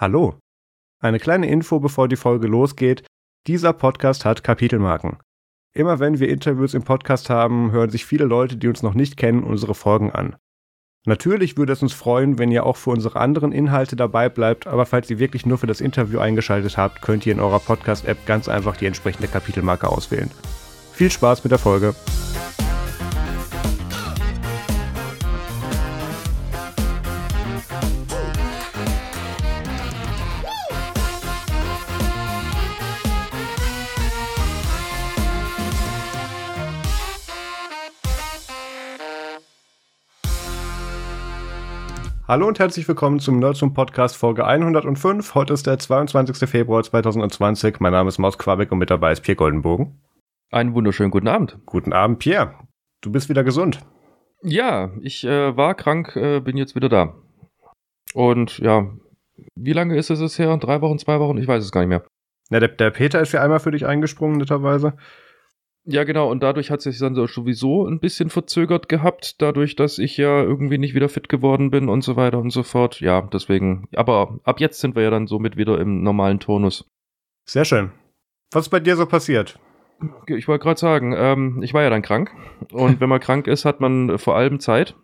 Hallo. Eine kleine Info, bevor die Folge losgeht. Dieser Podcast hat Kapitelmarken. Immer wenn wir Interviews im Podcast haben, hören sich viele Leute, die uns noch nicht kennen, unsere Folgen an. Natürlich würde es uns freuen, wenn ihr auch für unsere anderen Inhalte dabei bleibt, aber falls ihr wirklich nur für das Interview eingeschaltet habt, könnt ihr in eurer Podcast-App ganz einfach die entsprechende Kapitelmarke auswählen. Viel Spaß mit der Folge! Hallo und herzlich willkommen zum Nerdsum Podcast Folge 105. Heute ist der 22. Februar 2020. Mein Name ist Maus Quabeck und mit dabei ist Pierre Goldenbogen. Einen wunderschönen guten Abend. Guten Abend, Pierre. Du bist wieder gesund. Ja, ich äh, war krank, äh, bin jetzt wieder da. Und ja, wie lange ist es her? Drei Wochen, zwei Wochen? Ich weiß es gar nicht mehr. Ja, der, der Peter ist ja einmal für dich eingesprungen, netterweise. Ja, genau, und dadurch hat sich dann sowieso ein bisschen verzögert gehabt, dadurch, dass ich ja irgendwie nicht wieder fit geworden bin und so weiter und so fort. Ja, deswegen, aber ab jetzt sind wir ja dann somit wieder im normalen Tonus. Sehr schön. Was ist bei dir so passiert? Ich wollte gerade sagen, ähm, ich war ja dann krank. Und wenn man krank ist, hat man vor allem Zeit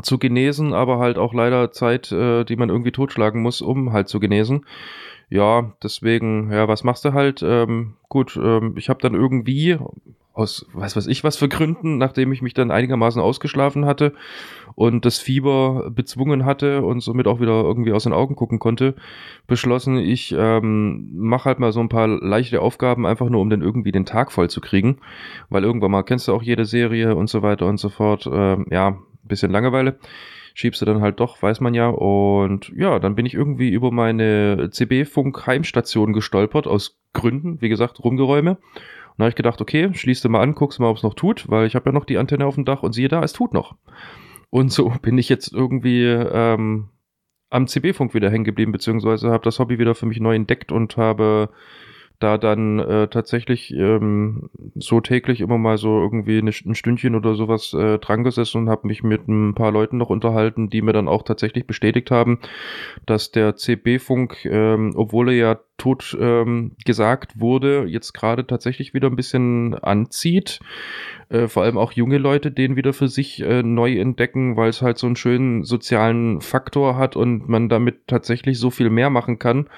zu genesen, aber halt auch leider Zeit, äh, die man irgendwie totschlagen muss, um halt zu genesen ja, deswegen, ja, was machst du halt? Ähm, gut, ähm, ich habe dann irgendwie aus weiß was ich was für Gründen, nachdem ich mich dann einigermaßen ausgeschlafen hatte und das Fieber bezwungen hatte und somit auch wieder irgendwie aus den Augen gucken konnte, beschlossen, ich ähm, mache halt mal so ein paar leichte Aufgaben, einfach nur um dann irgendwie den Tag voll zu kriegen, weil irgendwann mal kennst du auch jede Serie und so weiter und so fort, ähm, ja, bisschen Langeweile schiebst du dann halt doch, weiß man ja. Und ja, dann bin ich irgendwie über meine CB-Funk-Heimstation gestolpert, aus Gründen, wie gesagt, Rumgeräume. Und dann habe ich gedacht, okay, schließt du mal an, guckst mal, ob es noch tut, weil ich habe ja noch die Antenne auf dem Dach und siehe da, es tut noch. Und so bin ich jetzt irgendwie ähm, am CB-Funk wieder hängen geblieben, beziehungsweise habe das Hobby wieder für mich neu entdeckt und habe da dann äh, tatsächlich ähm, so täglich immer mal so irgendwie eine, ein Stündchen oder sowas äh, dran gesessen und habe mich mit ein paar Leuten noch unterhalten, die mir dann auch tatsächlich bestätigt haben, dass der CB-Funk, ähm, obwohl er ja tot ähm, gesagt wurde, jetzt gerade tatsächlich wieder ein bisschen anzieht. Äh, vor allem auch junge Leute den wieder für sich äh, neu entdecken, weil es halt so einen schönen sozialen Faktor hat und man damit tatsächlich so viel mehr machen kann.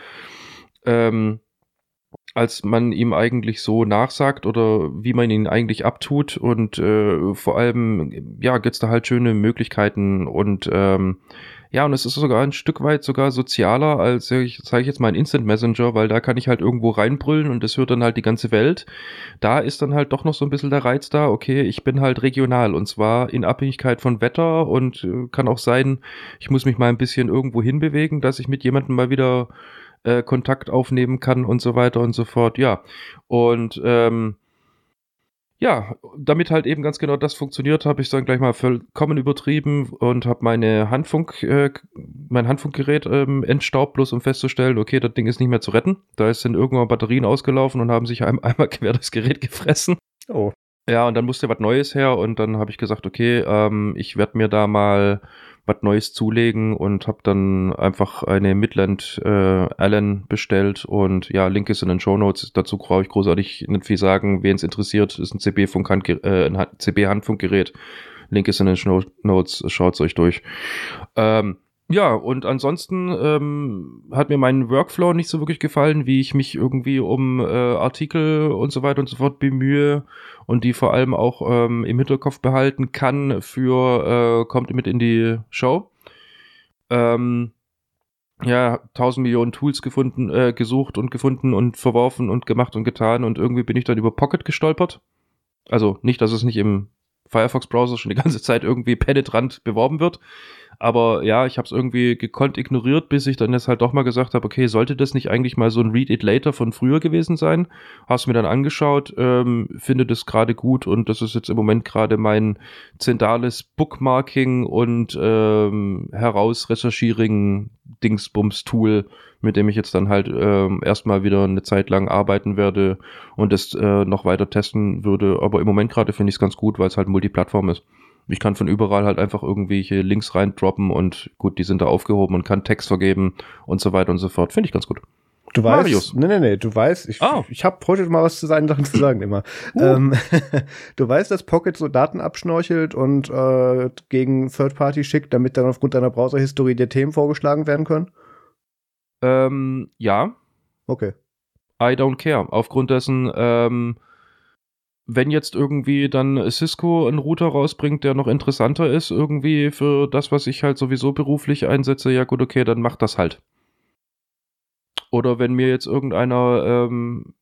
Ähm, als man ihm eigentlich so nachsagt oder wie man ihn eigentlich abtut. Und äh, vor allem, ja, gibt's da halt schöne Möglichkeiten und ähm, ja, und es ist sogar ein Stück weit sogar sozialer als, ich sage jetzt mal, ein Instant Messenger, weil da kann ich halt irgendwo reinbrüllen und das hört dann halt die ganze Welt. Da ist dann halt doch noch so ein bisschen der Reiz da, okay, ich bin halt regional und zwar in Abhängigkeit von Wetter und äh, kann auch sein, ich muss mich mal ein bisschen irgendwo hinbewegen, dass ich mit jemandem mal wieder äh, Kontakt aufnehmen kann und so weiter und so fort. Ja, und ähm, ja, damit halt eben ganz genau das funktioniert, habe ich dann gleich mal vollkommen übertrieben und habe meine Handfunk, äh, mein Handfunkgerät ähm, entstaubt, bloß um festzustellen, okay, das Ding ist nicht mehr zu retten. Da sind irgendwann Batterien ausgelaufen und haben sich ein, einmal quer das Gerät gefressen. Oh. Ja, und dann musste was Neues her und dann habe ich gesagt, okay, ähm, ich werde mir da mal was Neues zulegen und habe dann einfach eine Midland äh, Allen bestellt und ja, Link ist in den Show Notes. Dazu brauche ich großartig nicht viel sagen. Wen es interessiert, ist ein CB-Funk äh, ein CB-Handfunkgerät. Link ist in den Show Notes, schaut's euch durch. Ähm, ja, und ansonsten ähm, hat mir mein Workflow nicht so wirklich gefallen, wie ich mich irgendwie um äh, Artikel und so weiter und so fort bemühe und die vor allem auch ähm, im Hinterkopf behalten kann für äh, kommt mit in die Show. Ähm, ja, tausend Millionen Tools gefunden, äh, gesucht und gefunden und verworfen und gemacht und getan und irgendwie bin ich dann über Pocket gestolpert. Also nicht, dass es nicht im Firefox-Browser schon die ganze Zeit irgendwie penetrant beworben wird, aber ja, ich habe es irgendwie gekonnt ignoriert, bis ich dann jetzt halt doch mal gesagt habe, okay, sollte das nicht eigentlich mal so ein Read It Later von früher gewesen sein? Hast mir dann angeschaut, ähm, finde das gerade gut und das ist jetzt im Moment gerade mein zentrales Bookmarking und ähm, herausrecherchiering Dingsbums-Tool, mit dem ich jetzt dann halt ähm, erstmal wieder eine Zeit lang arbeiten werde und das äh, noch weiter testen würde. Aber im Moment gerade finde ich es ganz gut, weil es halt Multiplattform ist. Ich kann von überall halt einfach irgendwelche Links reindroppen und gut, die sind da aufgehoben und kann Text vergeben und so weiter und so fort. Finde ich ganz gut. Du weißt, Marius. nee, nee, nee, du weißt, ich, oh. ich habe heute mal was zu seinen Sachen zu sagen immer. Uh. Ähm, du weißt, dass Pocket so Daten abschnorchelt und äh, gegen Third Party schickt, damit dann aufgrund deiner Browserhistorie dir Themen vorgeschlagen werden können? Ähm, ja. Okay. I don't care. Aufgrund dessen, ähm, wenn jetzt irgendwie dann Cisco einen Router rausbringt, der noch interessanter ist, irgendwie für das, was ich halt sowieso beruflich einsetze, ja gut, okay, dann macht das halt. Oder wenn mir jetzt irgendeiner, ähm,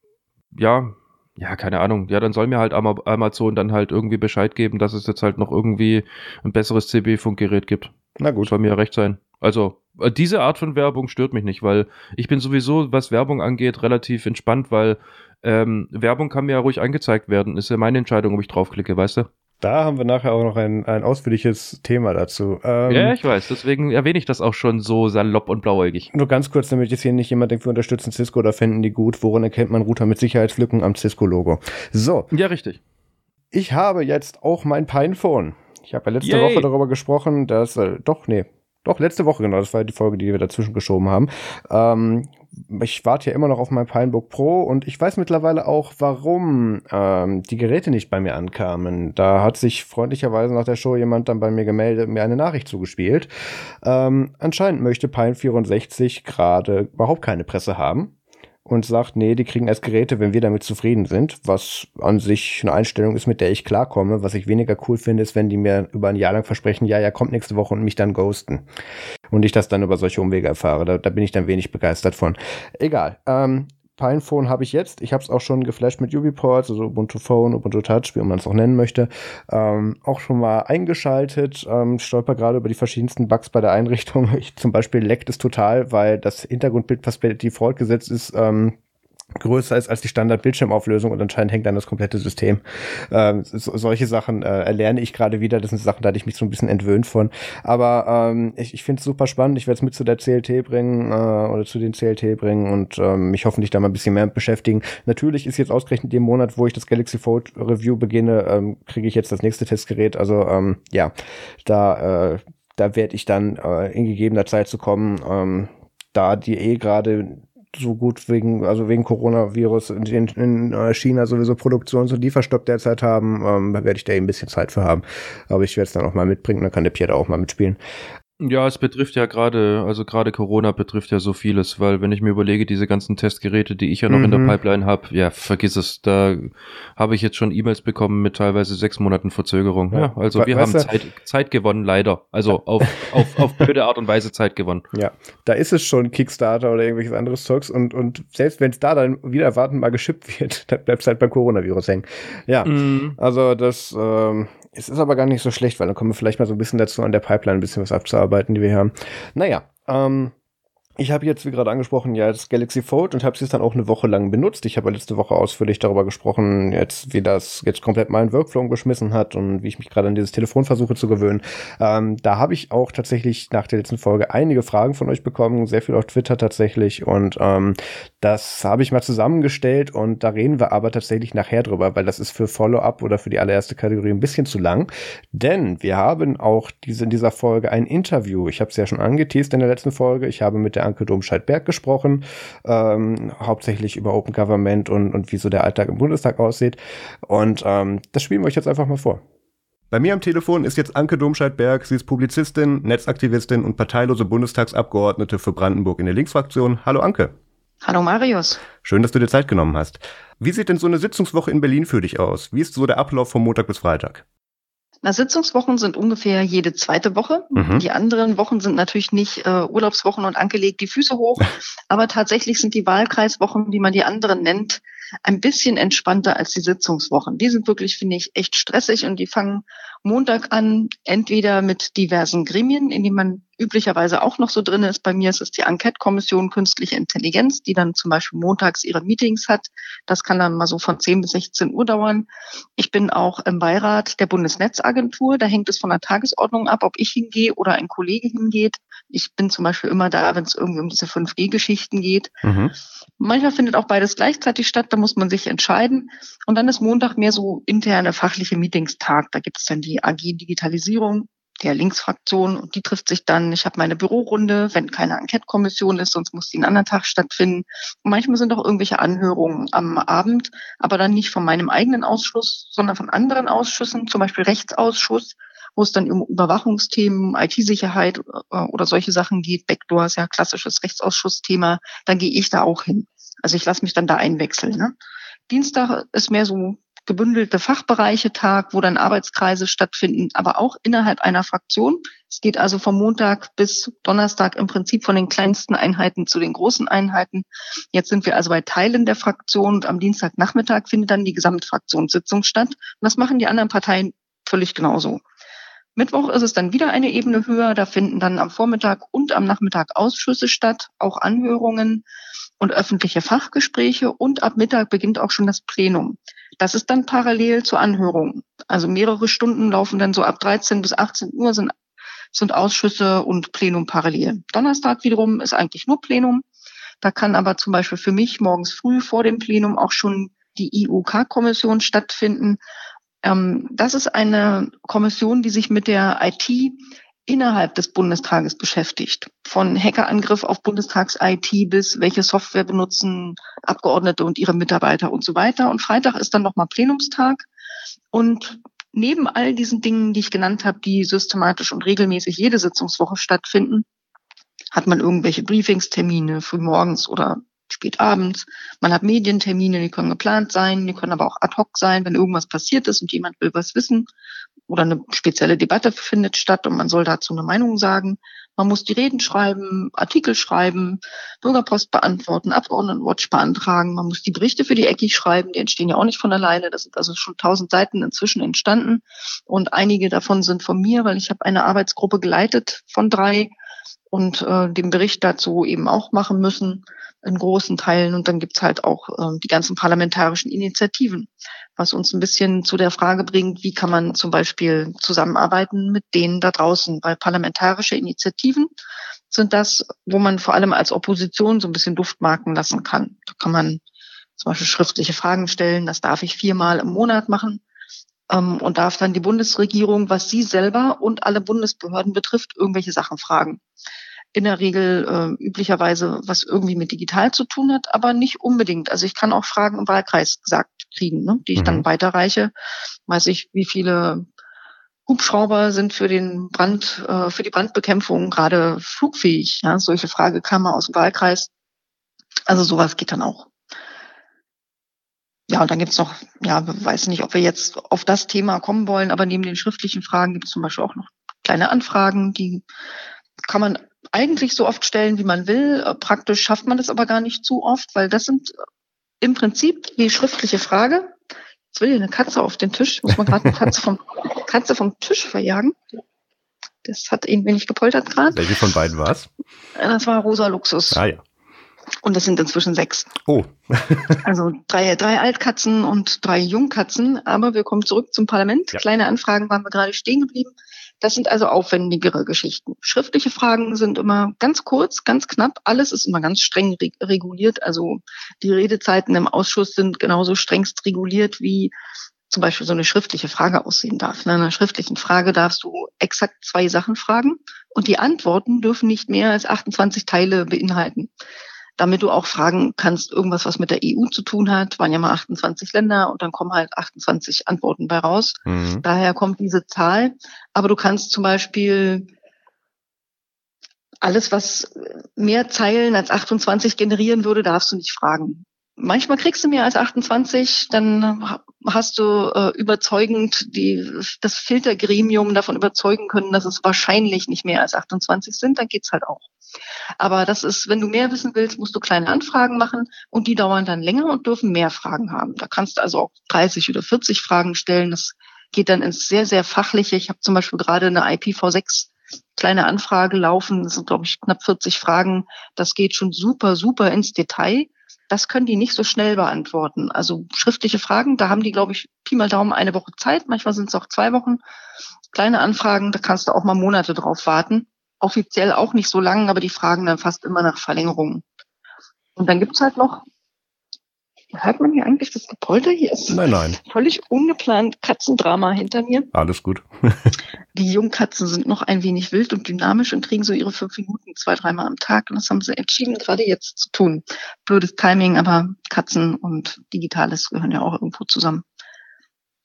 ja, ja, keine Ahnung, ja, dann soll mir halt Amazon dann halt irgendwie Bescheid geben, dass es jetzt halt noch irgendwie ein besseres CB-Funkgerät gibt. Na gut. Soll mir recht sein. Also, äh, diese Art von Werbung stört mich nicht, weil ich bin sowieso, was Werbung angeht, relativ entspannt, weil ähm, Werbung kann mir ja ruhig angezeigt werden. Ist ja meine Entscheidung, ob ich draufklicke, weißt du? Da haben wir nachher auch noch ein, ein ausführliches Thema dazu. Ähm, ja, ich weiß, deswegen erwähne ich das auch schon so salopp und blauäugig. Nur ganz kurz, damit jetzt hier nicht jemand denkt, wir unterstützen Cisco oder finden die gut. Woran erkennt man Router mit Sicherheitslücken am Cisco-Logo? So. Ja, richtig. Ich habe jetzt auch mein Pinephone. Ich habe ja letzte Yay. Woche darüber gesprochen, dass, äh, doch, nee, doch, letzte Woche, genau, das war die Folge, die wir dazwischen geschoben haben. Ähm, ich warte ja immer noch auf mein Pinebook Pro und ich weiß mittlerweile auch, warum ähm, die Geräte nicht bei mir ankamen. Da hat sich freundlicherweise nach der Show jemand dann bei mir gemeldet, mir eine Nachricht zugespielt. Ähm, anscheinend möchte Pine 64 gerade überhaupt keine Presse haben und sagt, nee, die kriegen erst Geräte, wenn wir damit zufrieden sind, was an sich eine Einstellung ist, mit der ich klarkomme. Was ich weniger cool finde, ist, wenn die mir über ein Jahr lang versprechen, ja, ja, kommt nächste Woche und mich dann ghosten. Und ich das dann über solche Umwege erfahre. Da, da bin ich dann wenig begeistert von. Egal. Ähm, Pinephone habe ich jetzt. Ich habe es auch schon geflasht mit UbiPorts, also Ubuntu Phone, Ubuntu Touch, wie man es auch nennen möchte. Ähm, auch schon mal eingeschaltet. Ähm, stolper gerade über die verschiedensten Bugs bei der Einrichtung. Ich, zum Beispiel leckt es total, weil das Hintergrundbild, was bei Default gesetzt ist, ähm, größer ist als die Standard-Bildschirmauflösung und anscheinend hängt dann das komplette System. Ähm, so, solche Sachen äh, erlerne ich gerade wieder. Das sind Sachen, da hatte ich mich so ein bisschen entwöhnt von. Aber ähm, ich, ich finde es super spannend. Ich werde es mit zu der CLT bringen äh, oder zu den CLT bringen und ähm, mich hoffentlich da mal ein bisschen mehr beschäftigen. Natürlich ist jetzt ausgerechnet dem Monat, wo ich das Galaxy Fold Review beginne, ähm, kriege ich jetzt das nächste Testgerät. Also ähm, ja, da, äh, da werde ich dann äh, in gegebener Zeit zu kommen. Ähm, da die eh gerade so gut wegen, also wegen Coronavirus in, in äh, China sowieso Produktions- und Lieferstopp derzeit haben, ähm, werde ich da eben ein bisschen Zeit für haben. Aber ich werde es dann auch mal mitbringen, dann kann der Pierre auch mal mitspielen. Ja, es betrifft ja gerade, also gerade Corona betrifft ja so vieles, weil wenn ich mir überlege, diese ganzen Testgeräte, die ich ja noch mhm. in der mhm. Pipeline habe, ja, vergiss es, da habe ich jetzt schon E-Mails bekommen mit teilweise sechs Monaten Verzögerung. Ja, ja also wir haben Zeit, Zeit gewonnen, leider. Also auf, auf, auf blöde Art und Weise Zeit gewonnen. Ja, da ist es schon Kickstarter oder irgendwelches anderes Zeugs und, und selbst wenn es da dann wieder erwarten mal geschippt wird, dann bleibt es halt beim Coronavirus hängen. Ja, mhm. also das, ähm, es ist aber gar nicht so schlecht, weil dann kommen wir vielleicht mal so ein bisschen dazu, an der Pipeline ein bisschen was abzuarbeiten, die wir haben. Naja, ähm, ich habe jetzt, wie gerade angesprochen, ja das Galaxy Fold und habe es dann auch eine Woche lang benutzt. Ich habe letzte Woche ausführlich darüber gesprochen, jetzt wie das jetzt komplett meinen Workflow geschmissen hat und wie ich mich gerade an dieses Telefon versuche zu gewöhnen. Ähm, da habe ich auch tatsächlich nach der letzten Folge einige Fragen von euch bekommen, sehr viel auf Twitter tatsächlich und ähm, das habe ich mal zusammengestellt und da reden wir aber tatsächlich nachher drüber, weil das ist für Follow-up oder für die allererste Kategorie ein bisschen zu lang, denn wir haben auch diese in dieser Folge ein Interview. Ich habe es ja schon angeteased in der letzten Folge. Ich habe mit der Anke Domscheit-Berg gesprochen, ähm, hauptsächlich über Open Government und, und wie so der Alltag im Bundestag aussieht. Und ähm, das spielen wir euch jetzt einfach mal vor. Bei mir am Telefon ist jetzt Anke Domscheit-Berg. Sie ist Publizistin, Netzaktivistin und parteilose Bundestagsabgeordnete für Brandenburg in der Linksfraktion. Hallo Anke. Hallo Marius. Schön, dass du dir Zeit genommen hast. Wie sieht denn so eine Sitzungswoche in Berlin für dich aus? Wie ist so der Ablauf vom Montag bis Freitag? Na, Sitzungswochen sind ungefähr jede zweite Woche. Mhm. Die anderen Wochen sind natürlich nicht äh, Urlaubswochen und angelegt die Füße hoch, aber tatsächlich sind die Wahlkreiswochen, wie man die anderen nennt, ein bisschen entspannter als die Sitzungswochen. Die sind wirklich, finde ich, echt stressig und die fangen Montag an, entweder mit diversen Gremien, in denen man üblicherweise auch noch so drin ist. Bei mir ist es die Enquete-Kommission Künstliche Intelligenz, die dann zum Beispiel montags ihre Meetings hat. Das kann dann mal so von 10 bis 16 Uhr dauern. Ich bin auch im Beirat der Bundesnetzagentur. Da hängt es von der Tagesordnung ab, ob ich hingehe oder ein Kollege hingeht. Ich bin zum Beispiel immer da, wenn es irgendwie um diese 5G-Geschichten geht. Mhm. Manchmal findet auch beides gleichzeitig statt, da muss man sich entscheiden. Und dann ist Montag mehr so interne fachliche Meetingstag. Da gibt es dann die AG Digitalisierung der Linksfraktion und die trifft sich dann. Ich habe meine Bürorunde, wenn keine Enquete-Kommission ist, sonst muss die einen anderen Tag stattfinden. Und manchmal sind auch irgendwelche Anhörungen am Abend, aber dann nicht von meinem eigenen Ausschuss, sondern von anderen Ausschüssen, zum Beispiel Rechtsausschuss, wo es dann um Überwachungsthemen, IT-Sicherheit äh, oder solche Sachen geht. Backdoor ist ja klassisches Rechtsausschussthema. Dann gehe ich da auch hin. Also ich lasse mich dann da einwechseln. Ne? Dienstag ist mehr so gebündelte Fachbereiche Tag, wo dann Arbeitskreise stattfinden, aber auch innerhalb einer Fraktion. Es geht also vom Montag bis Donnerstag im Prinzip von den kleinsten Einheiten zu den großen Einheiten. Jetzt sind wir also bei Teilen der Fraktion und am Dienstagnachmittag findet dann die Gesamtfraktionssitzung statt. Und das machen die anderen Parteien völlig genauso. Mittwoch ist es dann wieder eine Ebene höher. Da finden dann am Vormittag und am Nachmittag Ausschüsse statt, auch Anhörungen und öffentliche Fachgespräche. Und ab Mittag beginnt auch schon das Plenum. Das ist dann parallel zur Anhörung. Also mehrere Stunden laufen dann so ab 13 bis 18 Uhr sind, sind Ausschüsse und Plenum parallel. Donnerstag wiederum ist eigentlich nur Plenum. Da kann aber zum Beispiel für mich morgens früh vor dem Plenum auch schon die IUK-Kommission stattfinden. Ähm, das ist eine Kommission, die sich mit der IT innerhalb des Bundestages beschäftigt. Von Hackerangriff auf Bundestags-IT bis welche Software benutzen Abgeordnete und ihre Mitarbeiter und so weiter. Und Freitag ist dann nochmal Plenumstag. Und neben all diesen Dingen, die ich genannt habe, die systematisch und regelmäßig jede Sitzungswoche stattfinden, hat man irgendwelche Briefingstermine früh morgens oder spät abends. Man hat Medientermine, die können geplant sein, die können aber auch ad hoc sein, wenn irgendwas passiert ist und jemand will was wissen oder eine spezielle Debatte findet statt und man soll dazu eine Meinung sagen. Man muss die Reden schreiben, Artikel schreiben, Bürgerpost beantworten, Abgeordnetenwatch beantragen. Man muss die Berichte für die ECI schreiben, die entstehen ja auch nicht von alleine. Das sind also schon tausend Seiten inzwischen entstanden und einige davon sind von mir, weil ich habe eine Arbeitsgruppe geleitet von drei und äh, den Bericht dazu eben auch machen müssen in großen Teilen. Und dann gibt's halt auch äh, die ganzen parlamentarischen Initiativen, was uns ein bisschen zu der Frage bringt, wie kann man zum Beispiel zusammenarbeiten mit denen da draußen, weil parlamentarische Initiativen sind das, wo man vor allem als Opposition so ein bisschen Duft marken lassen kann. Da kann man zum Beispiel schriftliche Fragen stellen, das darf ich viermal im Monat machen ähm, und darf dann die Bundesregierung, was sie selber und alle Bundesbehörden betrifft, irgendwelche Sachen fragen in der Regel äh, üblicherweise was irgendwie mit digital zu tun hat, aber nicht unbedingt. Also ich kann auch Fragen im Wahlkreis gesagt kriegen, ne, die ich mhm. dann weiterreiche. Weiß ich, wie viele Hubschrauber sind für den Brand, äh, für die Brandbekämpfung gerade flugfähig. Ja, solche Frage kam mal aus dem Wahlkreis. Also sowas geht dann auch. Ja, und dann gibt's noch, ja, weiß nicht, ob wir jetzt auf das Thema kommen wollen, aber neben den schriftlichen Fragen gibt es zum Beispiel auch noch kleine Anfragen, die kann man eigentlich so oft stellen, wie man will. Äh, praktisch schafft man das aber gar nicht zu oft, weil das sind im Prinzip die schriftliche Frage. Jetzt will hier eine Katze auf den Tisch. Muss man gerade eine Katze vom, Katze vom Tisch verjagen. Das hat irgendwie nicht gepoltert gerade. Welche von beiden war es? Äh, das war Rosa Luxus. Ah ja. Und das sind inzwischen sechs. Oh. also drei, drei Altkatzen und drei Jungkatzen. Aber wir kommen zurück zum Parlament. Ja. Kleine Anfragen waren wir gerade stehen geblieben. Das sind also aufwendigere Geschichten. Schriftliche Fragen sind immer ganz kurz, ganz knapp. Alles ist immer ganz streng reguliert. Also die Redezeiten im Ausschuss sind genauso strengst reguliert, wie zum Beispiel so eine schriftliche Frage aussehen darf. In einer schriftlichen Frage darfst du exakt zwei Sachen fragen und die Antworten dürfen nicht mehr als 28 Teile beinhalten damit du auch fragen kannst, irgendwas, was mit der EU zu tun hat, waren ja mal 28 Länder und dann kommen halt 28 Antworten bei raus. Mhm. Daher kommt diese Zahl. Aber du kannst zum Beispiel alles, was mehr Zeilen als 28 generieren würde, darfst du nicht fragen. Manchmal kriegst du mehr als 28, dann hast du äh, überzeugend die, das Filtergremium davon überzeugen können, dass es wahrscheinlich nicht mehr als 28 sind, dann geht's halt auch. Aber das ist, wenn du mehr wissen willst, musst du kleine Anfragen machen und die dauern dann länger und dürfen mehr Fragen haben. Da kannst du also auch 30 oder 40 Fragen stellen. Das geht dann ins sehr, sehr fachliche. Ich habe zum Beispiel gerade eine IPv6 kleine Anfrage laufen. Das sind, glaube ich, knapp 40 Fragen. Das geht schon super, super ins Detail. Das können die nicht so schnell beantworten. Also schriftliche Fragen, da haben die, glaube ich, Pi mal Daumen eine Woche Zeit. Manchmal sind es auch zwei Wochen. Kleine Anfragen, da kannst du auch mal Monate drauf warten. offiziell auch nicht so lang, aber die fragen dann fast immer nach Verlängerungen. Und dann gibt's halt noch Hört man hier eigentlich das Gepolter? Hier ist nein, nein. völlig ungeplant Katzendrama hinter mir. Alles gut. die Jungkatzen sind noch ein wenig wild und dynamisch und kriegen so ihre fünf Minuten zwei, dreimal am Tag. Und das haben sie entschieden, gerade jetzt zu tun. Blödes Timing, aber Katzen und Digitales gehören ja auch irgendwo zusammen.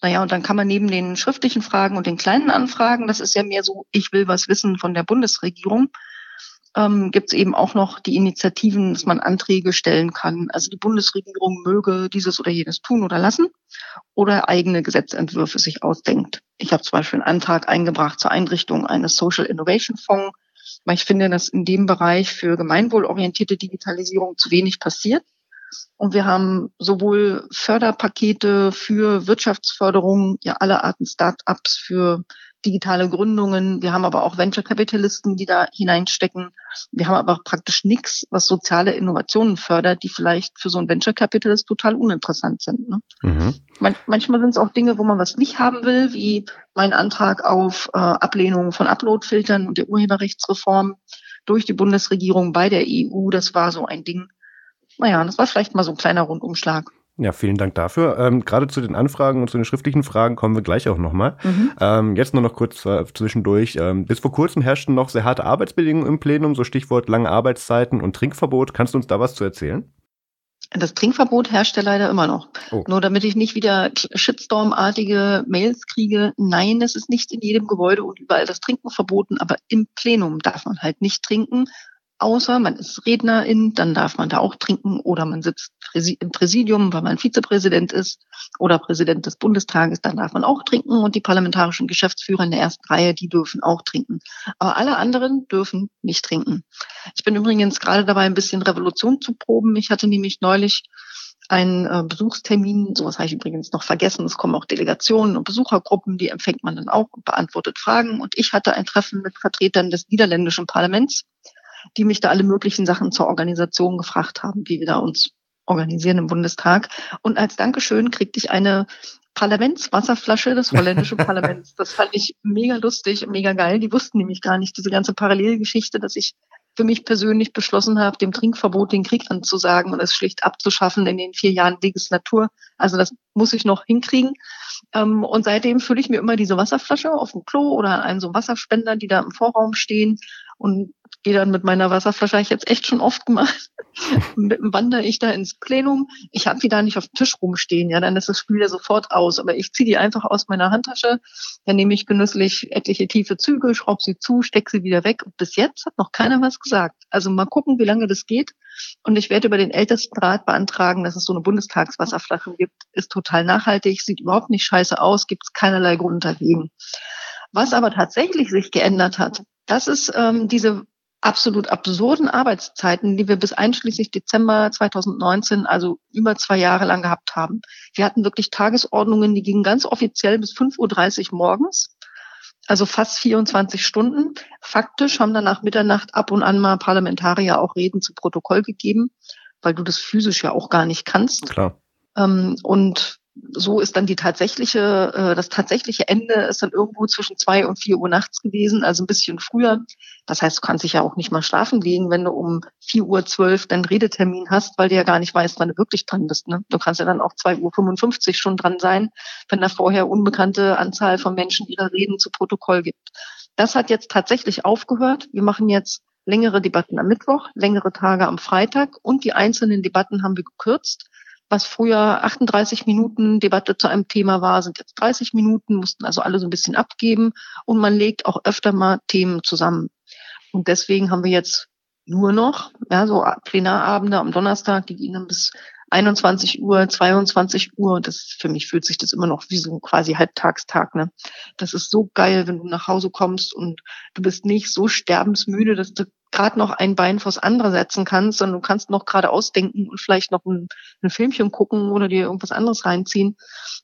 Naja, und dann kann man neben den schriftlichen Fragen und den kleinen Anfragen, das ist ja mehr so, ich will was wissen von der Bundesregierung, ähm, gibt es eben auch noch die Initiativen, dass man Anträge stellen kann. Also die Bundesregierung möge dieses oder jenes tun oder lassen oder eigene Gesetzentwürfe sich ausdenkt. Ich habe zum Beispiel einen Antrag eingebracht zur Einrichtung eines Social Innovation Fonds, weil ich finde, dass in dem Bereich für gemeinwohlorientierte Digitalisierung zu wenig passiert. Und wir haben sowohl Förderpakete für Wirtschaftsförderung, ja alle Arten Start-ups für digitale Gründungen. Wir haben aber auch Venture-Kapitalisten, die da hineinstecken. Wir haben aber praktisch nichts, was soziale Innovationen fördert, die vielleicht für so einen Venture-Capitalist total uninteressant sind. Ne? Mhm. Man manchmal sind es auch Dinge, wo man was nicht haben will, wie mein Antrag auf äh, Ablehnung von Uploadfiltern und der Urheberrechtsreform durch die Bundesregierung bei der EU. Das war so ein Ding. Naja, das war vielleicht mal so ein kleiner Rundumschlag. Ja, vielen Dank dafür. Ähm, Gerade zu den Anfragen und zu den schriftlichen Fragen kommen wir gleich auch nochmal. Mhm. Ähm, jetzt nur noch kurz äh, zwischendurch. Ähm, bis vor kurzem herrschten noch sehr harte Arbeitsbedingungen im Plenum, so Stichwort lange Arbeitszeiten und Trinkverbot. Kannst du uns da was zu erzählen? Das Trinkverbot herrscht ja leider immer noch. Oh. Nur damit ich nicht wieder Shitstorm-artige Mails kriege. Nein, es ist nicht in jedem Gebäude und überall das Trinken verboten, aber im Plenum darf man halt nicht trinken außer man ist Rednerin, dann darf man da auch trinken oder man sitzt im Präsidium, weil man Vizepräsident ist oder Präsident des Bundestages, dann darf man auch trinken und die parlamentarischen Geschäftsführer in der ersten Reihe, die dürfen auch trinken. Aber alle anderen dürfen nicht trinken. Ich bin übrigens gerade dabei, ein bisschen Revolution zu proben. Ich hatte nämlich neulich einen äh, Besuchstermin, sowas habe ich übrigens noch vergessen. Es kommen auch Delegationen und Besuchergruppen, die empfängt man dann auch und beantwortet Fragen. Und ich hatte ein Treffen mit Vertretern des niederländischen Parlaments die mich da alle möglichen Sachen zur Organisation gefragt haben, wie wir da uns organisieren im Bundestag. Und als Dankeschön kriegte ich eine Parlamentswasserflasche des holländischen Parlaments. Das fand ich mega lustig und mega geil. Die wussten nämlich gar nicht diese ganze Parallelgeschichte, dass ich für mich persönlich beschlossen habe, dem Trinkverbot den Krieg anzusagen und es schlicht abzuschaffen in den vier Jahren Legislatur. Also das muss ich noch hinkriegen. Ähm, und seitdem fülle ich mir immer diese Wasserflasche auf dem Klo oder an einem so Wasserspender, die da im Vorraum stehen und gehe dann mit meiner Wasserflasche, habe ich jetzt echt schon oft gemacht, wandere ich da ins Plenum. Ich habe die da nicht auf dem Tisch rumstehen, ja, dann ist das Spiel ja sofort aus. Aber ich ziehe die einfach aus meiner Handtasche, dann nehme ich genüsslich etliche tiefe Züge, schraube sie zu, stecke sie wieder weg. Und bis jetzt hat noch keiner was gesagt. Also mal gucken, wie lange das geht. Und ich werde über den Ältestenrat beantragen, dass es so eine Bundestagswasserflasche gibt. Ist total nachhaltig, sieht überhaupt nicht scheiße aus, gibt es keinerlei Grund dagegen. Was aber tatsächlich sich geändert hat, das ist ähm, diese absolut absurden Arbeitszeiten, die wir bis einschließlich Dezember 2019, also über zwei Jahre lang gehabt haben. Wir hatten wirklich Tagesordnungen, die gingen ganz offiziell bis 5.30 Uhr morgens, also fast 24 Stunden. Faktisch haben dann nach Mitternacht ab und an mal Parlamentarier auch Reden zu Protokoll gegeben, weil du das physisch ja auch gar nicht kannst. Klar. Ähm, und so ist dann die tatsächliche, äh, das tatsächliche Ende ist dann irgendwo zwischen zwei und vier Uhr nachts gewesen, also ein bisschen früher. Das heißt, du kannst dich ja auch nicht mal schlafen legen, wenn du um vier Uhr zwölf deinen Redetermin hast, weil du ja gar nicht weißt, wann du wirklich dran bist. Ne? Du kannst ja dann auch zwei Uhr fünfundfünfzig schon dran sein, wenn da vorher unbekannte Anzahl von Menschen ihre Reden zu Protokoll gibt. Das hat jetzt tatsächlich aufgehört. Wir machen jetzt längere Debatten am Mittwoch, längere Tage am Freitag und die einzelnen Debatten haben wir gekürzt was früher 38 Minuten Debatte zu einem Thema war, sind jetzt 30 Minuten, mussten also alle so ein bisschen abgeben und man legt auch öfter mal Themen zusammen. Und deswegen haben wir jetzt nur noch, ja, so Plenarabende am Donnerstag, die gehen dann bis 21 Uhr, 22 Uhr. Und das für mich fühlt sich das immer noch wie so ein quasi Halbtagstag. Ne? Das ist so geil, wenn du nach Hause kommst und du bist nicht so sterbensmüde, dass du gerade noch ein Bein vors andere setzen kannst, sondern du kannst noch gerade ausdenken und vielleicht noch ein, ein Filmchen gucken oder dir irgendwas anderes reinziehen.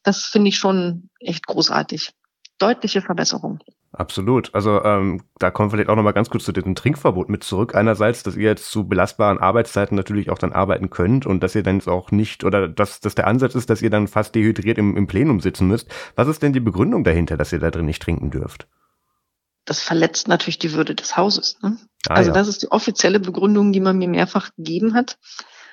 Das finde ich schon echt großartig. Deutliche Verbesserung. Absolut. Also ähm, da kommen wir vielleicht auch nochmal ganz kurz zu diesem Trinkverbot mit zurück. Einerseits, dass ihr jetzt zu belastbaren Arbeitszeiten natürlich auch dann arbeiten könnt und dass ihr dann auch nicht, oder dass das der Ansatz ist, dass ihr dann fast dehydriert im, im Plenum sitzen müsst. Was ist denn die Begründung dahinter, dass ihr da drin nicht trinken dürft? das verletzt natürlich die Würde des Hauses. Ne? Ah, also ja. das ist die offizielle Begründung, die man mir mehrfach gegeben hat.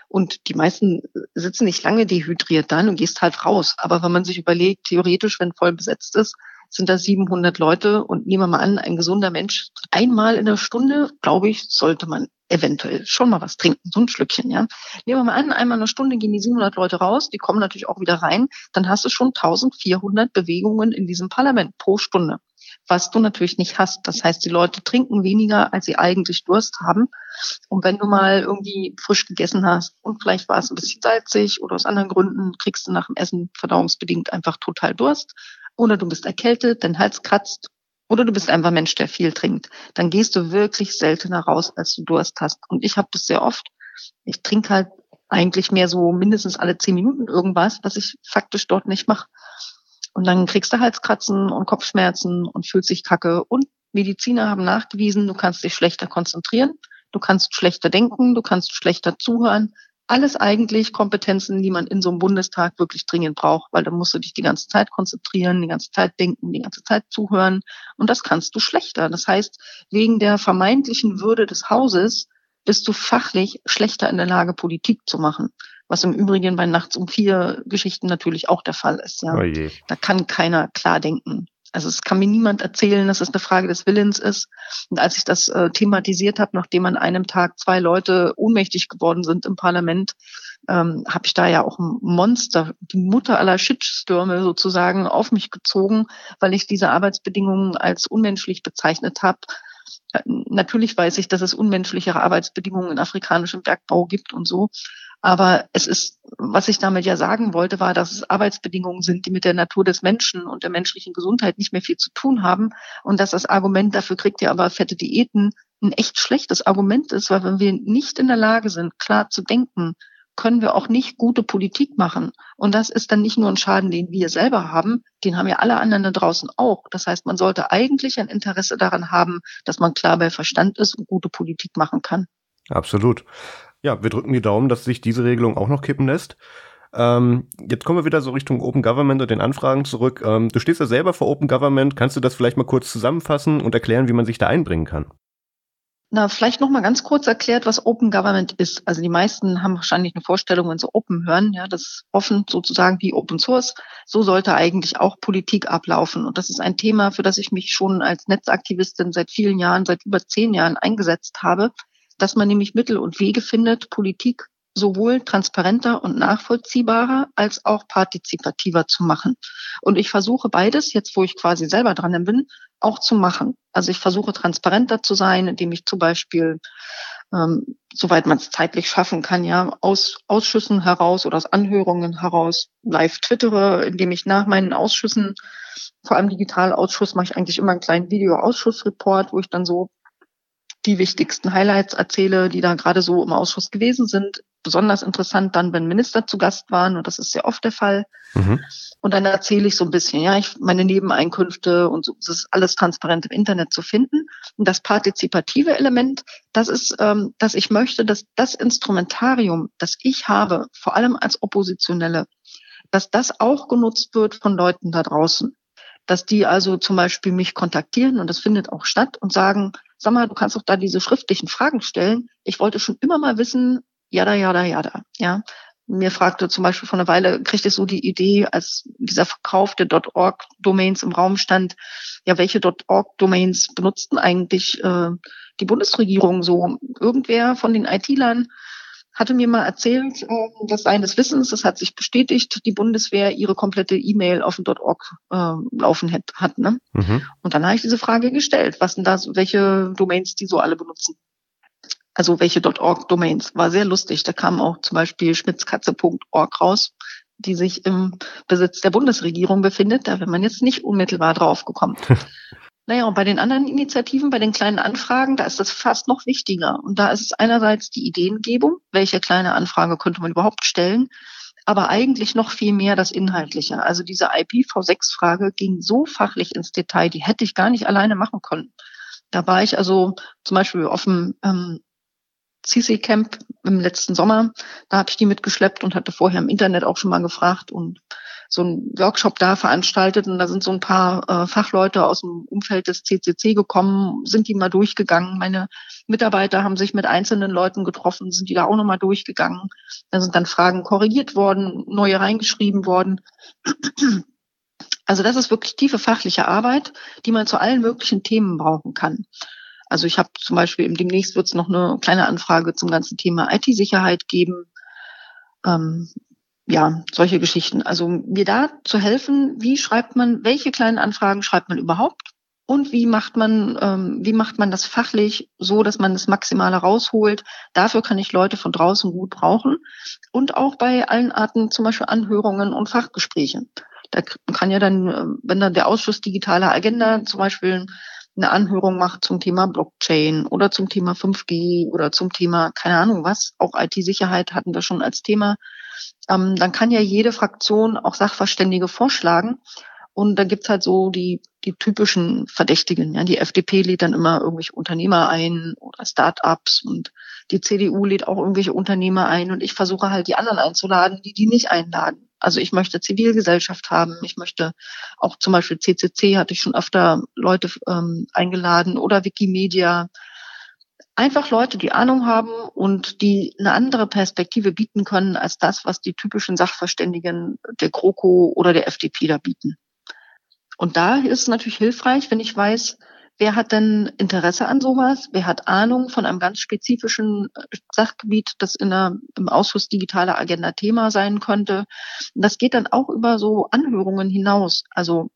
Und die meisten sitzen nicht lange dehydriert dann und gehst halt raus. Aber wenn man sich überlegt, theoretisch, wenn voll besetzt ist, sind da 700 Leute und nehmen wir mal an, ein gesunder Mensch einmal in der Stunde, glaube ich, sollte man eventuell schon mal was trinken, so ein Schlückchen, ja. Nehmen wir mal an, einmal in der Stunde gehen die 700 Leute raus, die kommen natürlich auch wieder rein, dann hast du schon 1400 Bewegungen in diesem Parlament pro Stunde was du natürlich nicht hast. Das heißt, die Leute trinken weniger, als sie eigentlich Durst haben. Und wenn du mal irgendwie frisch gegessen hast und vielleicht war es ein bisschen salzig oder aus anderen Gründen, kriegst du nach dem Essen verdauungsbedingt einfach total Durst. Oder du bist erkältet, dein Hals kratzt. Oder du bist einfach ein Mensch, der viel trinkt. Dann gehst du wirklich seltener raus, als du Durst hast. Und ich habe das sehr oft. Ich trinke halt eigentlich mehr so mindestens alle zehn Minuten irgendwas, was ich faktisch dort nicht mache. Und dann kriegst du Halskratzen und Kopfschmerzen und fühlst dich kacke. Und Mediziner haben nachgewiesen, du kannst dich schlechter konzentrieren, du kannst schlechter denken, du kannst schlechter zuhören. Alles eigentlich Kompetenzen, die man in so einem Bundestag wirklich dringend braucht, weil da musst du dich die ganze Zeit konzentrieren, die ganze Zeit denken, die ganze Zeit zuhören. Und das kannst du schlechter. Das heißt, wegen der vermeintlichen Würde des Hauses bist du fachlich schlechter in der Lage, Politik zu machen was im Übrigen bei Nachts um vier Geschichten natürlich auch der Fall ist. Ja. Oh da kann keiner klar denken. Also es kann mir niemand erzählen, dass es eine Frage des Willens ist. Und als ich das äh, thematisiert habe, nachdem an einem Tag zwei Leute ohnmächtig geworden sind im Parlament, ähm, habe ich da ja auch ein Monster, die Mutter aller Shitstürme sozusagen auf mich gezogen, weil ich diese Arbeitsbedingungen als unmenschlich bezeichnet habe. Natürlich weiß ich, dass es unmenschlichere Arbeitsbedingungen in afrikanischem Bergbau gibt und so. Aber es ist, was ich damit ja sagen wollte, war, dass es Arbeitsbedingungen sind, die mit der Natur des Menschen und der menschlichen Gesundheit nicht mehr viel zu tun haben. Und dass das Argument, dafür kriegt ihr aber fette Diäten, ein echt schlechtes Argument ist, weil wenn wir nicht in der Lage sind, klar zu denken, können wir auch nicht gute Politik machen. Und das ist dann nicht nur ein Schaden, den wir selber haben, den haben ja alle anderen da draußen auch. Das heißt, man sollte eigentlich ein Interesse daran haben, dass man klar bei Verstand ist und gute Politik machen kann. Absolut. Ja, wir drücken die Daumen, dass sich diese Regelung auch noch kippen lässt. Ähm, jetzt kommen wir wieder so Richtung Open Government und den Anfragen zurück. Ähm, du stehst ja selber vor Open Government. Kannst du das vielleicht mal kurz zusammenfassen und erklären, wie man sich da einbringen kann? Na, vielleicht noch mal ganz kurz erklärt, was Open Government ist. Also die meisten haben wahrscheinlich eine Vorstellung, wenn sie Open hören, ja, das ist offen sozusagen wie Open Source. So sollte eigentlich auch Politik ablaufen. Und das ist ein Thema, für das ich mich schon als Netzaktivistin seit vielen Jahren, seit über zehn Jahren eingesetzt habe dass man nämlich Mittel und Wege findet, Politik sowohl transparenter und nachvollziehbarer als auch partizipativer zu machen. Und ich versuche beides, jetzt wo ich quasi selber dran bin, auch zu machen. Also ich versuche transparenter zu sein, indem ich zum Beispiel, ähm, soweit man es zeitlich schaffen kann, ja, aus Ausschüssen heraus oder aus Anhörungen heraus live twittere, indem ich nach meinen Ausschüssen, vor allem Digitalausschuss, mache ich eigentlich immer einen kleinen Video-Ausschussreport, wo ich dann so die wichtigsten Highlights erzähle, die da gerade so im Ausschuss gewesen sind. Besonders interessant dann, wenn Minister zu Gast waren, und das ist sehr oft der Fall. Mhm. Und dann erzähle ich so ein bisschen, ja, ich, meine Nebeneinkünfte und so, das ist alles transparent im Internet zu finden. Und das partizipative Element, das ist, ähm, dass ich möchte, dass das Instrumentarium, das ich habe, vor allem als Oppositionelle, dass das auch genutzt wird von Leuten da draußen dass die also zum Beispiel mich kontaktieren und das findet auch statt und sagen, sag mal, du kannst doch da diese schriftlichen Fragen stellen. Ich wollte schon immer mal wissen, jada, jada, jada, ja. Mir fragte zum Beispiel vor einer Weile, kriegte ich so die Idee, als dieser Verkauf der .org-Domains im Raum stand, ja, welche .org-Domains benutzten eigentlich äh, die Bundesregierung so? Irgendwer von den IT-Lern hatte mir mal erzählt, äh, dass seines Wissens, das hat sich bestätigt, die Bundeswehr ihre komplette E-Mail auf dem .org äh, laufen hat. hat ne? Mhm. Und dann habe ich diese Frage gestellt, was denn da, welche Domains die so alle benutzen. Also welche .org-Domains. War sehr lustig. Da kam auch zum Beispiel schmitzkatze.org raus, die sich im Besitz der Bundesregierung befindet. Da wäre man jetzt nicht unmittelbar drauf gekommen. Naja, und bei den anderen Initiativen, bei den kleinen Anfragen, da ist das fast noch wichtiger. Und da ist es einerseits die Ideengebung, welche kleine Anfrage könnte man überhaupt stellen, aber eigentlich noch viel mehr das Inhaltliche. Also diese IPv6-Frage ging so fachlich ins Detail, die hätte ich gar nicht alleine machen können. Da war ich also zum Beispiel auf dem ähm, CC-Camp im letzten Sommer, da habe ich die mitgeschleppt und hatte vorher im Internet auch schon mal gefragt und so einen Workshop da veranstaltet und da sind so ein paar äh, Fachleute aus dem Umfeld des CCC gekommen, sind die mal durchgegangen. Meine Mitarbeiter haben sich mit einzelnen Leuten getroffen, sind die da auch nochmal durchgegangen. Da sind dann Fragen korrigiert worden, neue reingeschrieben worden. Also das ist wirklich tiefe fachliche Arbeit, die man zu allen möglichen Themen brauchen kann. Also ich habe zum Beispiel demnächst wird es noch eine kleine Anfrage zum ganzen Thema IT-Sicherheit geben. Ähm, ja, solche Geschichten. Also mir da zu helfen, wie schreibt man, welche kleinen Anfragen schreibt man überhaupt und wie macht man, ähm, wie macht man das fachlich so, dass man das Maximale rausholt. Dafür kann ich Leute von draußen gut brauchen und auch bei allen Arten zum Beispiel Anhörungen und Fachgespräche. Da kann ja dann, ähm, wenn dann der Ausschuss digitale Agenda zum Beispiel eine Anhörung macht zum Thema Blockchain oder zum Thema 5G oder zum Thema, keine Ahnung was, auch IT-Sicherheit hatten wir schon als Thema, ähm, dann kann ja jede Fraktion auch Sachverständige vorschlagen. Und dann gibt's halt so die, die typischen Verdächtigen. Ja. Die FDP lädt dann immer irgendwelche Unternehmer ein oder Start-ups und die CDU lädt auch irgendwelche Unternehmer ein und ich versuche halt die anderen einzuladen, die die nicht einladen. Also ich möchte Zivilgesellschaft haben. Ich möchte auch zum Beispiel CCC hatte ich schon öfter Leute ähm, eingeladen oder Wikimedia einfach Leute, die Ahnung haben und die eine andere Perspektive bieten können als das, was die typischen Sachverständigen der GroKo oder der FDP da bieten. Und da ist es natürlich hilfreich, wenn ich weiß, wer hat denn Interesse an sowas, wer hat Ahnung von einem ganz spezifischen äh, Sachgebiet, das in der, im Ausschuss digitale Agenda Thema sein könnte. das geht dann auch über so Anhörungen hinaus. Also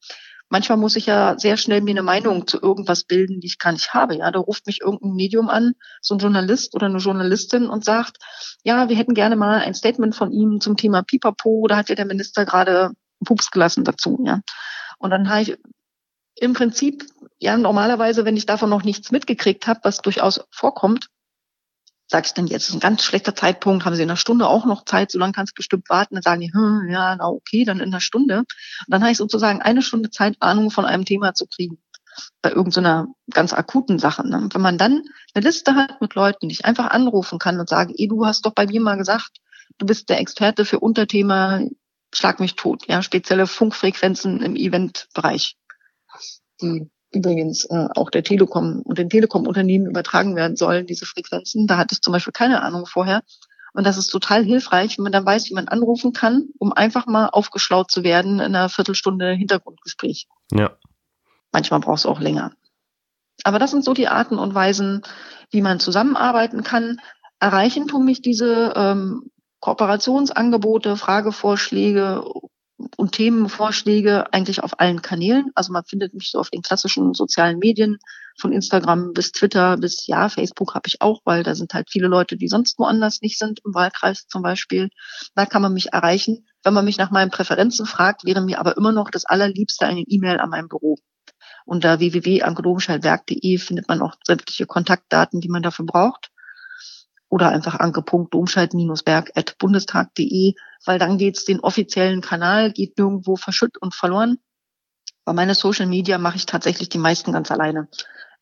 manchmal muss ich ja sehr schnell mir eine Meinung zu irgendwas bilden, die ich gar nicht habe. Ja, da ruft mich irgendein Medium an, so ein Journalist oder eine Journalistin und sagt, ja, wir hätten gerne mal ein Statement von ihm zum Thema Pipapo. Da hat ja der Minister gerade Pups gelassen dazu. Ja, und dann habe ich im Prinzip ja normalerweise, wenn ich davon noch nichts mitgekriegt habe, was durchaus vorkommt, sage ich dann jetzt ist ein ganz schlechter Zeitpunkt, haben Sie in einer Stunde auch noch Zeit, so lange kannst du bestimmt warten. Dann sagen die, hm, ja, na okay, dann in einer Stunde. Und dann habe ich sozusagen eine Stunde Zeit, Ahnung von einem Thema zu kriegen. Bei irgendeiner ganz akuten Sache. Ne? Wenn man dann eine Liste hat mit Leuten, die ich einfach anrufen kann und sage, ey, du hast doch bei mir mal gesagt, du bist der Experte für Unterthema Schlag mich tot, ja, spezielle Funkfrequenzen im Eventbereich, die übrigens äh, auch der Telekom und den Telekom-Unternehmen übertragen werden sollen, diese Frequenzen. Da hatte ich zum Beispiel keine Ahnung vorher. Und das ist total hilfreich, wenn man dann weiß, wie man anrufen kann, um einfach mal aufgeschlaut zu werden in einer Viertelstunde Hintergrundgespräch. Ja. Manchmal braucht es auch länger. Aber das sind so die Arten und Weisen, wie man zusammenarbeiten kann. Erreichen tun mich diese ähm, Kooperationsangebote, Fragevorschläge und Themenvorschläge eigentlich auf allen Kanälen. Also man findet mich so auf den klassischen sozialen Medien, von Instagram bis Twitter bis ja, Facebook habe ich auch, weil da sind halt viele Leute, die sonst woanders nicht sind, im Wahlkreis zum Beispiel. Da kann man mich erreichen. Wenn man mich nach meinen Präferenzen fragt, wäre mir aber immer noch das allerliebste eine E-Mail an mein Büro. Unter www.anke-domscheit-werk.de findet man auch sämtliche Kontaktdaten, die man dafür braucht oder einfach anke.domscheit-berg.bundestag.de, weil dann geht's den offiziellen Kanal, geht nirgendwo verschütt und verloren. Bei meine Social Media mache ich tatsächlich die meisten ganz alleine.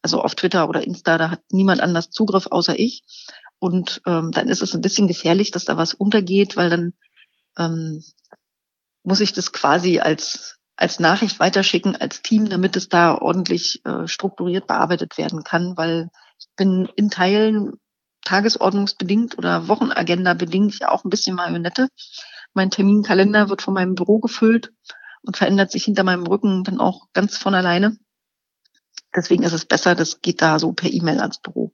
Also auf Twitter oder Insta, da hat niemand anders Zugriff außer ich. Und ähm, dann ist es ein bisschen gefährlich, dass da was untergeht, weil dann ähm, muss ich das quasi als als Nachricht weiterschicken als Team, damit es da ordentlich äh, strukturiert bearbeitet werden kann, weil ich bin in Teilen tagesordnungsbedingt oder Wochenagenda bedingt ja auch ein bisschen Marionette. Mein Terminkalender wird von meinem Büro gefüllt und verändert sich hinter meinem Rücken dann auch ganz von alleine. Deswegen ist es besser, das geht da so per E-Mail ans Büro.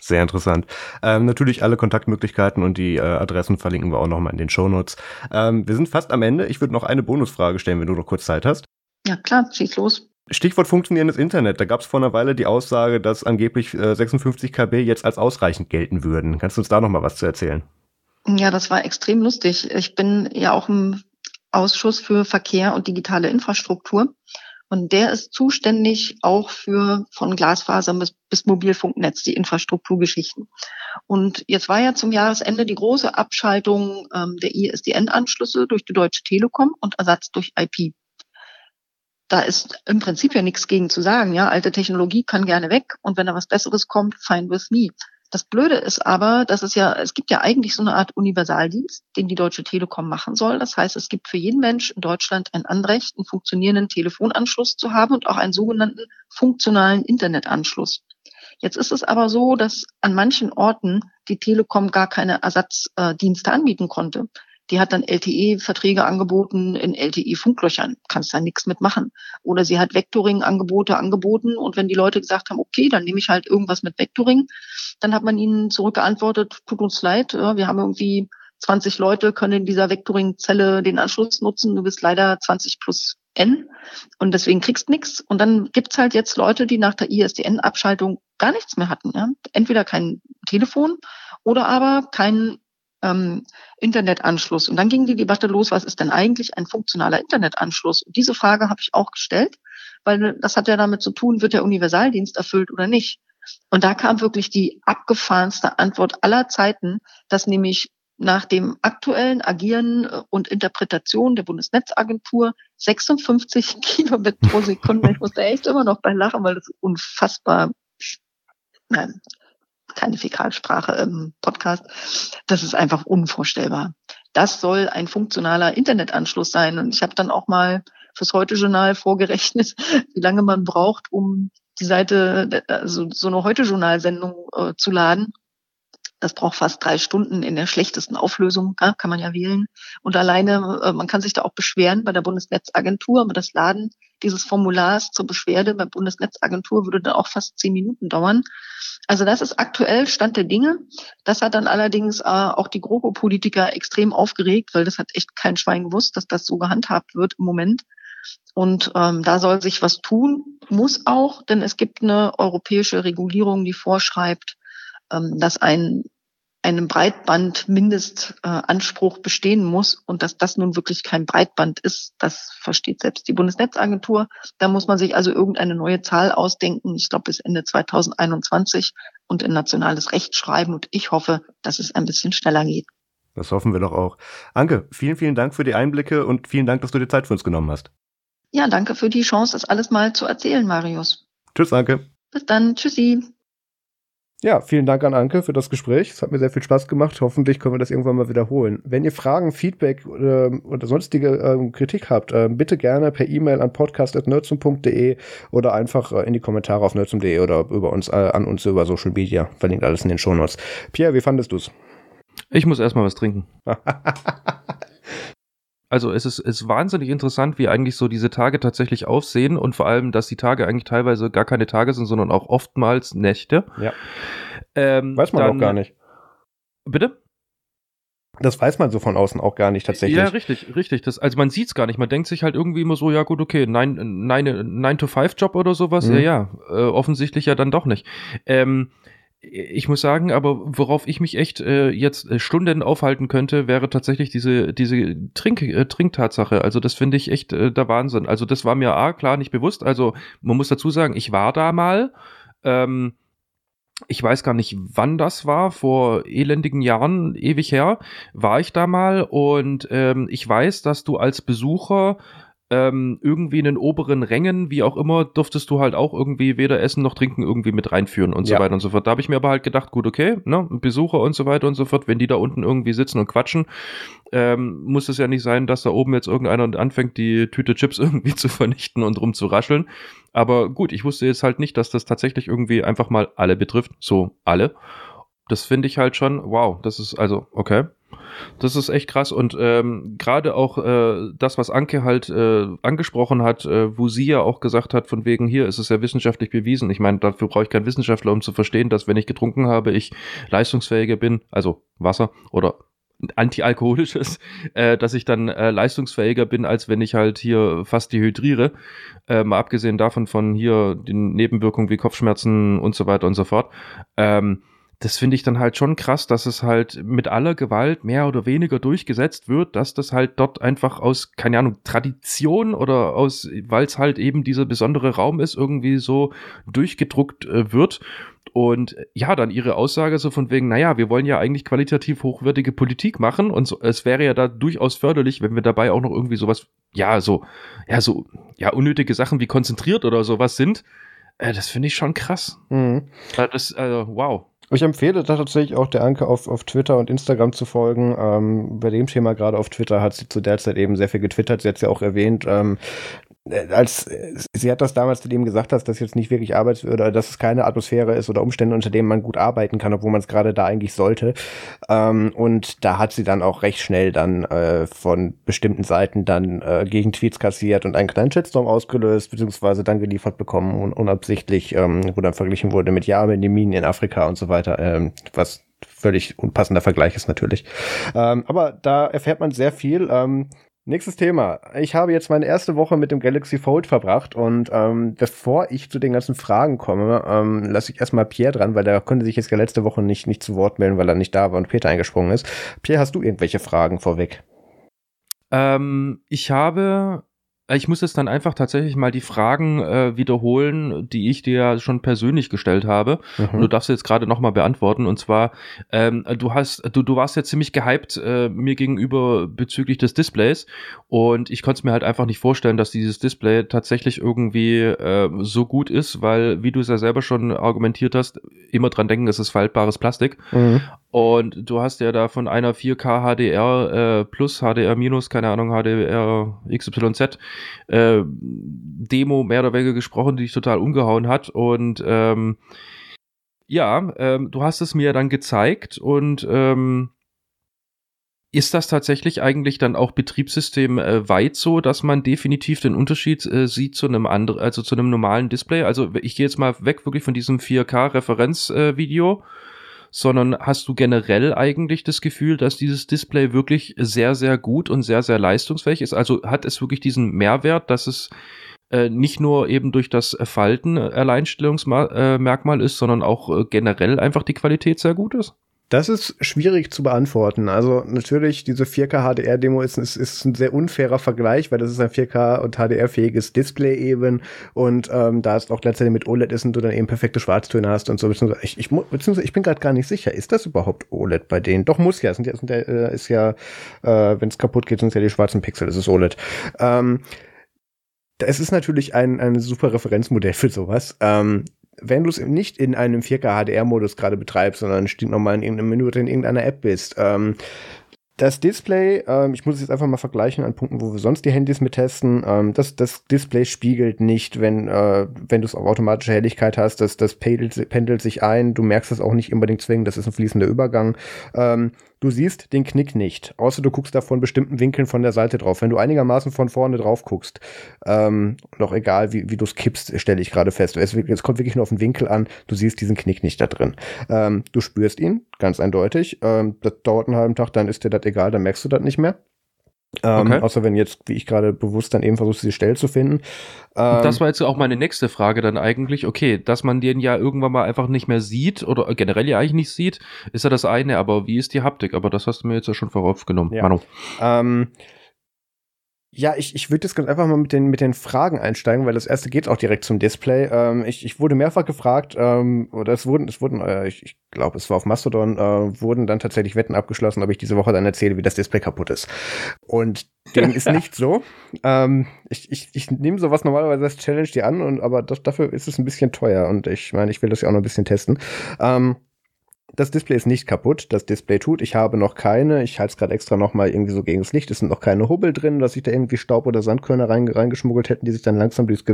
Sehr interessant. Ähm, natürlich alle Kontaktmöglichkeiten und die äh, Adressen verlinken wir auch nochmal in den Shownotes. Ähm, wir sind fast am Ende. Ich würde noch eine Bonusfrage stellen, wenn du noch kurz Zeit hast. Ja, klar, schieß los. Stichwort funktionierendes Internet. Da gab es vor einer Weile die Aussage, dass angeblich äh, 56 KB jetzt als ausreichend gelten würden. Kannst du uns da noch mal was zu erzählen? Ja, das war extrem lustig. Ich bin ja auch im Ausschuss für Verkehr und digitale Infrastruktur. Und der ist zuständig auch für von Glasfaser bis, bis Mobilfunknetz, die Infrastrukturgeschichten. Und jetzt war ja zum Jahresende die große Abschaltung ähm, der ISDN-Anschlüsse durch die Deutsche Telekom und Ersatz durch IP da ist im Prinzip ja nichts gegen zu sagen. Ja, alte Technologie kann gerne weg und wenn da was Besseres kommt, fine with me. Das Blöde ist aber, dass es ja, es gibt ja eigentlich so eine Art Universaldienst, den die Deutsche Telekom machen soll. Das heißt, es gibt für jeden Mensch in Deutschland ein Anrecht, einen funktionierenden Telefonanschluss zu haben und auch einen sogenannten funktionalen Internetanschluss. Jetzt ist es aber so, dass an manchen Orten die Telekom gar keine Ersatzdienste anbieten konnte. Die hat dann LTE-Verträge angeboten in LTE-Funklöchern. Kannst da nichts mitmachen. Oder sie hat Vectoring-Angebote angeboten. Und wenn die Leute gesagt haben, okay, dann nehme ich halt irgendwas mit Vectoring, dann hat man ihnen zurückgeantwortet, tut uns leid, wir haben irgendwie 20 Leute können in dieser Vectoring-Zelle den Anschluss nutzen. Du bist leider 20 plus N und deswegen kriegst nichts. Und dann gibt's halt jetzt Leute, die nach der ISDN-Abschaltung gar nichts mehr hatten. Ja? Entweder kein Telefon oder aber kein ähm, Internetanschluss. Und dann ging die Debatte los, was ist denn eigentlich ein funktionaler Internetanschluss? Und diese Frage habe ich auch gestellt, weil das hat ja damit zu tun, wird der Universaldienst erfüllt oder nicht. Und da kam wirklich die abgefahrenste Antwort aller Zeiten, dass nämlich nach dem aktuellen Agieren äh, und Interpretation der Bundesnetzagentur 56 Kilobit pro Sekunde. Ich musste echt immer noch bei lachen, weil das unfassbar, nein, keine Fäkalsprache im Podcast. Das ist einfach unvorstellbar. Das soll ein funktionaler Internetanschluss sein. Und ich habe dann auch mal fürs Heute-Journal vorgerechnet, wie lange man braucht, um die Seite, also so eine Heute-Journal-Sendung äh, zu laden. Das braucht fast drei Stunden in der schlechtesten Auflösung, ja, kann man ja wählen. Und alleine, äh, man kann sich da auch beschweren bei der Bundesnetzagentur, aber das Laden dieses Formulars zur Beschwerde bei Bundesnetzagentur würde dann auch fast zehn Minuten dauern. Also das ist aktuell Stand der Dinge. Das hat dann allerdings äh, auch die GroKo-Politiker extrem aufgeregt, weil das hat echt kein Schwein gewusst, dass das so gehandhabt wird im Moment. Und ähm, da soll sich was tun, muss auch, denn es gibt eine europäische Regulierung, die vorschreibt, ähm, dass ein einem Breitband-Mindestanspruch bestehen muss und dass das nun wirklich kein Breitband ist, das versteht selbst die Bundesnetzagentur. Da muss man sich also irgendeine neue Zahl ausdenken, ich glaube bis Ende 2021 und in nationales Recht schreiben und ich hoffe, dass es ein bisschen schneller geht. Das hoffen wir doch auch. Anke, vielen, vielen Dank für die Einblicke und vielen Dank, dass du dir Zeit für uns genommen hast. Ja, danke für die Chance, das alles mal zu erzählen, Marius. Tschüss, Anke. Bis dann. Tschüssi. Ja, vielen Dank an Anke für das Gespräch. Es hat mir sehr viel Spaß gemacht. Hoffentlich können wir das irgendwann mal wiederholen. Wenn ihr Fragen, Feedback oder, oder sonstige äh, Kritik habt, äh, bitte gerne per E-Mail an podcast.nerdsum.de oder einfach äh, in die Kommentare auf nerdsum.de oder über uns äh, an uns über Social Media. Verlinkt alles in den Shownotes. Pierre, wie fandest du's? Ich muss erstmal was trinken. also es ist, ist wahnsinnig interessant, wie eigentlich so diese Tage tatsächlich aussehen und vor allem, dass die Tage eigentlich teilweise gar keine Tage sind, sondern auch oftmals Nächte. Ja. Ähm, weiß man dann, auch gar nicht. Bitte? Das weiß man so von außen auch gar nicht tatsächlich. Ja, richtig, richtig. Das, also man sieht es gar nicht. Man denkt sich halt irgendwie immer so, ja gut, okay, 9-to-5-Job oder sowas. Mhm. Ja, ja, äh, offensichtlich ja dann doch nicht. Ähm, ich muss sagen, aber worauf ich mich echt äh, jetzt äh, Stunden aufhalten könnte, wäre tatsächlich diese, diese Trink, äh, Trinktatsache. Also das finde ich echt äh, der Wahnsinn. Also das war mir A, klar nicht bewusst. Also man muss dazu sagen, ich war da mal. Ähm, ich weiß gar nicht, wann das war, vor elendigen Jahren, ewig her, war ich da mal und ähm, ich weiß, dass du als Besucher ähm, irgendwie in den oberen Rängen, wie auch immer, durftest du halt auch irgendwie weder Essen noch Trinken irgendwie mit reinführen und ja. so weiter und so fort. Da habe ich mir aber halt gedacht, gut, okay, ne, Besucher und so weiter und so fort, wenn die da unten irgendwie sitzen und quatschen, ähm, muss es ja nicht sein, dass da oben jetzt irgendeiner anfängt, die Tüte Chips irgendwie zu vernichten und rumzurascheln. Aber gut, ich wusste jetzt halt nicht, dass das tatsächlich irgendwie einfach mal alle betrifft. So alle. Das finde ich halt schon, wow, das ist also, okay. Das ist echt krass und ähm, gerade auch äh, das, was Anke halt äh, angesprochen hat, äh, wo sie ja auch gesagt hat, von wegen hier ist es ja wissenschaftlich bewiesen. Ich meine, dafür brauche ich keinen Wissenschaftler, um zu verstehen, dass wenn ich getrunken habe, ich leistungsfähiger bin, also Wasser oder antialkoholisches, äh, dass ich dann äh, leistungsfähiger bin, als wenn ich halt hier fast dehydriere. Äh, mal abgesehen davon von hier den Nebenwirkungen wie Kopfschmerzen und so weiter und so fort. Ähm, das finde ich dann halt schon krass, dass es halt mit aller Gewalt mehr oder weniger durchgesetzt wird, dass das halt dort einfach aus, keine Ahnung, Tradition oder aus, weil es halt eben dieser besondere Raum ist, irgendwie so durchgedruckt äh, wird. Und ja, dann ihre Aussage so von wegen, naja, wir wollen ja eigentlich qualitativ hochwertige Politik machen und so, es wäre ja da durchaus förderlich, wenn wir dabei auch noch irgendwie sowas, ja, so, ja, so, ja, unnötige Sachen wie konzentriert oder sowas sind. Äh, das finde ich schon krass. Mhm. Äh, das, also, wow. Ich empfehle da tatsächlich auch der Anke auf, auf Twitter und Instagram zu folgen. Ähm, bei dem Thema gerade auf Twitter hat sie zu der Zeit eben sehr viel getwittert. Sie hat es ja auch erwähnt, ähm, äh, als sie hat das damals zu dem gesagt, dass das jetzt nicht wirklich Arbeits oder dass es keine Atmosphäre ist oder Umstände, unter denen man gut arbeiten kann, obwohl man es gerade da eigentlich sollte. Ähm, und da hat sie dann auch recht schnell dann äh, von bestimmten Seiten dann äh, gegen Tweets kassiert und einen kleinen Shitstorm ausgelöst, beziehungsweise dann geliefert bekommen und unabsichtlich, ähm, wo dann verglichen wurde mit ja, mit den Minen in Afrika und so weiter, ähm, was völlig unpassender Vergleich ist natürlich. Ähm, aber da erfährt man sehr viel. Ähm, Nächstes Thema. Ich habe jetzt meine erste Woche mit dem Galaxy Fold verbracht und ähm, bevor ich zu den ganzen Fragen komme, ähm, lasse ich erstmal Pierre dran, weil der konnte sich jetzt ja letzte Woche nicht, nicht zu Wort melden, weil er nicht da war und Peter eingesprungen ist. Pierre, hast du irgendwelche Fragen vorweg? Ähm, ich habe ich muss jetzt dann einfach tatsächlich mal die Fragen äh, wiederholen, die ich dir ja schon persönlich gestellt habe. Mhm. Und du darfst jetzt gerade nochmal beantworten. Und zwar, ähm, du hast, du, du warst ja ziemlich gehypt äh, mir gegenüber bezüglich des Displays. Und ich konnte es mir halt einfach nicht vorstellen, dass dieses Display tatsächlich irgendwie äh, so gut ist, weil, wie du es ja selber schon argumentiert hast, immer dran denken, es ist faltbares Plastik. Mhm. Und du hast ja da von einer 4K HDR äh, plus HDR minus, keine Ahnung, HDR XYZ äh, Demo mehr oder weniger gesprochen, die dich total umgehauen hat. Und ähm, ja, ähm, du hast es mir dann gezeigt und ähm, ist das tatsächlich eigentlich dann auch Betriebssystem äh, so, dass man definitiv den Unterschied äh, sieht zu einem anderen, also zu einem normalen Display? Also ich gehe jetzt mal weg wirklich von diesem 4K-Referenzvideo. Äh, sondern hast du generell eigentlich das Gefühl, dass dieses Display wirklich sehr, sehr gut und sehr, sehr leistungsfähig ist? Also hat es wirklich diesen Mehrwert, dass es äh, nicht nur eben durch das Falten Alleinstellungsmerkmal ist, sondern auch äh, generell einfach die Qualität sehr gut ist? Das ist schwierig zu beantworten. Also natürlich, diese 4K HDR-Demo ist, ist, ist ein sehr unfairer Vergleich, weil das ist ein 4K und HDR-fähiges Display eben und ähm, da es auch gleichzeitig mit OLED ist und du dann eben perfekte Schwarztöne hast und so. Beziehungsweise ich, ich, beziehungsweise ich bin gerade gar nicht sicher, ist das überhaupt OLED bei denen? Doch muss ja, sind ja, sind ja äh, ist ja, äh, wenn es kaputt geht, sind es ja die schwarzen Pixel, das ist OLED. Ähm, es ist natürlich ein, ein super Referenzmodell für sowas. Ähm, wenn du es nicht in einem 4K HDR-Modus gerade betreibst, sondern nochmal in irgendeinem Menü oder in irgendeiner App bist, ähm, das Display, ähm, ich muss es jetzt einfach mal vergleichen an Punkten, wo wir sonst die Handys mit testen. Ähm, das, das Display spiegelt nicht, wenn, äh, wenn du es auf automatische Helligkeit hast. Das, das pendelt, pendelt sich ein. Du merkst es auch nicht unbedingt zwingend. Das ist ein fließender Übergang. Ähm, Du siehst den Knick nicht, außer du guckst da von bestimmten Winkeln von der Seite drauf. Wenn du einigermaßen von vorne drauf guckst, ähm, noch egal wie, wie du es kippst, stelle ich gerade fest. Es, es, kommt wirklich nur auf den Winkel an, du siehst diesen Knick nicht da drin. Ähm, du spürst ihn, ganz eindeutig. Ähm, das dauert einen halben Tag, dann ist dir das egal, dann merkst du das nicht mehr. Ähm, okay. Außer wenn jetzt, wie ich gerade bewusst dann eben versuchst, diese Stelle zu finden. Ähm, das war jetzt auch meine nächste Frage dann eigentlich. Okay, dass man den ja irgendwann mal einfach nicht mehr sieht oder generell ja eigentlich nicht sieht, ist ja das eine, aber wie ist die Haptik? Aber das hast du mir jetzt ja schon voraufgenommen, ja. Manu. Ähm, ja, ich, ich würde jetzt ganz einfach mal mit den, mit den Fragen einsteigen, weil das erste geht auch direkt zum Display. Ähm, ich, ich wurde mehrfach gefragt, ähm, oder es wurden, es wurden, äh, ich, ich glaube, es war auf Mastodon, äh, wurden dann tatsächlich Wetten abgeschlossen, ob ich diese Woche dann erzähle, wie das Display kaputt ist. Und dem ist nicht so. Ähm, ich ich, ich nehme sowas normalerweise als Challenge dir an, und, aber das, dafür ist es ein bisschen teuer und ich meine, ich will das ja auch noch ein bisschen testen. Ähm, das Display ist nicht kaputt. Das Display tut. Ich habe noch keine. Ich halte es gerade extra noch mal irgendwie so gegen das Licht. Es sind noch keine Hubbel drin, dass sich da irgendwie Staub oder Sandkörner reingeschmuggelt hätten, die sich dann langsam durchs,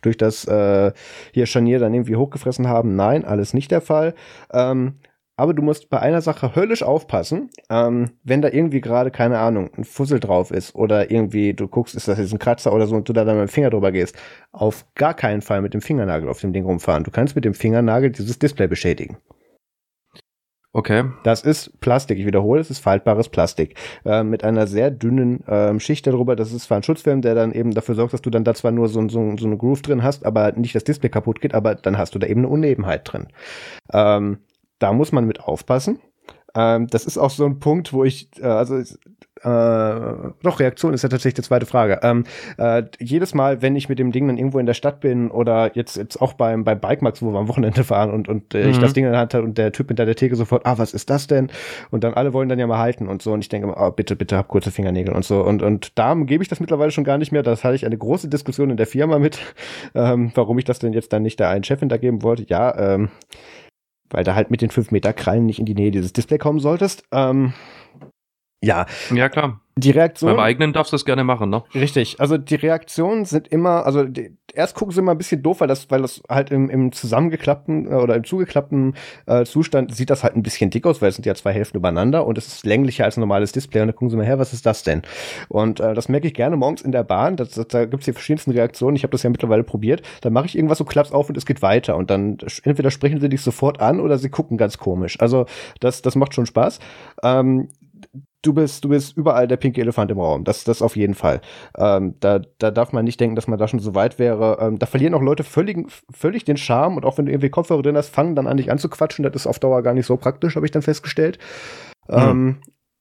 durch das äh, hier Scharnier dann irgendwie hochgefressen haben. Nein, alles nicht der Fall. Ähm, aber du musst bei einer Sache höllisch aufpassen, ähm, wenn da irgendwie gerade, keine Ahnung, ein Fussel drauf ist oder irgendwie du guckst, ist das jetzt ein Kratzer oder so und du da dann mit dem Finger drüber gehst. Auf gar keinen Fall mit dem Fingernagel auf dem Ding rumfahren. Du kannst mit dem Fingernagel dieses Display beschädigen. Okay. Das ist Plastik. Ich wiederhole, es ist faltbares Plastik. Äh, mit einer sehr dünnen äh, Schicht darüber. Das ist zwar ein Schutzfilm, der dann eben dafür sorgt, dass du dann da zwar nur so, so, so eine Groove drin hast, aber nicht das Display kaputt geht, aber dann hast du da eben eine Unebenheit drin. Ähm, da muss man mit aufpassen. Ähm, das ist auch so ein Punkt, wo ich, äh, also äh, doch, Reaktion ist ja tatsächlich die zweite Frage. Ähm, äh, jedes Mal, wenn ich mit dem Ding dann irgendwo in der Stadt bin oder jetzt, jetzt auch beim, beim Bikemax, wo wir am Wochenende fahren und, und äh, mhm. ich das Ding in der Hand hatte und der Typ hinter der Theke sofort, ah, was ist das denn? Und dann alle wollen dann ja mal halten und so. Und ich denke immer, oh, bitte, bitte hab kurze Fingernägel und so. Und, und da gebe ich das mittlerweile schon gar nicht mehr. Das hatte ich eine große Diskussion in der Firma mit, ähm, warum ich das denn jetzt dann nicht der einen Chefin da geben wollte. Ja, ähm, weil du halt mit den 5 Meter Krallen nicht in die Nähe dieses Display kommen solltest. Ähm, ja. Ja, klar. Die Reaktion. Beim eigenen darfst du das gerne machen, ne? Richtig. Also die Reaktionen sind immer, also die, erst gucken sie immer ein bisschen doof, weil das, weil das halt im, im zusammengeklappten äh, oder im zugeklappten äh, Zustand sieht das halt ein bisschen dick aus, weil es sind ja zwei Hälften übereinander und es ist länglicher als ein normales Display. Und dann gucken sie mal her, was ist das denn? Und äh, das merke ich gerne morgens in der Bahn. Das, das, da gibt es die verschiedensten Reaktionen. Ich habe das ja mittlerweile probiert. Dann mache ich irgendwas so klappt's auf und es geht weiter. Und dann entweder sprechen sie dich sofort an oder sie gucken ganz komisch. Also das, das macht schon Spaß. Ähm, du bist, du bist überall der pinke Elefant im Raum. Das, das auf jeden Fall. Ähm, da, da darf man nicht denken, dass man da schon so weit wäre. Ähm, da verlieren auch Leute völlig, völlig den Charme und auch wenn du irgendwie Kopfhörer drin hast, fangen dann an, dich anzuquatschen. Das ist auf Dauer gar nicht so praktisch, habe ich dann festgestellt. Mhm. Ähm,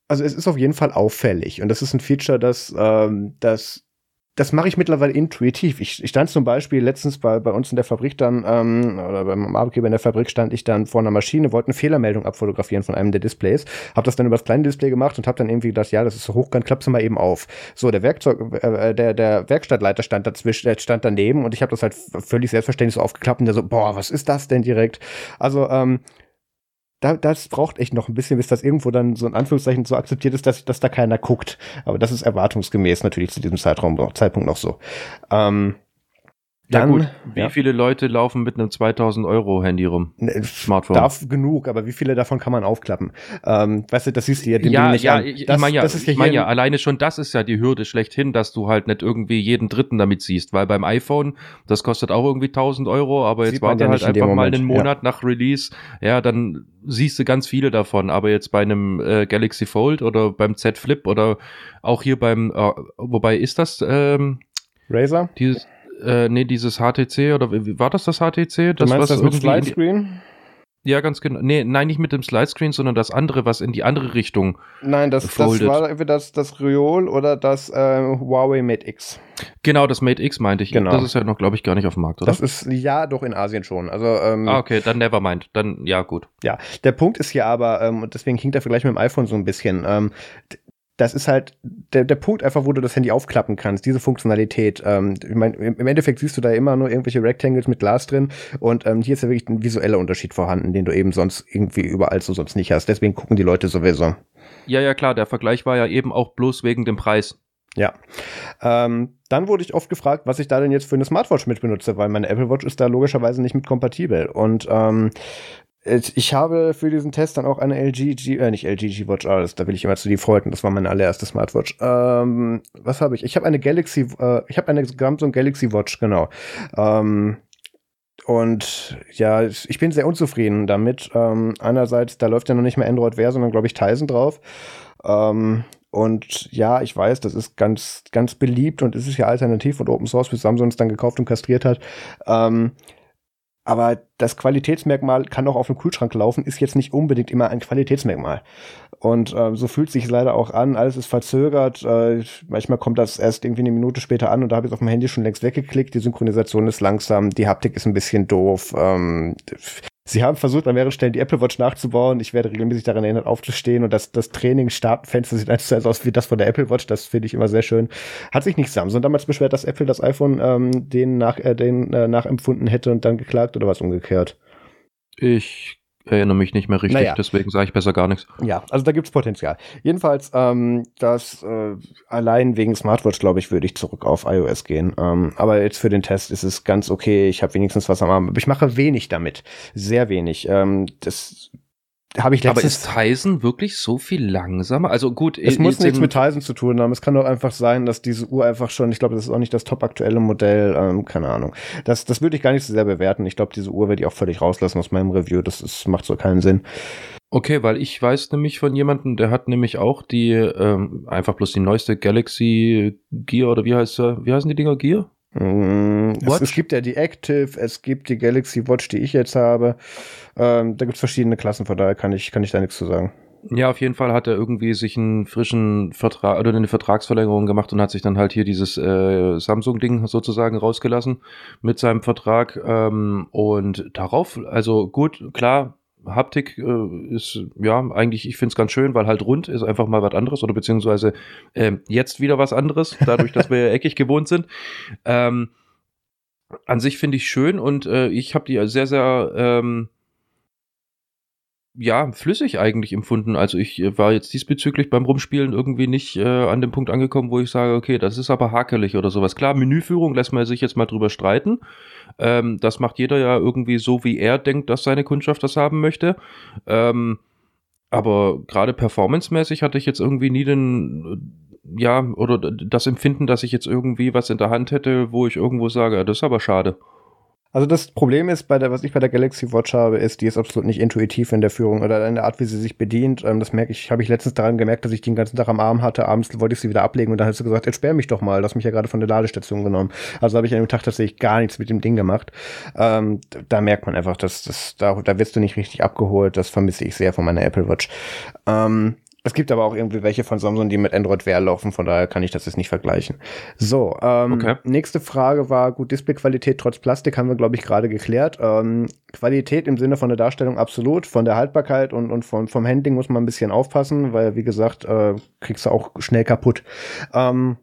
also es ist auf jeden Fall auffällig und das ist ein Feature, das, ähm, das das mache ich mittlerweile intuitiv. Ich, ich stand zum Beispiel letztens bei, bei uns in der Fabrik dann, ähm, oder beim Arbeitgeber in der Fabrik stand ich dann vor einer Maschine, wollte eine Fehlermeldung abfotografieren von einem der Displays, habe das dann über das kleine Display gemacht und habe dann irgendwie gedacht, ja, das ist so hochkant, klapp's mal eben auf. So, der Werkzeug, äh, der, der Werkstattleiter stand dazwischen, der stand daneben und ich habe das halt völlig selbstverständlich so aufgeklappt und der so, boah, was ist das denn direkt? Also, ähm, da, das braucht echt noch ein bisschen, bis das irgendwo dann so in Anführungszeichen so akzeptiert ist, dass, dass da keiner guckt. Aber das ist erwartungsgemäß natürlich zu diesem Zeitraum, Zeitpunkt noch so. Ähm, ja dann, gut, wie ja. viele Leute laufen mit einem 2000 Euro Handy rum? Ne, Smartphone. Darf genug, aber wie viele davon kann man aufklappen? Ähm, weißt du, das siehst du ja dem ja, nicht ja, an. Ich, das, ich meine ja, ich mein ja, alleine schon das ist ja die Hürde schlechthin, dass du halt nicht irgendwie jeden Dritten damit siehst, weil beim iPhone, das kostet auch irgendwie 1000 Euro, aber jetzt warte ja halt einfach mal einen Monat ja. nach Release, ja, dann siehst du ganz viele davon, aber jetzt bei einem äh, Galaxy Fold oder beim Z Flip oder auch hier beim, äh, wobei ist das ähm, Razer? Dieses äh, nee, dieses HTC oder war das das HTC? Das, du meinst was das mit Slidescreen? Ja, ganz genau. Nee, nein, nicht mit dem Slidescreen, sondern das andere, was in die andere Richtung. Nein, das, das war entweder das, das Riol oder das äh, Huawei Mate X. Genau, das Mate X meinte ich. Genau. Das ist ja noch, glaube ich, gar nicht auf dem Markt, oder? Das ist ja doch in Asien schon. Also, ähm, ah, okay, dann never mind. Dann, ja, gut. Ja, der Punkt ist hier aber, ähm, und deswegen hinkt der Vergleich mit dem iPhone so ein bisschen. Ähm, das ist halt der, der Punkt einfach, wo du das Handy aufklappen kannst, diese Funktionalität. Ähm, ich mein, Im Endeffekt siehst du da immer nur irgendwelche Rectangles mit Glas drin und ähm, hier ist ja wirklich ein visueller Unterschied vorhanden, den du eben sonst irgendwie überall so sonst nicht hast. Deswegen gucken die Leute sowieso. Ja, ja, klar, der Vergleich war ja eben auch bloß wegen dem Preis. Ja. Ähm, dann wurde ich oft gefragt, was ich da denn jetzt für eine Smartwatch mit benutze, weil meine Apple Watch ist da logischerweise nicht mit kompatibel. Und ähm, ich habe für diesen Test dann auch eine LG, G, äh, nicht LG G Watch R, da will ich immer zu die folgen, das war meine allererste Smartwatch. Ähm, was habe ich? Ich habe eine Galaxy, äh, ich habe eine Samsung Galaxy Watch, genau. Ähm, und ja, ich bin sehr unzufrieden damit. Ähm, einerseits, da läuft ja noch nicht mehr Android Wear, sondern glaube ich Tizen drauf. Ähm, und ja, ich weiß, das ist ganz, ganz beliebt und es ist ja alternativ und Open Source, bis Samsung es dann gekauft und kastriert hat. Ähm, aber das Qualitätsmerkmal kann auch auf dem Kühlschrank laufen, ist jetzt nicht unbedingt immer ein Qualitätsmerkmal. Und äh, so fühlt sich leider auch an, alles ist verzögert. Äh, manchmal kommt das erst irgendwie eine Minute später an und da habe ich auf dem Handy schon längst weggeklickt. Die Synchronisation ist langsam, die Haptik ist ein bisschen doof. Ähm, Sie haben versucht, an mehreren Stellen die Apple Watch nachzubauen. Ich werde regelmäßig daran erinnert, aufzustehen und das, das Training-Startfenster sieht eins zu aus wie das von der Apple Watch. Das finde ich immer sehr schön. Hat sich nicht Samsung damals beschwert, dass Apple das iPhone ähm, den, nach, äh, den äh, nachempfunden hätte und dann geklagt oder was umgekehrt? Ich erinnere mich nicht mehr richtig, naja. deswegen sage ich besser gar nichts. Ja, also da gibt's Potenzial. Jedenfalls, ähm, das äh, allein wegen Smartwatch, glaube ich, würde ich zurück auf iOS gehen. Ähm, aber jetzt für den Test ist es ganz okay. Ich habe wenigstens was am Arm. Aber ich mache wenig damit. Sehr wenig. Ähm, das habe ich letztens. Aber ist Tyson wirklich so viel langsamer? Also gut, es muss nichts mit Tyson zu tun haben. Es kann doch einfach sein, dass diese Uhr einfach schon, ich glaube, das ist auch nicht das top aktuelle Modell, ähm, keine Ahnung. Das, das würde ich gar nicht so sehr bewerten. Ich glaube, diese Uhr werde ich auch völlig rauslassen aus meinem Review. Das ist, macht so keinen Sinn. Okay, weil ich weiß nämlich von jemandem, der hat nämlich auch die, ähm, einfach bloß die neueste Galaxy Gear oder wie heißt wie heißen die Dinger Gear? Mm, es, es, gibt ja die Active, es gibt die Galaxy Watch, die ich jetzt habe. Ähm, da gibt es verschiedene Klassen, von daher kann ich, kann ich da nichts zu sagen. Ja, auf jeden Fall hat er irgendwie sich einen frischen Vertrag oder eine Vertragsverlängerung gemacht und hat sich dann halt hier dieses äh, Samsung-Ding sozusagen rausgelassen mit seinem Vertrag. Ähm, und darauf, also gut, klar, Haptik äh, ist, ja, eigentlich, ich finde es ganz schön, weil halt rund ist einfach mal was anderes oder beziehungsweise äh, jetzt wieder was anderes, dadurch, dass wir ja eckig gewohnt sind. Ähm, an sich finde ich schön und äh, ich habe die sehr, sehr, ähm, ja, flüssig eigentlich empfunden. Also ich äh, war jetzt diesbezüglich beim Rumspielen irgendwie nicht äh, an dem Punkt angekommen, wo ich sage, okay, das ist aber hakelig oder sowas. Klar, Menüführung lässt man sich jetzt mal drüber streiten. Ähm, das macht jeder ja irgendwie so, wie er denkt, dass seine Kundschaft das haben möchte. Ähm, aber gerade performancemäßig hatte ich jetzt irgendwie nie den, äh, ja, oder das Empfinden, dass ich jetzt irgendwie was in der Hand hätte, wo ich irgendwo sage, das ist aber schade. Also das Problem ist, bei der, was ich bei der Galaxy Watch habe, ist, die ist absolut nicht intuitiv in der Führung oder in der Art, wie sie sich bedient. Ähm, das merke ich, habe ich letztens daran gemerkt, dass ich den ganzen Tag am Arm hatte. Abends wollte ich sie wieder ablegen und dann hat sie gesagt, entsperr mich doch mal. Du hast mich ja gerade von der Ladestation genommen. Also habe ich an dem Tag tatsächlich gar nichts mit dem Ding gemacht. Ähm, da merkt man einfach, dass das, da, da wirst du nicht richtig abgeholt. Das vermisse ich sehr von meiner Apple Watch. Ähm, es gibt aber auch irgendwie welche von Samsung, die mit Android Wear laufen, von daher kann ich das jetzt nicht vergleichen. So, ähm, okay. nächste Frage war, gut, Displayqualität trotz Plastik haben wir, glaube ich, gerade geklärt. Ähm, Qualität im Sinne von der Darstellung absolut, von der Haltbarkeit und, und vom, vom Handling muss man ein bisschen aufpassen, weil, wie gesagt, äh, kriegst du auch schnell kaputt. Ähm,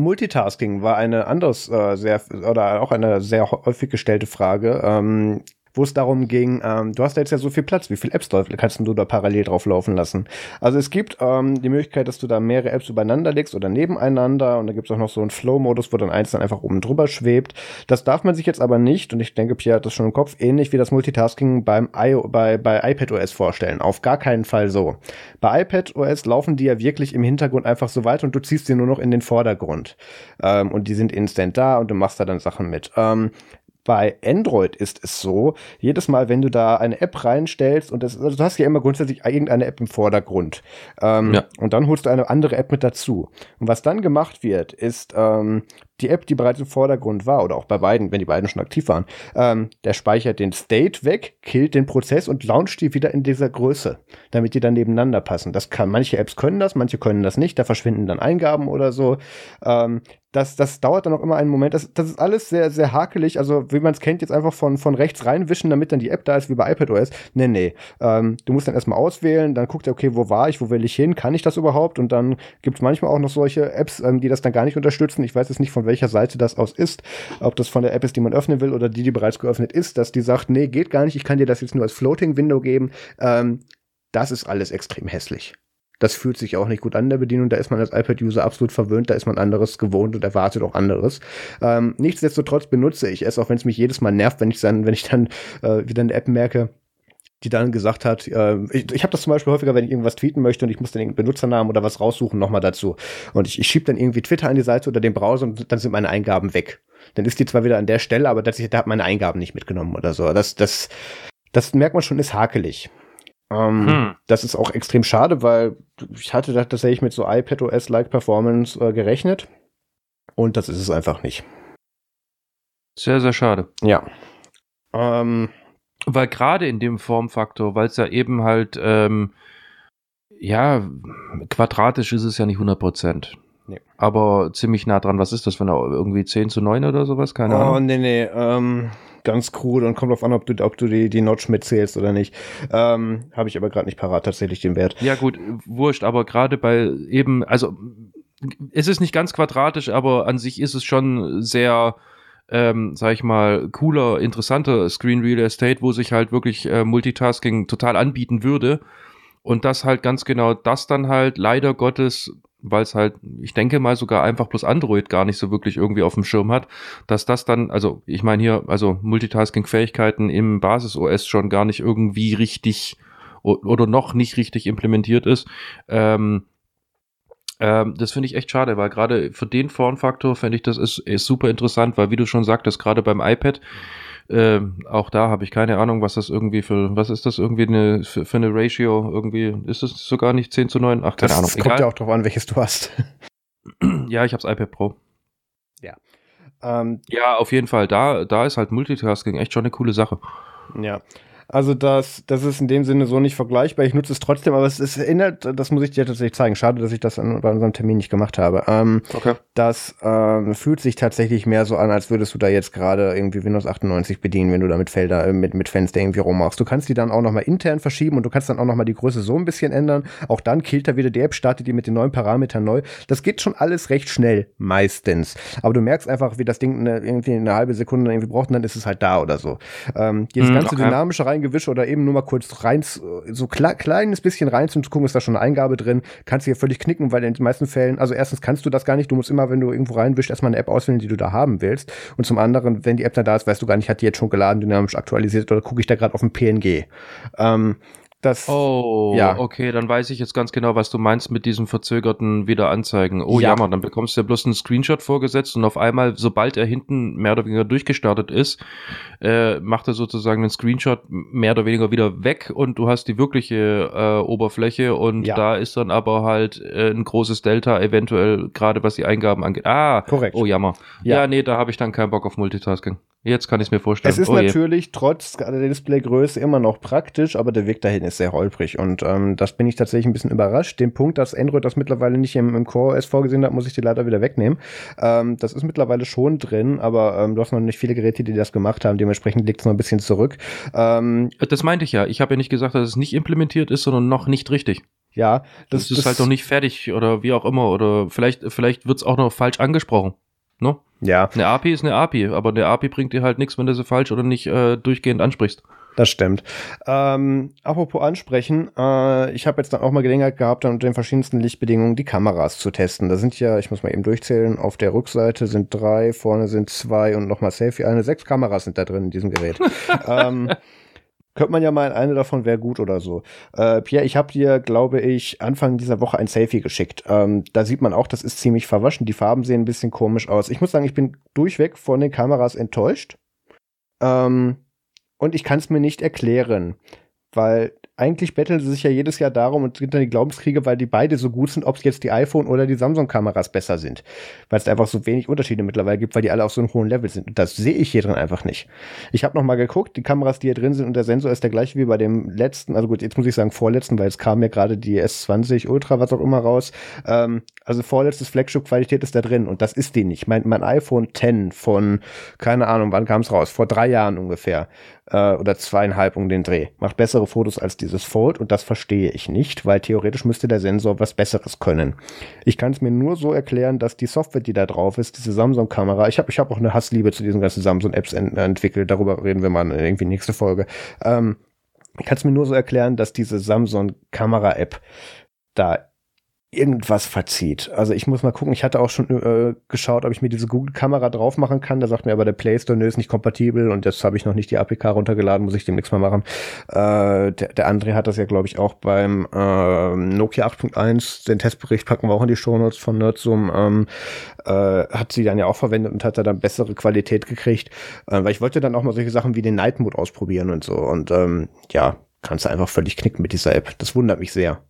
Multitasking war eine anderes äh, sehr oder auch eine sehr häufig gestellte Frage. Ähm, wo es darum ging, ähm, du hast da jetzt ja so viel Platz, wie viele Apps kannst du da parallel drauf laufen lassen? Also es gibt ähm, die Möglichkeit, dass du da mehrere Apps übereinander legst oder nebeneinander und da gibt es auch noch so einen Flow-Modus, wo dann eins dann einfach oben drüber schwebt. Das darf man sich jetzt aber nicht, und ich denke, Pierre hat das schon im Kopf, ähnlich wie das Multitasking beim I bei, bei iPadOS vorstellen. Auf gar keinen Fall so. Bei iPadOS laufen die ja wirklich im Hintergrund einfach so weiter und du ziehst sie nur noch in den Vordergrund. Ähm, und die sind instant da und du machst da dann Sachen mit. Ähm, bei Android ist es so, jedes Mal, wenn du da eine App reinstellst und das, also du hast ja immer grundsätzlich irgendeine App im Vordergrund ähm, ja. und dann holst du eine andere App mit dazu. Und was dann gemacht wird, ist, ähm, die App, die bereits im Vordergrund war, oder auch bei beiden, wenn die beiden schon aktiv waren, ähm, der speichert den State weg, killt den Prozess und launcht die wieder in dieser Größe, damit die dann nebeneinander passen. Das kann, manche Apps können das, manche können das nicht, da verschwinden dann Eingaben oder so. Ähm, das, das dauert dann auch immer einen Moment. Das, das ist alles sehr, sehr hakelig. Also, wie man es kennt, jetzt einfach von, von rechts reinwischen, damit dann die App da ist, wie bei iPadOS. Nee, nee. Ähm, du musst dann erstmal auswählen, dann guckt er, okay, wo war ich, wo will ich hin, kann ich das überhaupt? Und dann gibt es manchmal auch noch solche Apps, ähm, die das dann gar nicht unterstützen. Ich weiß jetzt nicht, von welcher Seite das aus ist, ob das von der App ist, die man öffnen will oder die, die bereits geöffnet ist, dass die sagt, nee, geht gar nicht, ich kann dir das jetzt nur als Floating Window geben. Ähm, das ist alles extrem hässlich. Das fühlt sich auch nicht gut an der Bedienung. Da ist man als iPad-User absolut verwöhnt. Da ist man anderes gewohnt und erwartet auch anderes. Ähm, nichtsdestotrotz benutze ich es, auch wenn es mich jedes Mal nervt, wenn ich dann, wenn ich dann äh, wieder eine App merke, die dann gesagt hat, äh, ich, ich habe das zum Beispiel häufiger, wenn ich irgendwas tweeten möchte und ich muss dann irgendeinen Benutzernamen oder was raussuchen, nochmal dazu. Und ich, ich schiebe dann irgendwie Twitter an die Seite oder den Browser und dann sind meine Eingaben weg. Dann ist die zwar wieder an der Stelle, aber das, da hat meine Eingaben nicht mitgenommen oder so. Das, das, das merkt man schon, ist hakelig. Ähm, hm. Das ist auch extrem schade, weil ich hatte da tatsächlich mit so iPadOS-like Performance äh, gerechnet. Und das ist es einfach nicht. Sehr, sehr schade. Ja. Ähm, weil gerade in dem Formfaktor, weil es ja eben halt, ähm, ja, quadratisch ist es ja nicht 100 Prozent. Nee. Aber ziemlich nah dran. Was ist das, wenn er irgendwie 10 zu 9 oder sowas? Keine oh, Ahnung. Oh, nee, nee. Ähm, ganz cool und kommt drauf an, ob du, ob du die, die Notch mitzählst oder nicht. Ähm, Habe ich aber gerade nicht parat tatsächlich den Wert. Ja, gut, wurscht, aber gerade bei eben, also es ist nicht ganz quadratisch, aber an sich ist es schon sehr ähm, sag ich mal, cooler, interessanter Screen Real Estate, wo sich halt wirklich äh, Multitasking total anbieten würde. Und das halt ganz genau das dann halt leider Gottes, weil es halt, ich denke mal sogar einfach bloß Android gar nicht so wirklich irgendwie auf dem Schirm hat, dass das dann, also ich meine hier, also Multitasking-Fähigkeiten im Basis-OS schon gar nicht irgendwie richtig oder noch nicht richtig implementiert ist. Ähm, ähm, das finde ich echt schade, weil gerade für den Formfaktor fände ich das ist, ist super interessant, weil wie du schon sagtest, gerade beim iPad, äh, auch da habe ich keine Ahnung, was das irgendwie für, was ist das irgendwie eine, für, für eine Ratio irgendwie, ist das sogar nicht 10 zu 9? Ach, keine das Ahnung. Das kommt ja auch drauf an, welches du hast. ja, ich habe das iPad Pro. Ja. Ähm, ja, auf jeden Fall. Da, da ist halt Multitasking echt schon eine coole Sache. Ja. Also das, das ist in dem Sinne so nicht vergleichbar. Ich nutze es trotzdem, aber es, es erinnert, das muss ich dir tatsächlich zeigen. Schade, dass ich das an, bei unserem Termin nicht gemacht habe. Ähm, okay. Das ähm, fühlt sich tatsächlich mehr so an, als würdest du da jetzt gerade irgendwie Windows 98 bedienen, wenn du da mit Felder, äh, mit, mit Fenster irgendwie rummachst. Du kannst die dann auch nochmal intern verschieben und du kannst dann auch nochmal die Größe so ein bisschen ändern. Auch dann killt er wieder die App, startet die mit den neuen Parametern neu. Das geht schon alles recht schnell, meistens. Aber du merkst einfach, wie das Ding eine, irgendwie eine halbe Sekunde irgendwie braucht und dann ist es halt da oder so. Ähm, dieses mhm, ganze okay. dynamische rein reingewischt oder eben nur mal kurz rein, so kle kleines bisschen rein zu gucken, ist da schon eine Eingabe drin, kannst du hier völlig knicken, weil in den meisten Fällen, also erstens kannst du das gar nicht, du musst immer, wenn du irgendwo reinwischst, erstmal eine App auswählen, die du da haben willst. Und zum anderen, wenn die App dann da ist, weißt du gar nicht, hat die jetzt schon geladen, dynamisch aktualisiert oder gucke ich da gerade auf ein PNG. Ähm, das, oh, ja. okay, dann weiß ich jetzt ganz genau, was du meinst mit diesem verzögerten Wiederanzeigen. Oh ja. jammer, dann bekommst du ja bloß einen Screenshot vorgesetzt und auf einmal, sobald er hinten mehr oder weniger durchgestartet ist, äh, macht er sozusagen einen Screenshot mehr oder weniger wieder weg und du hast die wirkliche äh, Oberfläche und ja. da ist dann aber halt äh, ein großes Delta eventuell, gerade was die Eingaben angeht. Ah, korrekt. Oh jammer. Ja, ja nee, da habe ich dann keinen Bock auf Multitasking. Jetzt kann ich es mir vorstellen. Es ist oh natürlich je. trotz der Displaygröße immer noch praktisch, aber der Weg dahin ist sehr holprig. Und ähm, das bin ich tatsächlich ein bisschen überrascht. Den Punkt, dass Android das mittlerweile nicht im, im Core OS vorgesehen hat, muss ich dir leider wieder wegnehmen. Ähm, das ist mittlerweile schon drin, aber ähm, du hast noch nicht viele Geräte, die das gemacht haben. Dementsprechend liegt es noch ein bisschen zurück. Ähm, das meinte ich ja. Ich habe ja nicht gesagt, dass es nicht implementiert ist, sondern noch nicht richtig. Ja, das, das ist das halt noch nicht fertig oder wie auch immer. Oder vielleicht, vielleicht wird es auch noch falsch angesprochen. Ne? Ja. Eine API ist eine API, aber eine API bringt dir halt nichts, wenn du sie falsch oder nicht äh, durchgehend ansprichst. Das stimmt. Ähm, apropos ansprechen, äh, ich habe jetzt dann auch mal Gelegenheit gehabt, dann unter den verschiedensten Lichtbedingungen die Kameras zu testen. Da sind ja, ich muss mal eben durchzählen, auf der Rückseite sind drei, vorne sind zwei und nochmal Selfie eine. Sechs Kameras sind da drin in diesem Gerät. ähm, könnte man ja mal, eine davon wäre gut oder so. Äh, Pierre, ich habe dir, glaube ich, Anfang dieser Woche ein Selfie geschickt. Ähm, da sieht man auch, das ist ziemlich verwaschen. Die Farben sehen ein bisschen komisch aus. Ich muss sagen, ich bin durchweg von den Kameras enttäuscht. Ähm, und ich kann es mir nicht erklären, weil eigentlich betteln sie sich ja jedes Jahr darum und sind dann die Glaubenskriege, weil die beide so gut sind, ob es jetzt die iPhone oder die Samsung-Kameras besser sind. Weil es einfach so wenig Unterschiede mittlerweile gibt, weil die alle auf so einem hohen Level sind. Und das sehe ich hier drin einfach nicht. Ich habe noch mal geguckt, die Kameras, die hier drin sind und der Sensor ist der gleiche wie bei dem letzten, also gut, jetzt muss ich sagen vorletzten, weil es kam ja gerade die S20 Ultra, was auch immer raus. Ähm, also vorletztes Flagship-Qualität ist da drin und das ist die nicht. Mein, mein iPhone 10 von, keine Ahnung, wann kam es raus? Vor drei Jahren ungefähr äh, oder zweieinhalb um den Dreh. Macht bessere Fotos als dieses Fold und das verstehe ich nicht, weil theoretisch müsste der Sensor was Besseres können. Ich kann es mir nur so erklären, dass die Software, die da drauf ist, diese Samsung-Kamera, ich habe ich hab auch eine Hassliebe zu diesen ganzen Samsung-Apps ent entwickelt, darüber reden wir mal in irgendwie nächste Folge. Ähm, ich kann es mir nur so erklären, dass diese Samsung-Kamera-App da irgendwas verzieht. Also ich muss mal gucken, ich hatte auch schon äh, geschaut, ob ich mir diese Google-Kamera drauf machen kann. Da sagt mir aber der Play Store, nö, ist nicht kompatibel und jetzt habe ich noch nicht die APK runtergeladen, muss ich demnächst mal machen. Äh, der, der André hat das ja, glaube ich, auch beim äh, Nokia 8.1, den Testbericht packen wir auch in die Shownotes von Nerdsum, ähm, äh, hat sie dann ja auch verwendet und hat da dann bessere Qualität gekriegt. Äh, weil ich wollte dann auch mal solche Sachen wie den Night Mode ausprobieren und so. Und ähm, ja, kannst du einfach völlig knicken mit dieser App. Das wundert mich sehr.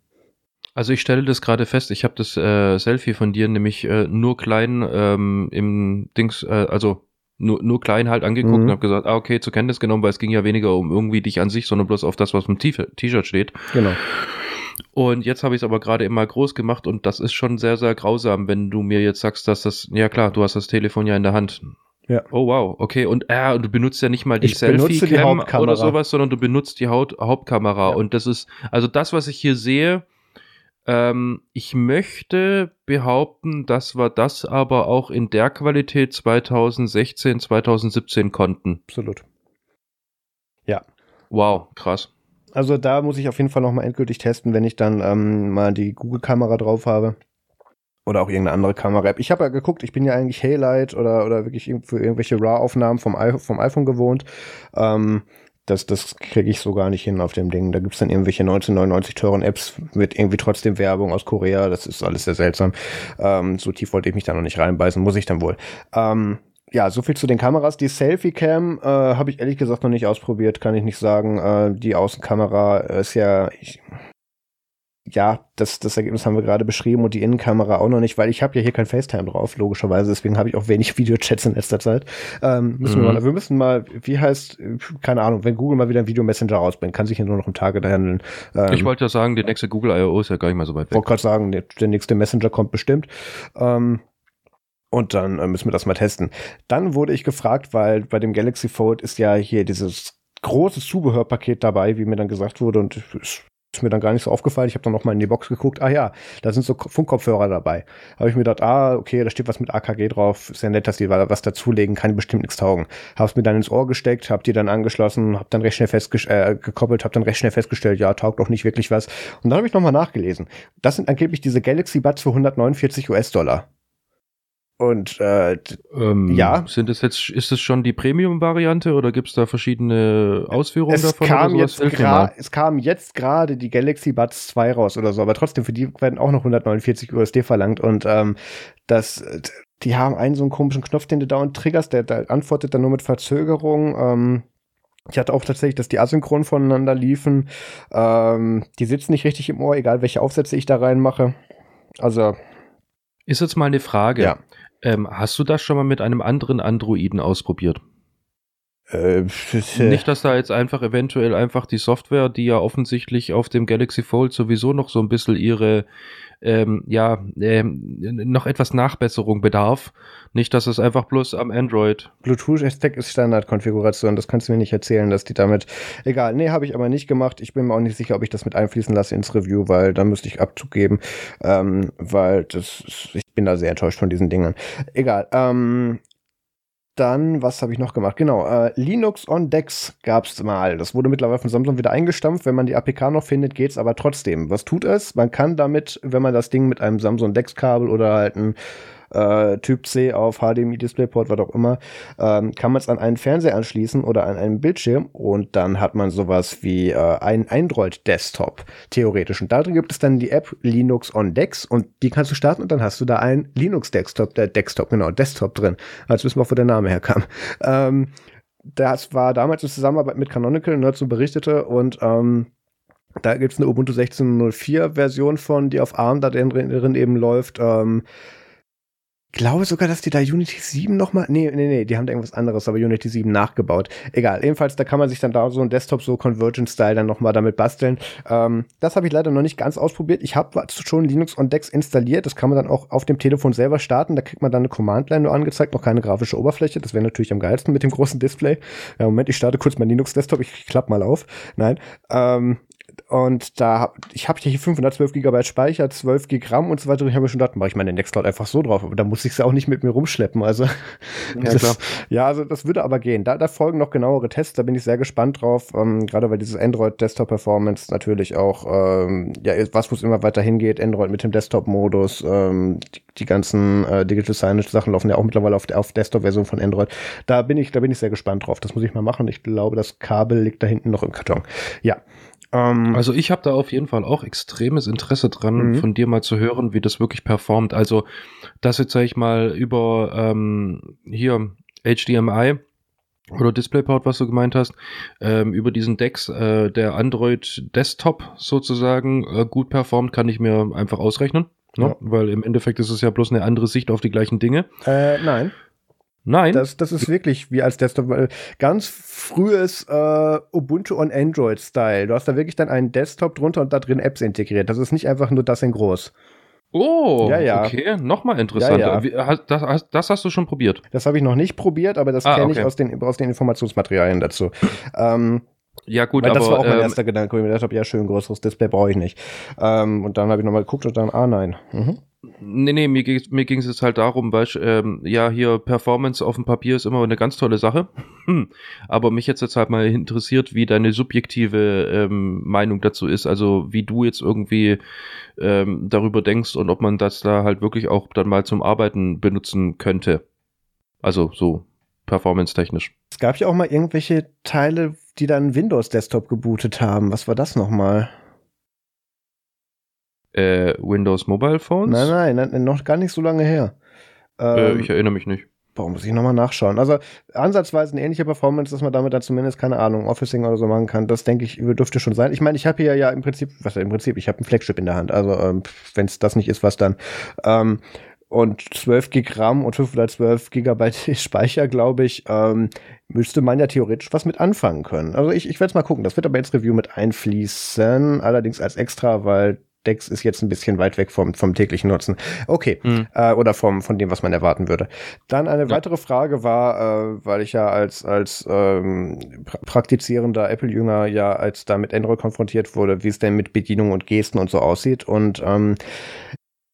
Also ich stelle das gerade fest, ich habe das äh, Selfie von dir nämlich äh, nur klein ähm, im Dings, äh, also nur, nur klein halt angeguckt mhm. und habe gesagt, ah, okay, zur Kenntnis genommen, weil es ging ja weniger um irgendwie dich an sich, sondern bloß auf das, was im T-Shirt steht. Genau. Und jetzt habe ich es aber gerade immer groß gemacht und das ist schon sehr, sehr grausam, wenn du mir jetzt sagst, dass das, ja klar, du hast das Telefon ja in der Hand. Ja. Oh wow, okay. Und äh, du benutzt ja nicht mal die Selfie-Cam oder sowas, sondern du benutzt die Haut Hauptkamera. Ja. Und das ist, also das, was ich hier sehe, ähm, ich möchte behaupten, dass wir das aber auch in der Qualität 2016, 2017 konnten. Absolut. Ja. Wow, krass. Also da muss ich auf jeden Fall nochmal endgültig testen, wenn ich dann ähm, mal die Google-Kamera drauf habe. Oder auch irgendeine andere Kamera-App. Ich habe ja geguckt, ich bin ja eigentlich Haylight oder, oder wirklich für irgendwelche RAW-Aufnahmen vom, vom iPhone gewohnt. Ähm, das, das kriege ich so gar nicht hin auf dem Ding. Da gibt's dann irgendwelche 1999 teuren Apps mit irgendwie trotzdem Werbung aus Korea. Das ist alles sehr seltsam. Ähm, so tief wollte ich mich da noch nicht reinbeißen, muss ich dann wohl. Ähm, ja, so viel zu den Kameras. Die Selfie-Cam äh, habe ich ehrlich gesagt noch nicht ausprobiert, kann ich nicht sagen. Äh, die Außenkamera ist ja, ich, ja, das, das Ergebnis haben wir gerade beschrieben und die Innenkamera auch noch nicht, weil ich habe ja hier kein FaceTime drauf, logischerweise. Deswegen habe ich auch wenig Videochats in letzter Zeit. Ähm, müssen mhm. wir, mal, wir müssen mal, wie heißt, keine Ahnung, wenn Google mal wieder ein Video-Messenger rausbringt, kann sich ja nur noch im Tage handeln. Ähm, ich wollte ja sagen, der nächste Google I.O. ist ja gar nicht mal so weit weg. Ich wollte gerade sagen, der, der, nächste Messenger kommt bestimmt. Ähm, und dann äh, müssen wir das mal testen. Dann wurde ich gefragt, weil bei dem Galaxy Fold ist ja hier dieses große Zubehörpaket dabei, wie mir dann gesagt wurde, und ist mir dann gar nicht so aufgefallen. Ich habe dann noch mal in die Box geguckt. Ah ja, da sind so Funkkopfhörer dabei. Habe ich mir gedacht, ah, okay, da steht was mit AKG drauf. Ist ja nett, dass die was dazulegen, kann bestimmt nichts taugen. Habe es mir dann ins Ohr gesteckt, habe die dann angeschlossen, habe dann recht schnell äh, gekoppelt, habe dann recht schnell festgestellt, ja, taugt doch nicht wirklich was. Und dann habe ich noch mal nachgelesen. Das sind angeblich diese Galaxy Buds für 149 US-Dollar. Und äh, ähm, ja. Sind es jetzt, ist es schon die Premium-Variante oder gibt es da verschiedene Ausführungen es davon? Kam jetzt es kam jetzt gerade die Galaxy Buds 2 raus oder so, aber trotzdem, für die werden auch noch 149 USD verlangt. Und ähm, das, die haben einen so einen komischen Knopf, den du dauernd triggerst, der, der antwortet dann nur mit Verzögerung. Ähm, ich hatte auch tatsächlich, dass die asynchron voneinander liefen. Ähm, die sitzen nicht richtig im Ohr, egal welche Aufsätze ich da reinmache. Also. Ist jetzt mal eine Frage. Ja. Ähm, hast du das schon mal mit einem anderen Androiden ausprobiert? Äh, Nicht, dass da jetzt einfach eventuell einfach die Software, die ja offensichtlich auf dem Galaxy Fold sowieso noch so ein bisschen ihre ähm, ja, ähm, noch etwas Nachbesserung bedarf. Nicht, dass es einfach bloß am Android. Bluetooth-Stack ist Standardkonfiguration, das kannst du mir nicht erzählen, dass die damit. Egal, nee, habe ich aber nicht gemacht. Ich bin mir auch nicht sicher, ob ich das mit einfließen lasse ins Review, weil da müsste ich Abzug geben, ähm, weil das, ich bin da sehr enttäuscht von diesen Dingern. Egal, ähm, dann, was habe ich noch gemacht? Genau, äh, Linux on Dex gab es mal. Das wurde mittlerweile von Samsung wieder eingestampft. Wenn man die APK noch findet, geht's aber trotzdem. Was tut es? Man kann damit, wenn man das Ding mit einem Samsung Dex-Kabel oder halt ein äh, Typ C auf HDMI Displayport, was auch immer, ähm, kann man es an einen Fernseher anschließen oder an einen Bildschirm und dann hat man sowas wie äh, ein Android Desktop theoretisch. Und da drin gibt es dann die App Linux on Dex und die kannst du starten und dann hast du da ein Linux Desktop, der Desktop, genau, Desktop drin. Als wissen wir auch, wo der Name herkam. Ähm, das war damals in Zusammenarbeit mit Canonical, ne, so berichtete und ähm, da gibt es eine Ubuntu 16.04 Version von, die auf ARM da drin eben läuft. Ähm, glaube sogar, dass die da Unity 7 nochmal. Nee, nee, nee, die haben da irgendwas anderes, aber Unity 7 nachgebaut. Egal, jedenfalls, da kann man sich dann da so ein Desktop so Convergent-Style dann nochmal damit basteln. Ähm, das habe ich leider noch nicht ganz ausprobiert. Ich habe schon Linux on Dex installiert. Das kann man dann auch auf dem Telefon selber starten. Da kriegt man dann eine Command-Line nur angezeigt, noch keine grafische Oberfläche. Das wäre natürlich am geilsten mit dem großen Display. Ja, Moment, ich starte kurz mein Linux-Desktop. Ich klapp mal auf. Nein. Ähm, und da, ich habe hier 512 GB Speicher, 12 GB RAM und so weiter. Ich habe mir schon gedacht, mache ich meine Nextcloud einfach so drauf. Aber da muss ich es auch nicht mit mir rumschleppen. Also, ja, das, ja, also das würde aber gehen. Da, da folgen noch genauere Tests, da bin ich sehr gespannt drauf. Ähm, gerade weil dieses Android Desktop Performance natürlich auch, ähm, ja, was muss immer weiter hingeht. Android mit dem Desktop-Modus, ähm, die, die, ganzen äh, Digital Signage Sachen laufen ja auch mittlerweile auf, auf Desktop-Version von Android. Da bin ich, da bin ich sehr gespannt drauf. Das muss ich mal machen. Ich glaube, das Kabel liegt da hinten noch im Karton. Ja. Ähm, also ich habe da auf jeden Fall auch extremes Interesse dran, mhm. von dir mal zu hören, wie das wirklich performt. Also das jetzt sage ich mal über ähm, hier HDMI oder DisplayPort, was du gemeint hast, ähm, über diesen Dex, äh, der Android Desktop sozusagen äh, gut performt, kann ich mir einfach ausrechnen. Ne? Ja. Weil im Endeffekt ist es ja bloß eine andere Sicht auf die gleichen Dinge. Äh, nein. Nein. Das, das ist wirklich wie als Desktop. Ganz frühes äh, Ubuntu on Android-Style. Du hast da wirklich dann einen Desktop drunter und da drin Apps integriert. Das ist nicht einfach nur das in groß. Oh, ja, ja. okay, nochmal interessant. Ja, ja. Das, das, hast du schon probiert? Das habe ich noch nicht probiert, aber das ah, kenne okay. ich aus den, aus den Informationsmaterialien dazu. ähm, ja, gut, Weil aber. Das war auch mein ähm, erster Gedanke, wo ich mir gedacht habe, ja, schön, größeres Display brauche ich nicht. Ähm, und dann habe ich nochmal geguckt und dann, ah, nein. Mhm. Nee, nee, mir, mir ging es jetzt halt darum, weil ähm, ja, hier Performance auf dem Papier ist immer eine ganz tolle Sache. Aber mich jetzt jetzt halt mal interessiert, wie deine subjektive ähm, Meinung dazu ist. Also wie du jetzt irgendwie ähm, darüber denkst und ob man das da halt wirklich auch dann mal zum Arbeiten benutzen könnte. Also so performance-technisch. Es gab ja auch mal irgendwelche Teile, die dann Windows-Desktop gebootet haben. Was war das nochmal? Äh, Windows Mobile Phones? Nein, nein, nein, noch gar nicht so lange her. Äh, ähm, ich erinnere mich nicht. Warum muss ich nochmal nachschauen? Also ansatzweise eine ähnliche Performance, dass man damit dann zumindest, keine Ahnung, Officing oder so machen kann. Das denke ich, dürfte schon sein. Ich meine, ich habe hier ja im Prinzip, was im Prinzip, ich habe ein Flagship in der Hand. Also ähm, wenn es das nicht ist, was dann? Ähm, und 12 Gig RAM und 512 Gigabyte Speicher, glaube ich, ähm, müsste man ja theoretisch was mit anfangen können. Also ich, ich werde es mal gucken. Das wird aber ins Review mit einfließen, allerdings als extra, weil Decks ist jetzt ein bisschen weit weg vom, vom täglichen Nutzen. Okay, mhm. äh, oder vom, von dem, was man erwarten würde. Dann eine ja. weitere Frage war, äh, weil ich ja als, als ähm, praktizierender Apple-Jünger ja als da mit Android konfrontiert wurde, wie es denn mit Bedienung und Gesten und so aussieht. Und ähm,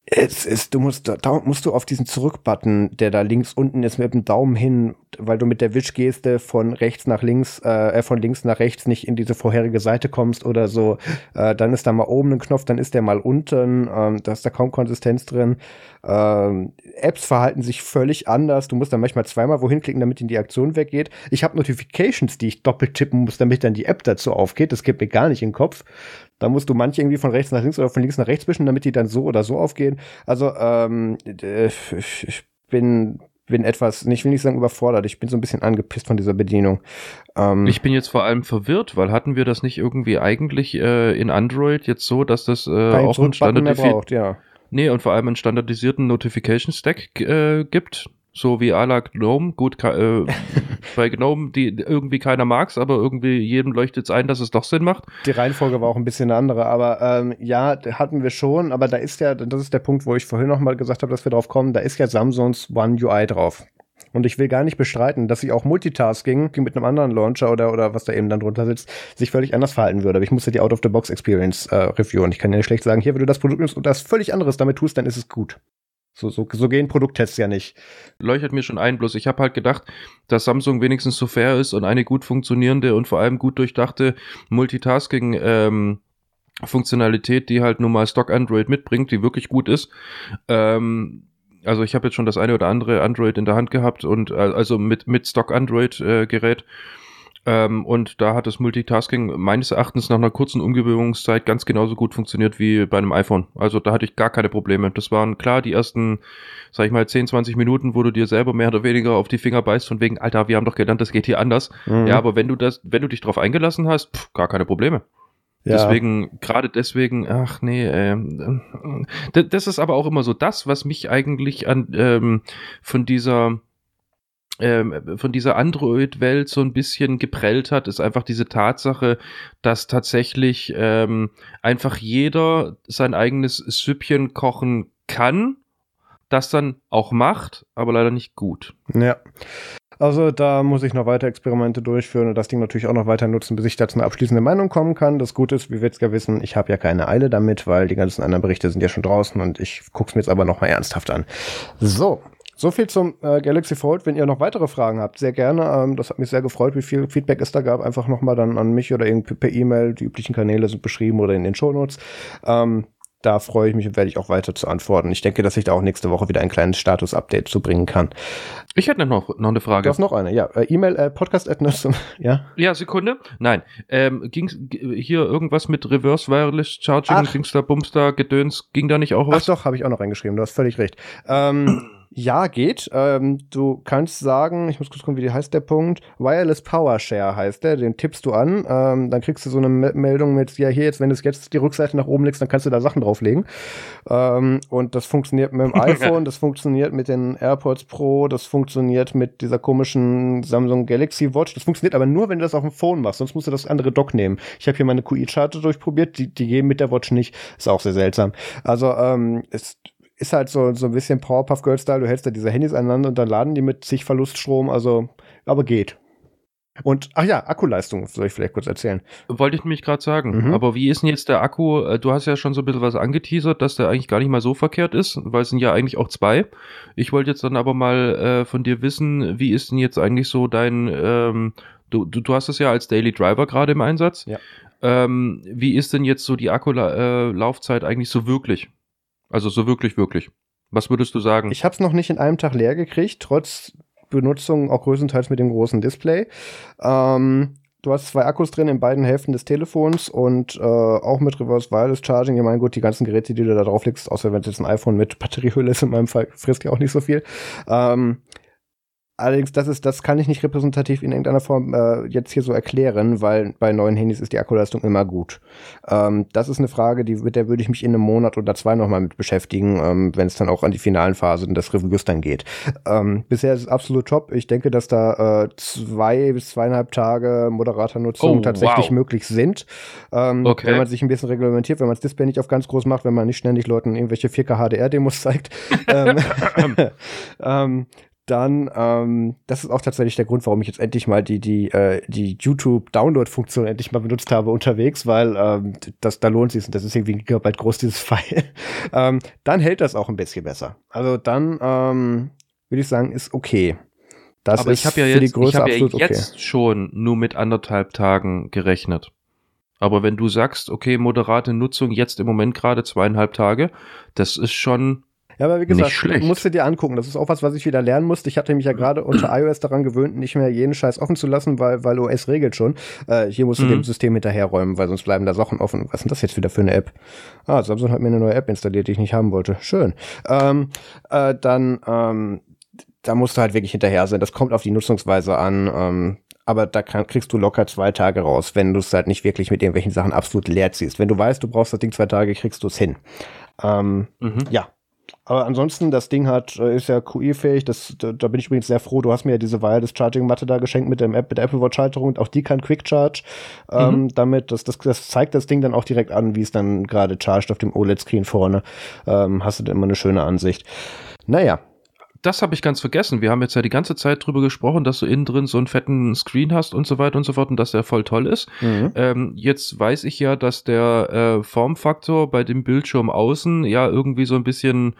es ist, du musst, da musst du auf diesen Zurück-Button, der da links unten ist, mit dem Daumen hin, weil du mit der Wischgeste von rechts nach links, äh, von links nach rechts nicht in diese vorherige Seite kommst oder so. Äh, dann ist da mal oben ein Knopf, dann ist der mal unten. Ähm, da ist da kaum Konsistenz drin. Ähm, Apps verhalten sich völlig anders. Du musst dann manchmal zweimal wohin klicken, damit in die Aktion weggeht. Ich habe Notifications, die ich doppelt tippen muss, damit dann die App dazu aufgeht. Das geht mir gar nicht in den Kopf. Da musst du manche irgendwie von rechts nach links oder von links nach rechts wischen, damit die dann so oder so aufgehen. Also ähm, ich bin bin etwas, ich will nicht sagen überfordert, ich bin so ein bisschen angepisst von dieser Bedienung. Ähm, ich bin jetzt vor allem verwirrt, weil hatten wir das nicht irgendwie eigentlich äh, in Android jetzt so, dass das äh, auch ein Standard braucht, ja. Nee, und vor allem einen standardisierten Notification Stack äh, gibt so wie à la Gnome. Gut, äh, bei Gnome, die irgendwie keiner mag's, aber irgendwie jedem leuchtet es ein, dass es doch Sinn macht. Die Reihenfolge war auch ein bisschen eine andere, aber ähm, ja, hatten wir schon, aber da ist ja, das ist der Punkt, wo ich vorhin noch mal gesagt habe, dass wir drauf kommen, da ist ja Samsungs One UI drauf. Und ich will gar nicht bestreiten, dass sich auch Multitasking mit einem anderen Launcher oder, oder was da eben dann drunter sitzt, sich völlig anders verhalten würde. Aber ich musste die Out-of-the-Box-Experience äh, reviewen. Ich kann ja nicht schlecht sagen, hier, wenn du das Produkt nimmst und das völlig anderes damit tust, dann ist es gut. So, so, so gehen Produkttests ja nicht. Leuchtet mir schon ein, bloß ich habe halt gedacht, dass Samsung wenigstens so fair ist und eine gut funktionierende und vor allem gut durchdachte Multitasking ähm, Funktionalität, die halt nun mal Stock Android mitbringt, die wirklich gut ist. Ähm, also ich habe jetzt schon das eine oder andere Android in der Hand gehabt und äh, also mit, mit Stock Android äh, Gerät ähm, und da hat das Multitasking meines Erachtens nach einer kurzen Umgewöhnungszeit ganz genauso gut funktioniert wie bei einem iPhone. Also da hatte ich gar keine Probleme. Das waren klar die ersten, sag ich mal, 10, 20 Minuten, wo du dir selber mehr oder weniger auf die Finger beißt von wegen, Alter, wir haben doch gelernt, das geht hier anders. Mhm. Ja, aber wenn du das, wenn du dich drauf eingelassen hast, pff, gar keine Probleme. Ja. Deswegen, gerade deswegen, ach nee, äh, das ist aber auch immer so das, was mich eigentlich an ähm, von dieser ähm, von dieser Android-Welt so ein bisschen geprellt hat, ist einfach diese Tatsache, dass tatsächlich ähm, einfach jeder sein eigenes Süppchen kochen kann, das dann auch macht, aber leider nicht gut. Ja. Also da muss ich noch weiter Experimente durchführen und das Ding natürlich auch noch weiter nutzen, bis ich dazu eine abschließende Meinung kommen kann. Das Gute ist, wie wir jetzt ja wissen, ich habe ja keine Eile damit, weil die ganzen anderen Berichte sind ja schon draußen und ich gucke es mir jetzt aber noch mal ernsthaft an. So, so viel zum äh, Galaxy Fold. Wenn ihr noch weitere Fragen habt, sehr gerne. Ähm, das hat mich sehr gefreut, wie viel Feedback es da gab. Einfach nochmal dann an mich oder per E-Mail. Die üblichen Kanäle sind beschrieben oder in den Shownotes. Ähm, da freue ich mich und werde ich auch weiter zu antworten. Ich denke, dass ich da auch nächste Woche wieder ein kleines Status-Update zu bringen kann. Ich hätte noch, noch eine Frage. Du hast noch eine, ja. Äh, E-Mail, äh, Podcast ja. Ja, Sekunde. Nein. Ähm, ging hier irgendwas mit Reverse Wireless Charging, Ach. Dings da, Bums da, Gedöns, ging da nicht auch was? Ach doch, habe ich auch noch reingeschrieben, du hast völlig recht. Ähm, Ja, geht. Ähm, du kannst sagen, ich muss kurz gucken, wie heißt der Punkt. Wireless Power Share heißt der, den tippst du an. Ähm, dann kriegst du so eine Meldung mit, ja, hier jetzt, wenn du jetzt die Rückseite nach oben legst, dann kannst du da Sachen drauflegen. Ähm, und das funktioniert mit dem iPhone, das funktioniert mit den AirPods Pro, das funktioniert mit dieser komischen Samsung Galaxy Watch. Das funktioniert aber nur, wenn du das auf dem Phone machst, sonst musst du das andere Dock nehmen. Ich habe hier meine QI-Charter durchprobiert, die, die gehen mit der Watch nicht. Ist auch sehr seltsam. Also, ähm, es ist halt so, so ein bisschen Powerpuff Girl Style. Du hältst da diese Handys aneinander und dann laden die mit sich Verluststrom. Also, aber geht. Und, ach ja, Akkuleistung soll ich vielleicht kurz erzählen. Wollte ich nämlich gerade sagen. Mhm. Aber wie ist denn jetzt der Akku? Äh, du hast ja schon so ein bisschen was angeteasert, dass der eigentlich gar nicht mal so verkehrt ist, weil es sind ja eigentlich auch zwei. Ich wollte jetzt dann aber mal äh, von dir wissen, wie ist denn jetzt eigentlich so dein, ähm, du, du, du hast es ja als Daily Driver gerade im Einsatz. Ja. Ähm, wie ist denn jetzt so die Akkulaufzeit äh, eigentlich so wirklich? Also so wirklich, wirklich. Was würdest du sagen? Ich habe es noch nicht in einem Tag leer gekriegt, trotz Benutzung auch größtenteils mit dem großen Display. Ähm, du hast zwei Akkus drin in beiden Hälften des Telefons und äh, auch mit Reverse Wireless Charging. Ich meine, gut, die ganzen Geräte, die du da drauf legst, außer wenn es jetzt ein iPhone mit Batteriehülle ist, in meinem Fall frisst ja auch nicht so viel. Ähm, Allerdings, das ist, das kann ich nicht repräsentativ in irgendeiner Form äh, jetzt hier so erklären, weil bei neuen Handys ist die Akkuleistung immer gut. Ähm, das ist eine Frage, die, mit der würde ich mich in einem Monat oder zwei nochmal mit beschäftigen, ähm, wenn es dann auch an die finalen Phasen des Reviews dann geht. Ähm, bisher ist es absolut top. Ich denke, dass da äh, zwei bis zweieinhalb Tage Moderatornutzung oh, tatsächlich wow. möglich sind. Ähm, okay. Wenn man sich ein bisschen reglementiert, wenn man das Display nicht auf ganz groß macht, wenn man nicht ständig Leuten irgendwelche 4K HDR-Demos zeigt. dann, ähm, das ist auch tatsächlich der Grund, warum ich jetzt endlich mal die, die, äh, die YouTube-Download-Funktion endlich mal benutzt habe unterwegs, weil ähm, das, da lohnt sich und das ist irgendwie ein Gigabyte groß, dieses File. ähm, dann hält das auch ein bisschen besser. Also dann ähm, würde ich sagen, ist okay. Das Aber ich habe ja jetzt, ich hab ja jetzt okay. schon nur mit anderthalb Tagen gerechnet. Aber wenn du sagst, okay, moderate Nutzung jetzt im Moment gerade zweieinhalb Tage, das ist schon ja, aber wie gesagt, musst du dir angucken. Das ist auch was, was ich wieder lernen musste. Ich hatte mich ja gerade unter iOS daran gewöhnt, nicht mehr jeden Scheiß offen zu lassen, weil, weil OS regelt schon. Äh, hier musst du mhm. dem System hinterherräumen, weil sonst bleiben da Sachen offen. Was ist denn das jetzt wieder für eine App? Ah, Samsung hat mir eine neue App installiert, die ich nicht haben wollte. Schön. Ähm, äh, dann, ähm, da musst du halt wirklich hinterher sein. Das kommt auf die Nutzungsweise an. Ähm, aber da kann, kriegst du locker zwei Tage raus, wenn du es halt nicht wirklich mit irgendwelchen Sachen absolut leer ziehst. Wenn du weißt, du brauchst das Ding zwei Tage, kriegst du es hin. Ähm, mhm. Ja, aber ansonsten, das Ding hat, äh, ist ja QI-fähig. Das, da, da, bin ich übrigens sehr froh. Du hast mir ja diese Wireless Charging-Matte da geschenkt mit, dem App, mit der Apple Watch-Halterung. Und auch die kann Quick Charge. Ähm, mhm. damit, das, das, das zeigt das Ding dann auch direkt an, wie es dann gerade chargt auf dem OLED-Screen vorne. Ähm, hast du dann immer eine schöne Ansicht. Naja, das habe ich ganz vergessen. Wir haben jetzt ja die ganze Zeit drüber gesprochen, dass du innen drin so einen fetten Screen hast und so weiter und so fort und dass der voll toll ist. Mhm. Ähm, jetzt weiß ich ja, dass der äh, Formfaktor bei dem Bildschirm außen ja irgendwie so ein bisschen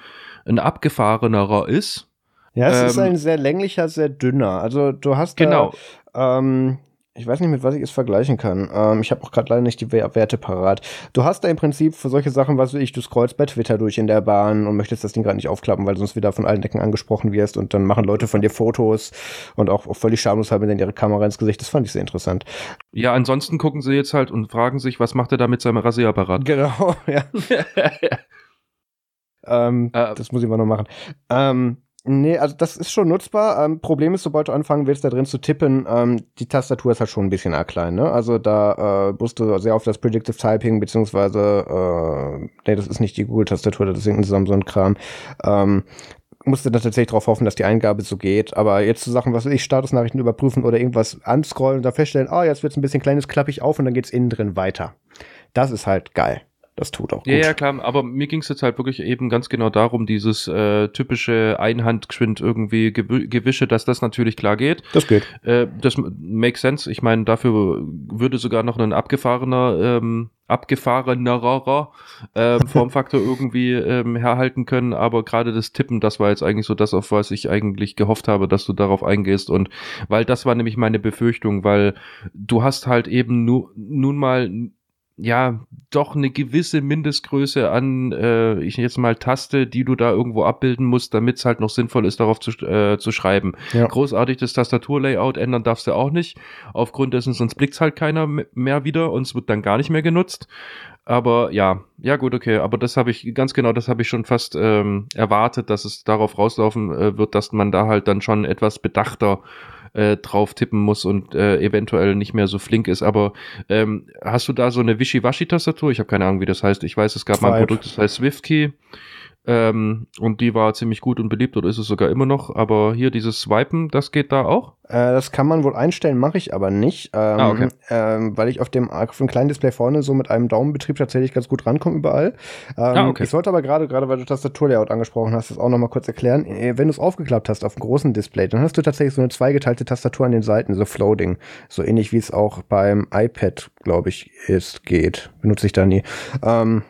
ein abgefahrenerer ist. Ja, es ähm, ist ein sehr länglicher, sehr dünner. Also du hast genau. Da, ähm, ich weiß nicht, mit was ich es vergleichen kann. Ähm, ich habe auch gerade leider nicht die Werte parat. Du hast da im Prinzip für solche Sachen, was weiß ich, du scrollst bei Twitter durch in der Bahn und möchtest das Ding gerade nicht aufklappen, weil du sonst wieder von allen Decken angesprochen wirst und dann machen Leute von dir Fotos und auch, auch völlig schamlos haben dann ihre Kamera ins Gesicht. Das fand ich sehr interessant. Ja, ansonsten gucken sie jetzt halt und fragen sich, was macht er da mit seinem Rasierapparat? Genau, ja. ähm, äh, das muss ich mal noch machen. Ähm, Nee, also das ist schon nutzbar. Ähm, Problem ist, sobald du anfangen willst, da drin zu tippen, ähm, die Tastatur ist halt schon ein bisschen arg klein. Ne? Also da äh, musst du sehr auf das Predictive Typing, beziehungsweise, äh, nee, das ist nicht die Google-Tastatur, das ist irgendein Samsung-Kram. Ähm, musste dann tatsächlich darauf hoffen, dass die Eingabe so geht. Aber jetzt zu Sachen, was weiß ich, Statusnachrichten überprüfen oder irgendwas anscrollen und da feststellen, ah, oh, jetzt wird's ein bisschen kleines, klappe ich auf und dann geht's innen drin weiter. Das ist halt geil das tut auch gut. Ja, ja, klar, aber mir ging es jetzt halt wirklich eben ganz genau darum, dieses äh, typische Einhandgeschwind irgendwie Gew Gewische, dass das natürlich klar geht. Das geht. Äh, das makes sense. Ich meine, dafür würde sogar noch ein abgefahrener, ähm, abgefahrenerer ähm, Formfaktor irgendwie ähm, herhalten können, aber gerade das Tippen, das war jetzt eigentlich so das, auf was ich eigentlich gehofft habe, dass du darauf eingehst und weil das war nämlich meine Befürchtung, weil du hast halt eben nu nun mal ja, doch eine gewisse Mindestgröße an, äh, ich jetzt mal Taste, die du da irgendwo abbilden musst, damit es halt noch sinnvoll ist, darauf zu, äh, zu schreiben. Ja. Großartig das Tastaturlayout ändern darfst du auch nicht. Aufgrund dessen, sonst blickt's halt keiner mehr wieder und es wird dann gar nicht mehr genutzt. Aber ja, ja gut, okay. Aber das habe ich ganz genau, das habe ich schon fast ähm, erwartet, dass es darauf rauslaufen äh, wird, dass man da halt dann schon etwas bedachter äh, drauf tippen muss und äh, eventuell nicht mehr so flink ist. Aber ähm, hast du da so eine Wischiwaschi-Tastatur? Ich habe keine Ahnung, wie das heißt. Ich weiß, es gab Swipe. mal ein Produkt, das heißt SwiftKey. Ähm, und die war ziemlich gut und beliebt oder ist es sogar immer noch. Aber hier dieses Swipen, das geht da auch? Äh, das kann man wohl einstellen, mache ich aber nicht. Ähm, ah, okay. ähm, weil ich auf dem, auf dem kleinen Display vorne so mit einem Daumenbetrieb tatsächlich ganz gut rankomme überall. Ähm, ah, okay. Ich sollte aber gerade, gerade weil du Tastaturlayout angesprochen hast, das auch nochmal kurz erklären. Äh, wenn du es aufgeklappt hast auf dem großen Display, dann hast du tatsächlich so eine zweigeteilte Tastatur an den Seiten, so Floating. So ähnlich wie es auch beim iPad, glaube ich, ist, geht. Benutze ich da nie. Ähm,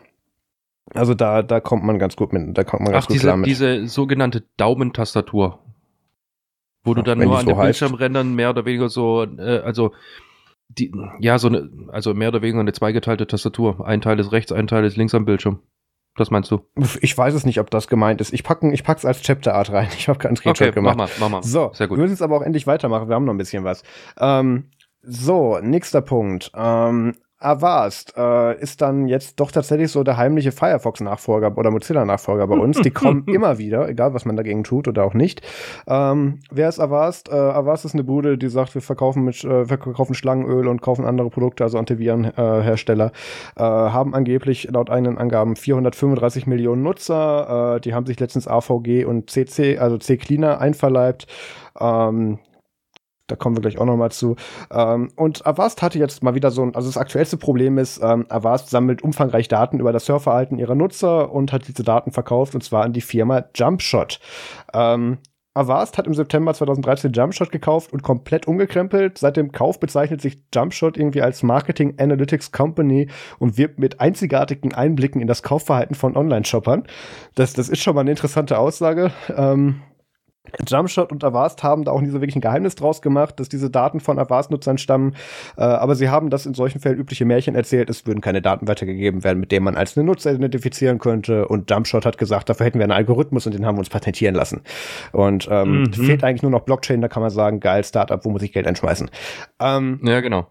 also da, da kommt man ganz gut mit, da kommt man ganz Ach, gut diese, klar mit. diese sogenannte Daumentastatur, wo du dann nur an so den Bildschirmrändern mehr oder weniger so, äh, also die, ja, so eine, also mehr oder weniger eine zweigeteilte Tastatur. Ein Teil ist rechts, ein Teil ist links am Bildschirm. Das meinst du? Ich weiß es nicht, ob das gemeint ist. Ich packe ich pack's als Chapter Art rein. Ich habe keinen Screenshot okay, gemacht. Mach mal, mach mal. So, Sehr gut. wir müssen es aber auch endlich weitermachen. Wir haben noch ein bisschen was. Ähm, so, nächster Punkt. Ähm, Avast äh, ist dann jetzt doch tatsächlich so der heimliche Firefox-Nachfolger oder Mozilla-Nachfolger bei uns. Die kommen immer wieder, egal was man dagegen tut oder auch nicht. Ähm, wer ist Avast? Äh, Avast ist eine Bude, die sagt, wir verkaufen mit, äh, wir verkaufen Schlangenöl und kaufen andere Produkte, also Antivirenhersteller. Äh, haben angeblich laut eigenen Angaben 435 Millionen Nutzer. Äh, die haben sich letztens AVG und CC, also C-Cleaner einverleibt. Ähm, da kommen wir gleich auch nochmal zu. Ähm, und Avast hatte jetzt mal wieder so ein, also das aktuellste Problem ist, ähm, Avast sammelt umfangreich Daten über das Surfverhalten ihrer Nutzer und hat diese Daten verkauft und zwar an die Firma Jumpshot. Ähm, Avast hat im September 2013 Jumpshot gekauft und komplett umgekrempelt. Seit dem Kauf bezeichnet sich Jumpshot irgendwie als Marketing Analytics Company und wirbt mit einzigartigen Einblicken in das Kaufverhalten von Online-Shoppern. Das, das ist schon mal eine interessante Aussage. Ähm, Jumpshot und Avast haben da auch nie so wirklich ein Geheimnis draus gemacht, dass diese Daten von Avast-Nutzern stammen. Äh, aber sie haben das in solchen Fällen übliche Märchen erzählt. Es würden keine Daten weitergegeben werden, mit denen man als einen Nutzer identifizieren könnte. Und Jumpshot hat gesagt, dafür hätten wir einen Algorithmus und den haben wir uns patentieren lassen. Und ähm, mhm. fehlt eigentlich nur noch Blockchain, da kann man sagen, geil, Startup, wo muss ich Geld einschmeißen? Ähm, ja, genau.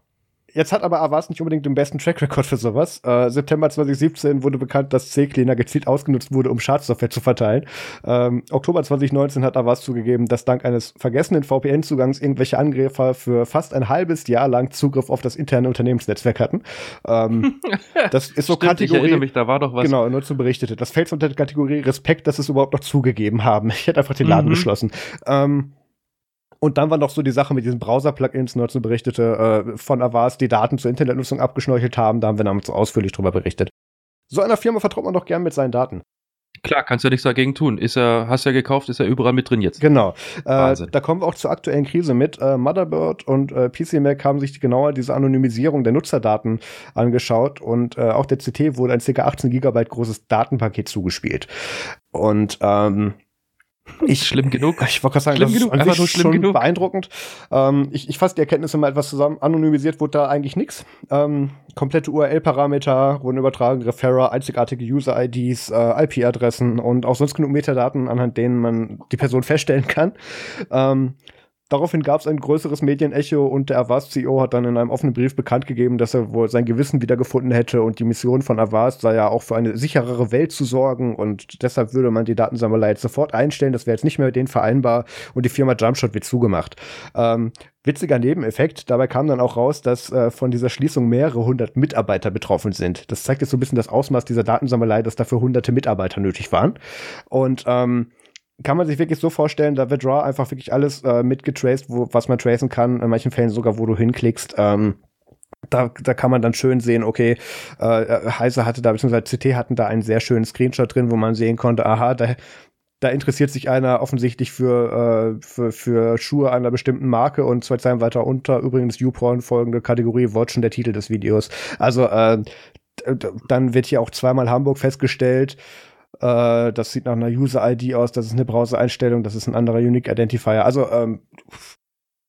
Jetzt hat aber Avast nicht unbedingt den besten Track Record für sowas. Äh, September 2017 wurde bekannt, dass C-Cleaner gezielt ausgenutzt wurde, um Schadsoftware zu verteilen. Ähm, Oktober 2019 hat Avast zugegeben, dass dank eines vergessenen VPN-Zugangs irgendwelche Angreifer für fast ein halbes Jahr lang Zugriff auf das interne Unternehmensnetzwerk hatten. Ähm, das ist so Stimmt, Kategorie. Ich erinnere mich, da war doch was. Genau, nur zu berichtete. Das fällt unter die Kategorie Respekt, dass es überhaupt noch zugegeben haben. Ich hätte einfach den Laden mhm. geschlossen. Ähm, und dann war noch so die Sache mit diesen Browser-Plugins, zu berichtete, äh, von Avast, die Daten zur Internetnutzung abgeschnorchelt haben. Da haben wir damals so ausführlich drüber berichtet. So einer Firma vertraut man doch gern mit seinen Daten. Klar, kannst du ja nichts dagegen tun. Ist er, hast ja gekauft, ist er überall mit drin jetzt. Genau. Äh, da kommen wir auch zur aktuellen Krise mit. Äh, Motherbird und äh, PC haben sich genauer diese Anonymisierung der Nutzerdaten angeschaut und äh, auch der CT wurde ein ca. 18 Gigabyte großes Datenpaket zugespielt. Und ähm, ich, schlimm genug. Ich wollte gerade sagen, schlimm das genug, ist einfach nur schlimm genug. beeindruckend. Ähm, ich ich fasse die Erkenntnisse mal etwas zusammen. Anonymisiert wurde da eigentlich nichts. Ähm, komplette URL-Parameter wurden übertragen, Referrer, einzigartige User-IDs, äh, IP-Adressen und auch sonst genug Metadaten, anhand denen man die Person feststellen kann. Ähm, Daraufhin gab es ein größeres Medienecho und der Avast-CEO hat dann in einem offenen Brief bekannt gegeben, dass er wohl sein Gewissen wiedergefunden hätte und die Mission von Avast sei ja auch für eine sicherere Welt zu sorgen und deshalb würde man die Datensammlerei jetzt sofort einstellen. Das wäre jetzt nicht mehr mit denen vereinbar und die Firma Jumpshot wird zugemacht. Ähm, witziger Nebeneffekt, dabei kam dann auch raus, dass äh, von dieser Schließung mehrere hundert Mitarbeiter betroffen sind. Das zeigt jetzt so ein bisschen das Ausmaß dieser Datensammlerei, dass dafür hunderte Mitarbeiter nötig waren. Und ähm, kann man sich wirklich so vorstellen, da wird Raw einfach wirklich alles äh, mitgetraced, wo, was man tracen kann, in manchen Fällen sogar, wo du hinklickst. Ähm, da, da kann man dann schön sehen, okay, äh, Heise hatte da, beziehungsweise CT hatten da einen sehr schönen Screenshot drin, wo man sehen konnte, aha, da, da interessiert sich einer offensichtlich für, äh, für, für Schuhe einer bestimmten Marke und zwei Zeilen weiter unter, übrigens YouPorn folgende Kategorie, Watchen, der Titel des Videos. Also äh, dann wird hier auch zweimal Hamburg festgestellt, äh, das sieht nach einer User-ID aus, das ist eine Browser-Einstellung, das ist ein anderer Unique Identifier. Also ähm,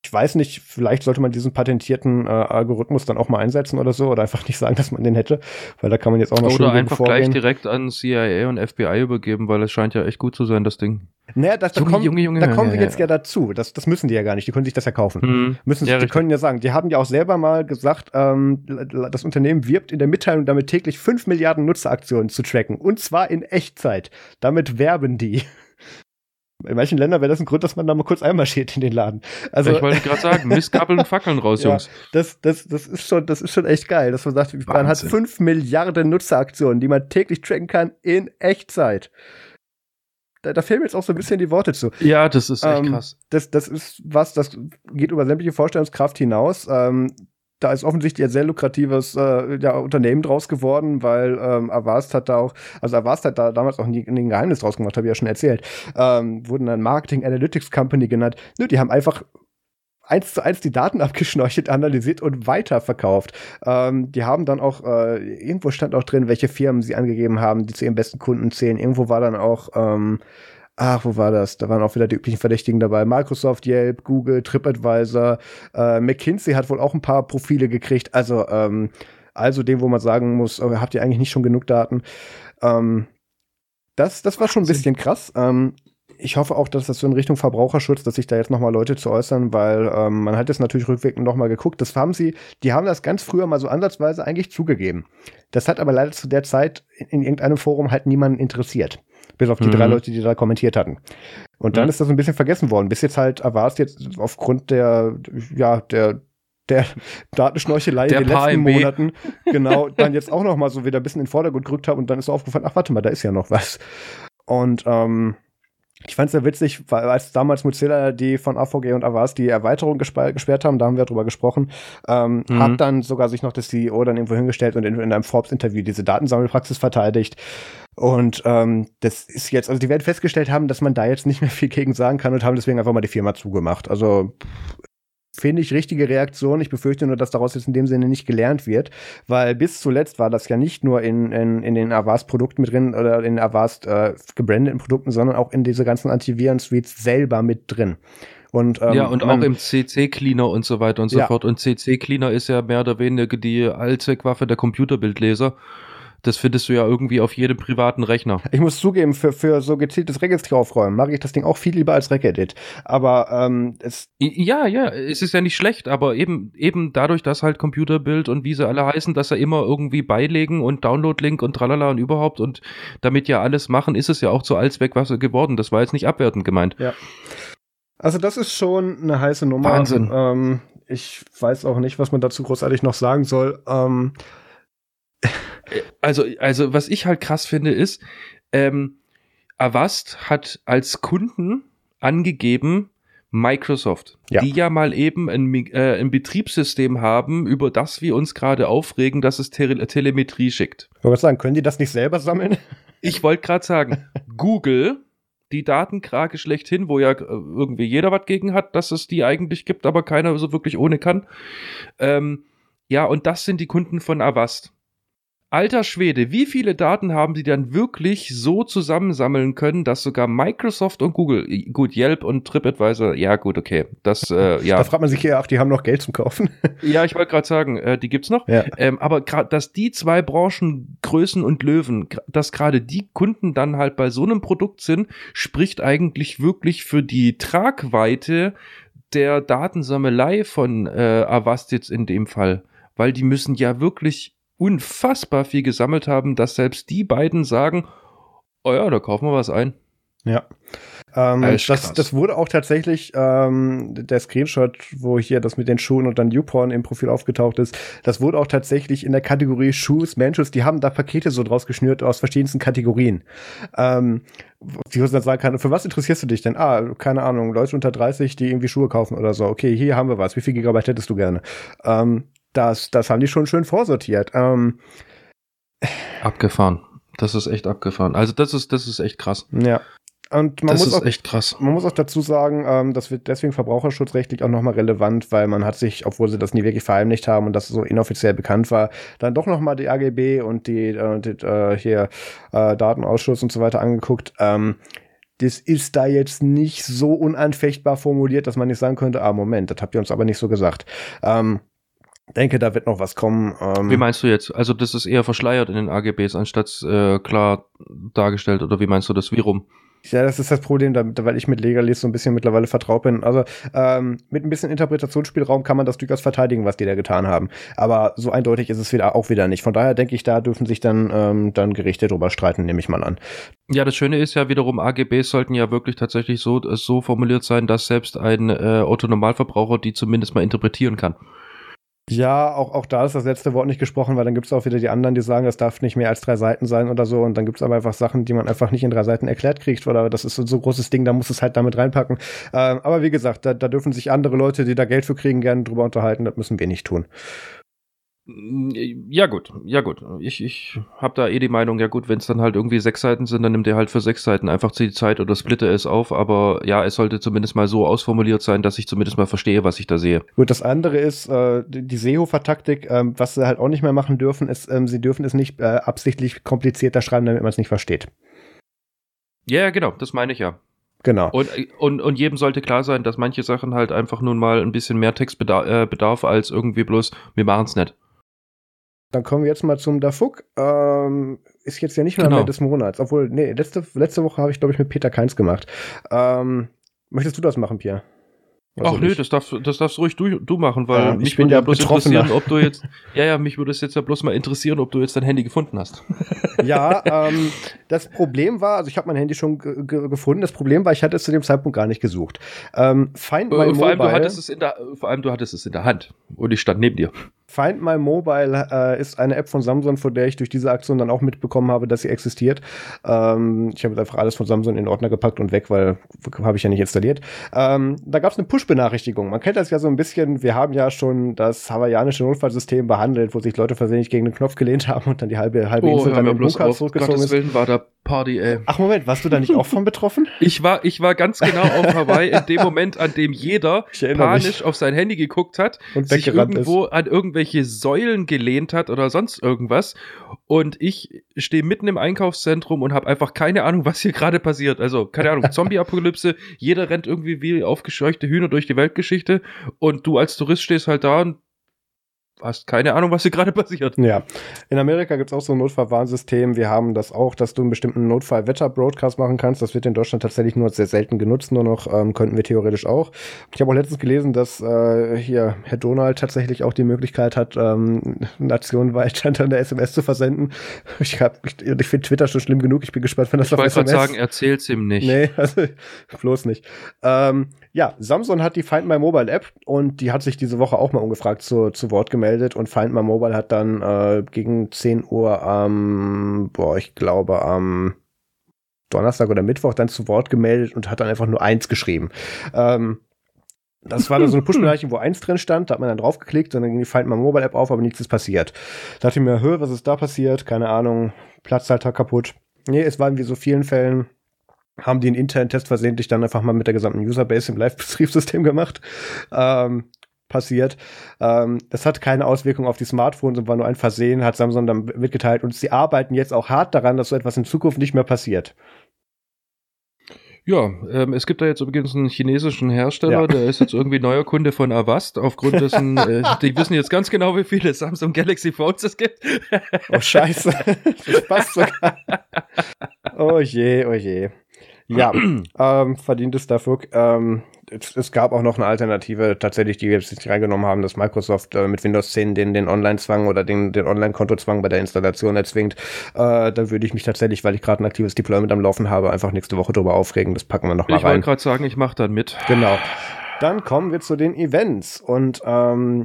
ich weiß nicht, vielleicht sollte man diesen patentierten äh, Algorithmus dann auch mal einsetzen oder so oder einfach nicht sagen, dass man den hätte, weil da kann man jetzt auch noch Oder einfach gleich direkt an CIA und FBI übergeben, weil es scheint ja echt gut zu sein, das Ding. Naja, das, da, Junge, kommen, Junge, Junge, da kommen wir jetzt ja, ja dazu. Das, das müssen die ja gar nicht. Die können sich das ja kaufen. Mhm. Müssen ja, die richtig. können ja sagen. Die haben ja auch selber mal gesagt, ähm, das Unternehmen wirbt in der Mitteilung damit täglich 5 Milliarden Nutzeraktionen zu tracken. Und zwar in Echtzeit. Damit werben die. In manchen Ländern wäre das ein Grund, dass man da mal kurz einmarschiert in den Laden. Also, ich wollte gerade sagen, Mistkabeln und Fackeln raus, ja, Jungs. Das, das, das, ist schon, das ist schon echt geil, dass man sagt, Wahnsinn. man hat 5 Milliarden Nutzeraktionen, die man täglich tracken kann in Echtzeit da, da fehlen mir jetzt auch so ein bisschen die Worte zu. Ja, das ist echt ähm, krass. Das, das ist was, das geht über sämtliche Vorstellungskraft hinaus. Ähm, da ist offensichtlich ein sehr lukratives äh, ja, Unternehmen draus geworden, weil ähm, Avast hat da auch, also Avast hat da damals auch nie, nie ein Geheimnis draus gemacht, habe ich ja schon erzählt. Ähm, wurden dann Marketing Analytics Company genannt. Nö, die haben einfach eins zu eins die Daten abgeschnorchelt, analysiert und weiterverkauft. Ähm, die haben dann auch, äh, irgendwo stand auch drin, welche Firmen sie angegeben haben, die zu ihren besten Kunden zählen. Irgendwo war dann auch, ähm, ach, wo war das? Da waren auch wieder die üblichen Verdächtigen dabei. Microsoft, Yelp, Google, TripAdvisor, äh, McKinsey hat wohl auch ein paar Profile gekriegt. Also, ähm, also dem, wo man sagen muss, oh, habt ihr eigentlich nicht schon genug Daten? Ähm, das, das war schon ein bisschen krass. Ähm, ich hoffe auch, dass das so in Richtung Verbraucherschutz, dass sich da jetzt nochmal Leute zu äußern, weil ähm, man hat jetzt natürlich rückwirkend nochmal geguckt. Das haben sie, die haben das ganz früher mal so ansatzweise eigentlich zugegeben. Das hat aber leider zu der Zeit in, in irgendeinem Forum halt niemanden interessiert. Bis auf die mhm. drei Leute, die da kommentiert hatten. Und dann mhm. ist das ein bisschen vergessen worden. Bis jetzt halt war es jetzt aufgrund der, ja, der, der Datenschnorchelei in den letzten MB. Monaten genau dann jetzt auch noch mal so wieder ein bisschen in den Vordergrund gerückt habe und dann ist aufgefallen, ach warte mal, da ist ja noch was. Und ähm, ich fand es sehr witzig, weil als damals Mozilla die von AVG und Avast die Erweiterung gesperrt haben, da haben wir drüber gesprochen, ähm, mhm. hat dann sogar sich noch das CEO dann irgendwo hingestellt und in, in einem Forbes-Interview diese Datensammelpraxis verteidigt. Und ähm, das ist jetzt, also die werden festgestellt haben, dass man da jetzt nicht mehr viel gegen sagen kann und haben deswegen einfach mal die Firma zugemacht. Also finde ich, richtige Reaktion. Ich befürchte nur, dass daraus jetzt in dem Sinne nicht gelernt wird, weil bis zuletzt war das ja nicht nur in, in, in den Avast-Produkten mit drin oder in Avast äh, gebrandeten Produkten, sondern auch in diese ganzen Antiviren-Suites selber mit drin. Und, ähm, ja, und auch im CC-Cleaner und so weiter und so ja. fort. Und CC-Cleaner ist ja mehr oder weniger die Allzweckwaffe der Computerbildleser das findest du ja irgendwie auf jedem privaten Rechner. Ich muss zugeben, für, für so gezieltes Registry aufräumen mag ich das Ding auch viel lieber als Regedit. Aber ähm, es. Ja, ja, es ist ja nicht schlecht, aber eben, eben dadurch, dass halt Computerbild und wie sie alle heißen, dass er immer irgendwie beilegen und Download-Link und tralala und überhaupt und damit ja alles machen, ist es ja auch zu Allzweckwasser geworden. Das war jetzt nicht abwertend gemeint. Ja. Also das ist schon eine heiße Nummer. Wahnsinn. Ähm, ich weiß auch nicht, was man dazu großartig noch sagen soll. Ähm, also, also was ich halt krass finde, ist, ähm, Avast hat als Kunden angegeben, Microsoft, ja. die ja mal eben ein, äh, ein, Betriebssystem haben, über das wir uns gerade aufregen, dass es Tele Telemetrie schickt. Ich wollte sagen, können die das nicht selber sammeln? Ich wollte gerade sagen, Google, die Datenkrake schlechthin, wo ja äh, irgendwie jeder was gegen hat, dass es die eigentlich gibt, aber keiner so wirklich ohne kann. Ähm, ja, und das sind die Kunden von Avast. Alter Schwede, wie viele Daten haben die dann wirklich so zusammensammeln können, dass sogar Microsoft und Google, gut, Yelp und TripAdvisor, ja gut, okay, das, äh, ja. Da fragt man sich ja, ach, die haben noch Geld zum Kaufen. ja, ich wollte gerade sagen, äh, die gibt's noch. Ja. Ähm, aber gerade, dass die zwei Branchen, Größen und Löwen, dass gerade die Kunden dann halt bei so einem Produkt sind, spricht eigentlich wirklich für die Tragweite der Datensammelei von äh, Avast jetzt in dem Fall. Weil die müssen ja wirklich unfassbar viel gesammelt haben, dass selbst die beiden sagen, oh ja, da kaufen wir was ein. Ja. Ähm, das, das wurde auch tatsächlich, ähm, der Screenshot, wo hier das mit den Schuhen und dann YouPorn im Profil aufgetaucht ist, das wurde auch tatsächlich in der Kategorie Shoes, Menschus, die haben da Pakete so draus geschnürt aus verschiedensten Kategorien. Ähm, die dann sagen kann, für was interessierst du dich denn? Ah, keine Ahnung, Leute unter 30, die irgendwie Schuhe kaufen oder so. Okay, hier haben wir was. Wie viel Gigabyte hättest du gerne? Ähm, das, das haben die schon schön vorsortiert. Ähm, abgefahren. Das ist echt abgefahren. Also das ist, das ist echt krass. Ja. Und man das muss ist auch, echt krass. Man muss auch dazu sagen, ähm, das wird deswegen verbraucherschutzrechtlich auch nochmal relevant, weil man hat sich, obwohl sie das nie wirklich verheimlicht haben und das so inoffiziell bekannt war, dann doch nochmal die AGB und die, äh, die äh, hier äh, Datenausschuss und so weiter angeguckt. Ähm, das ist da jetzt nicht so unanfechtbar formuliert, dass man nicht sagen könnte, ah, Moment, das habt ihr uns aber nicht so gesagt. Ähm, denke, da wird noch was kommen. Ähm wie meinst du jetzt? Also das ist eher verschleiert in den AGBs, anstatt äh, klar dargestellt, oder wie meinst du das? Wie rum? Ja, das ist das Problem, da, weil ich mit Legalis so ein bisschen mittlerweile vertraut bin. Also ähm, mit ein bisschen Interpretationsspielraum kann man das durchaus verteidigen, was die da getan haben. Aber so eindeutig ist es wieder auch wieder nicht. Von daher denke ich, da dürfen sich dann, ähm, dann Gerichte drüber streiten, nehme ich mal an. Ja, das Schöne ist ja wiederum, AGBs sollten ja wirklich tatsächlich so, so formuliert sein, dass selbst ein äh, Autonormalverbraucher die zumindest mal interpretieren kann. Ja, auch, auch da ist das letzte Wort nicht gesprochen, weil dann gibt es auch wieder die anderen, die sagen, das darf nicht mehr als drei Seiten sein oder so. Und dann gibt es aber einfach Sachen, die man einfach nicht in drei Seiten erklärt kriegt. Oder das ist so, so ein großes Ding, da muss es halt damit reinpacken. Ähm, aber wie gesagt, da, da dürfen sich andere Leute, die da Geld für kriegen, gerne drüber unterhalten. Das müssen wir nicht tun. Ja gut, ja gut. Ich, ich habe da eh die Meinung, ja gut, wenn es dann halt irgendwie sechs Seiten sind, dann nimmt er halt für sechs Seiten einfach die Zeit oder splitte es auf. Aber ja, es sollte zumindest mal so ausformuliert sein, dass ich zumindest mal verstehe, was ich da sehe. Gut, das andere ist äh, die Seehofer-Taktik. Ähm, was sie halt auch nicht mehr machen dürfen, ist, ähm, sie dürfen es nicht äh, absichtlich komplizierter schreiben, damit man es nicht versteht. Ja, genau, das meine ich ja. Genau. Und, und, und jedem sollte klar sein, dass manche Sachen halt einfach nun mal ein bisschen mehr Text bedarf, äh, bedarf als irgendwie bloß, wir machen es nicht. Dann kommen wir jetzt mal zum Dafuk. Ähm, ist jetzt ja nicht mehr genau. des Monats. Obwohl, nee, letzte, letzte Woche habe ich, glaube ich, mit Peter Keins gemacht. Ähm, möchtest du das machen, Pierre? Also Ach nö, das darfst, das darfst ruhig du, du machen, weil ja, mich würde ja bloß interessieren, ob du jetzt, ja, ja, mich würde es jetzt ja bloß mal interessieren, ob du jetzt dein Handy gefunden hast. ja, ähm, das Problem war, also ich habe mein Handy schon gefunden, das Problem war, ich hatte es zu dem Zeitpunkt gar nicht gesucht. Ähm, Find My vor Allem, du hattest es in der, vor allem du hattest es in der Hand und ich stand neben dir. Find My Mobile äh, ist eine App von Samsung, von der ich durch diese Aktion dann auch mitbekommen habe, dass sie existiert. Ähm, ich habe einfach alles von Samsung in den Ordner gepackt und weg, weil habe ich ja nicht installiert. Ähm, da gab es eine Push-Benachrichtigung. Man kennt das ja so ein bisschen. Wir haben ja schon das hawaiianische Notfallsystem behandelt, wo sich Leute versehentlich gegen den Knopf gelehnt haben und dann die halbe, halbe oh, Insel dann im Bunker zurückgezogen Gottes ist. Willen war da Party, ey. Ach Moment, warst du da nicht auch von betroffen? Ich war, ich war ganz genau auf Hawaii in dem Moment, an dem jeder panisch mich. auf sein Handy geguckt hat und sich irgendwo ist. an irgendwelche Säulen gelehnt hat oder sonst irgendwas. Und ich stehe mitten im Einkaufszentrum und habe einfach keine Ahnung, was hier gerade passiert. Also, keine Ahnung, Zombie-Apokalypse, jeder rennt irgendwie wie aufgescheuchte Hühner durch die Weltgeschichte und du als Tourist stehst halt da und hast keine Ahnung, was hier gerade passiert. Ja. In Amerika gibt es auch so ein Notfallwarnsystem. Wir haben das auch, dass du einen bestimmten Notfall-Wetter-Broadcast machen kannst. Das wird in Deutschland tatsächlich nur sehr selten genutzt, nur noch ähm, könnten wir theoretisch auch. Ich habe auch letztens gelesen, dass äh, hier Herr Donald tatsächlich auch die Möglichkeit hat, ähm, nationenweit an der SMS zu versenden. Ich, hab, ich, ich finde Twitter schon schlimm genug. Ich bin gespannt, wenn das ich auf SMS... Ich wollte sagen, erzähl's ihm nicht. Nee, also bloß nicht. Ähm, ja, Samsung hat die Find My Mobile App und die hat sich diese Woche auch mal ungefragt zu, zu Wort gemeldet und Find My Mobile hat dann äh, gegen 10 Uhr am, boah, ich glaube am Donnerstag oder Mittwoch dann zu Wort gemeldet und hat dann einfach nur eins geschrieben. Ähm, das war dann so eine Push-Benachrichtigung, wo eins drin stand, da hat man dann draufgeklickt und dann ging die Find My Mobile App auf, aber nichts ist passiert. Da dachte ich mir, hör, was ist da passiert? Keine Ahnung, Platzhalter kaputt. Nee, es war in wie so vielen Fällen haben die einen internen Test versehentlich dann einfach mal mit der gesamten Userbase im Live-Betriebssystem gemacht. Ähm, passiert. Ähm, das hat keine Auswirkung auf die Smartphones und war nur ein Versehen, hat Samsung dann mitgeteilt. Und sie arbeiten jetzt auch hart daran, dass so etwas in Zukunft nicht mehr passiert. Ja, ähm, es gibt da jetzt übrigens einen chinesischen Hersteller, ja. der ist jetzt irgendwie neuer Kunde von Avast, aufgrund dessen, äh, die wissen jetzt ganz genau, wie viele Samsung Galaxy Phones es gibt. oh Scheiße, das passt sogar. Oh je, oh je. Ja, ähm, verdientes dafür. Ähm, es, es, gab auch noch eine Alternative, tatsächlich, die wir jetzt nicht reingenommen haben, dass Microsoft äh, mit Windows 10 den, den Online-Zwang oder den, den Online-Kontozwang bei der Installation erzwingt. Äh, da würde ich mich tatsächlich, weil ich gerade ein aktives Deployment am Laufen habe, einfach nächste Woche drüber aufregen. Das packen wir noch mal ich rein. Ich wollte gerade sagen, ich mache dann mit. Genau. Dann kommen wir zu den Events und ähm,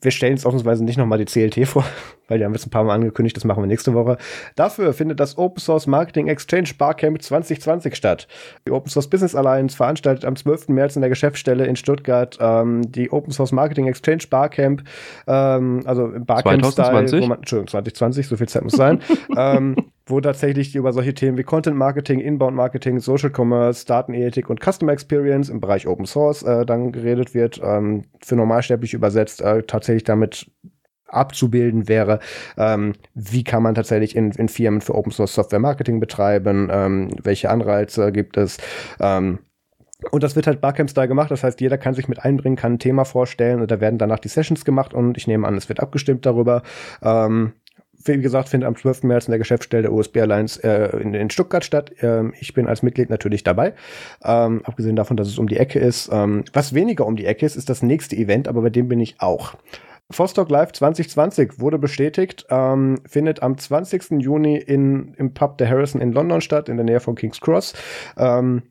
wir stellen jetzt ausnahmsweise nicht nochmal die CLT vor, weil die haben wir jetzt ein paar Mal angekündigt, das machen wir nächste Woche. Dafür findet das Open Source Marketing Exchange Barcamp 2020 statt. Die Open Source Business Alliance veranstaltet am 12. März in der Geschäftsstelle in Stuttgart ähm, die Open Source Marketing Exchange Barcamp, ähm, also Barcamp-Style, 2020? Entschuldigung, 2020, so viel Zeit muss sein, ähm, wo tatsächlich über solche Themen wie Content Marketing, Inbound Marketing, Social Commerce, Datenethik und Customer Experience im Bereich Open Source äh, dann geredet wird, ähm, für normalsterblich übersetzt, äh, tatsächlich damit abzubilden wäre, ähm, wie kann man tatsächlich in, in Firmen für Open Source Software Marketing betreiben, ähm, welche Anreize gibt es, ähm, und das wird halt Barcamp-Style gemacht, das heißt, jeder kann sich mit einbringen, kann ein Thema vorstellen und da werden danach die Sessions gemacht und ich nehme an, es wird abgestimmt darüber. Ähm, wie gesagt, findet am 12. März in der Geschäftsstelle der USB Alliance äh, in, in, Stuttgart statt. Ähm, ich bin als Mitglied natürlich dabei. Ähm, abgesehen davon, dass es um die Ecke ist. Ähm, was weniger um die Ecke ist, ist das nächste Event, aber bei dem bin ich auch. Vostok Live 2020 wurde bestätigt, ähm, findet am 20. Juni in, im Pub der Harrison in London statt, in der Nähe von King's Cross. Ähm,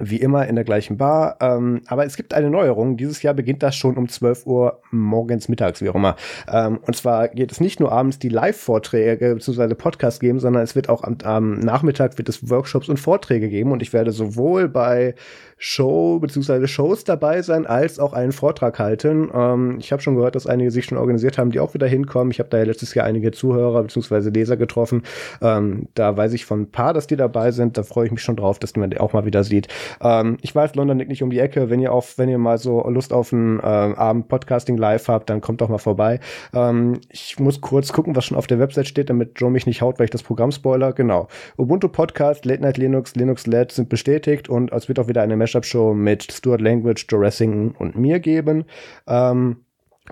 wie immer in der gleichen Bar. Ähm, aber es gibt eine Neuerung. Dieses Jahr beginnt das schon um 12 Uhr morgens, mittags, wie auch immer. Ähm, und zwar geht es nicht nur abends die Live-Vorträge bzw. Podcasts geben, sondern es wird auch am, am Nachmittag wird es Workshops und Vorträge geben. Und ich werde sowohl bei Show bzw. Shows dabei sein, als auch einen Vortrag halten. Ähm, ich habe schon gehört, dass einige sich schon organisiert haben, die auch wieder hinkommen. Ich habe da ja letztes Jahr einige Zuhörer bzw. Leser getroffen. Ähm, da weiß ich von ein paar, dass die dabei sind. Da freue ich mich schon drauf, dass man die auch mal wieder sieht. Ähm, ich weiß, London liegt nicht um die Ecke. Wenn ihr auf, wenn ihr mal so Lust auf einen äh, Abend Podcasting live habt, dann kommt doch mal vorbei. Ähm, ich muss kurz gucken, was schon auf der Website steht, damit Joe mich nicht haut, weil ich das Programm spoiler. Genau. Ubuntu Podcast, Late Night Linux, Linux LED sind bestätigt und es wird auch wieder eine Mashup-Show mit Stuart Language, Joe Ressington und mir geben. Ähm,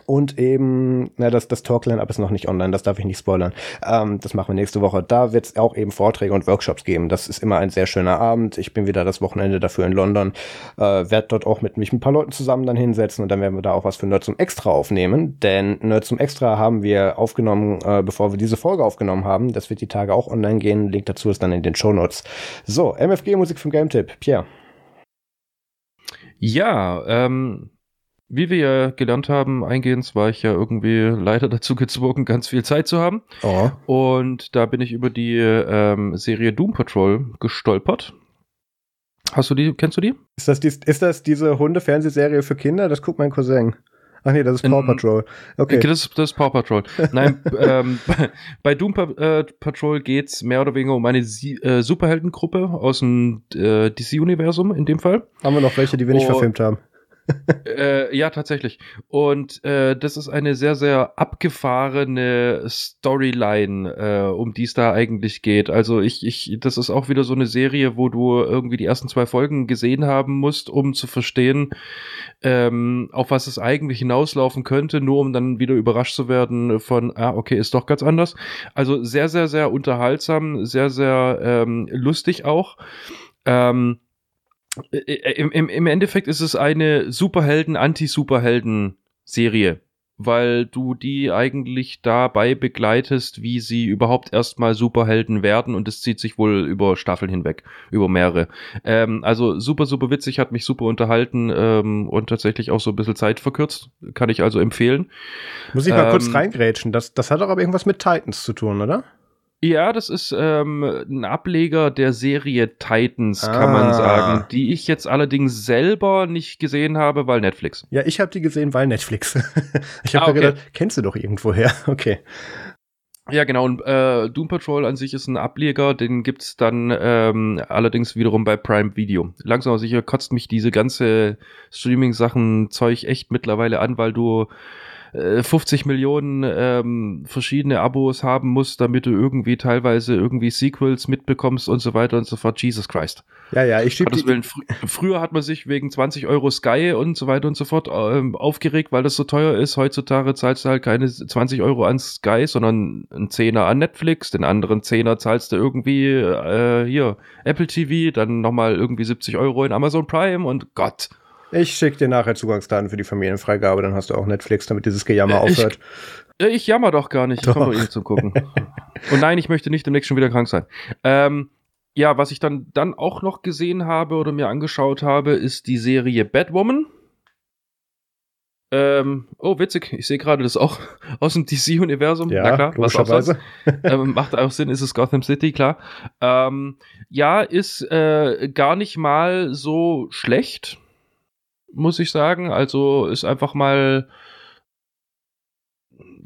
Und eben, na, das, das Talk-Line-Up ist noch nicht online, das darf ich nicht spoilern. Ähm, das machen wir nächste Woche. Da wird es auch eben Vorträge und Workshops geben. Das ist immer ein sehr schöner Abend. Ich bin wieder das Wochenende dafür in London. Äh, werde dort auch mit mich ein paar Leuten zusammen dann hinsetzen und dann werden wir da auch was für Nerds zum Extra aufnehmen. Denn Nerds zum Extra haben wir aufgenommen, äh, bevor wir diese Folge aufgenommen haben. Das wird die Tage auch online gehen. Link dazu ist dann in den Show Notes. So, MFG Musik vom Game Tip. Pierre. Ja, ähm, wie wir ja gelernt haben, eingehend war ich ja irgendwie leider dazu gezwungen, ganz viel Zeit zu haben. Oh. Und da bin ich über die ähm, Serie Doom Patrol gestolpert. Hast du die, kennst du die? Ist das, die, ist das diese Hunde-Fernsehserie für Kinder? Das guckt mein Cousin. Ach nee, das ist Paw Patrol. Okay. Das ist, das ist Paw Patrol. Nein, ähm, bei Doom äh, Patrol geht's mehr oder weniger um eine Sie äh, Superheldengruppe aus dem äh, DC-Universum in dem Fall. Haben wir noch welche, die wir nicht oh, verfilmt haben? Äh, ja, tatsächlich. Und äh, das ist eine sehr, sehr abgefahrene Storyline, äh, um die es da eigentlich geht. Also ich, ich, das ist auch wieder so eine Serie, wo du irgendwie die ersten zwei Folgen gesehen haben musst, um zu verstehen, ähm, auf was es eigentlich hinauslaufen könnte, nur um dann wieder überrascht zu werden von, ah, okay, ist doch ganz anders. Also sehr, sehr, sehr unterhaltsam, sehr, sehr ähm, lustig auch. Ähm, äh, äh, im, im, im Endeffekt ist es eine Superhelden-Anti-Superhelden-Serie, weil du die eigentlich dabei begleitest, wie sie überhaupt erstmal Superhelden werden und es zieht sich wohl über Staffeln hinweg, über mehrere. Ähm, also super, super witzig, hat mich super unterhalten ähm, und tatsächlich auch so ein bisschen Zeit verkürzt. Kann ich also empfehlen. Muss ich mal ähm, kurz reingrätschen. Das, das hat doch aber irgendwas mit Titans zu tun, oder? Ja, das ist ähm, ein Ableger der Serie Titans, ah. kann man ah. sagen, die ich jetzt allerdings selber nicht gesehen habe, weil Netflix. Ja, ich habe die gesehen, weil Netflix. ich habe ah, okay. gedacht, kennst du doch irgendwoher. Okay. Ja, genau. Und äh, Doom Patrol an sich ist ein Ableger, den gibt's dann ähm, allerdings wiederum bei Prime Video. Langsam aber sicher kotzt mich diese ganze Streaming-Sachen-Zeug echt mittlerweile an, weil du 50 äh, Millionen ähm, verschiedene Abos haben musst, damit du irgendwie teilweise irgendwie Sequels mitbekommst und so weiter und so fort. Jesus Christ. Ja, ja, ich schiebe Willen, fr Früher hat man sich wegen 20 Euro Sky und so weiter und so fort ähm, aufgeregt, weil das so teuer ist. Heutzutage zahlst du halt keine 20 Euro an Sky, sondern einen Zehner an Netflix, den anderen Zehner zahlst du irgendwie äh, hier Apple TV, dann nochmal irgendwie 70 Euro in Amazon Prime und Gott. Ich schicke dir nachher Zugangsdaten für die Familienfreigabe, dann hast du auch Netflix, damit dieses Gejammer äh, aufhört. Ich, äh, ich jammer doch gar nicht, ich komme doch eh zu gucken. Und nein, ich möchte nicht demnächst schon wieder krank sein. Ähm, ja, was ich dann, dann auch noch gesehen habe oder mir angeschaut habe, ist die Serie Batwoman. Ähm, oh, witzig, ich sehe gerade das auch aus dem DC-Universum. Ja, Na klar, was auch sonst. ähm, macht auch Sinn, ist es Gotham City, klar. Ähm, ja, ist äh, gar nicht mal so schlecht muss ich sagen. Also ist einfach mal,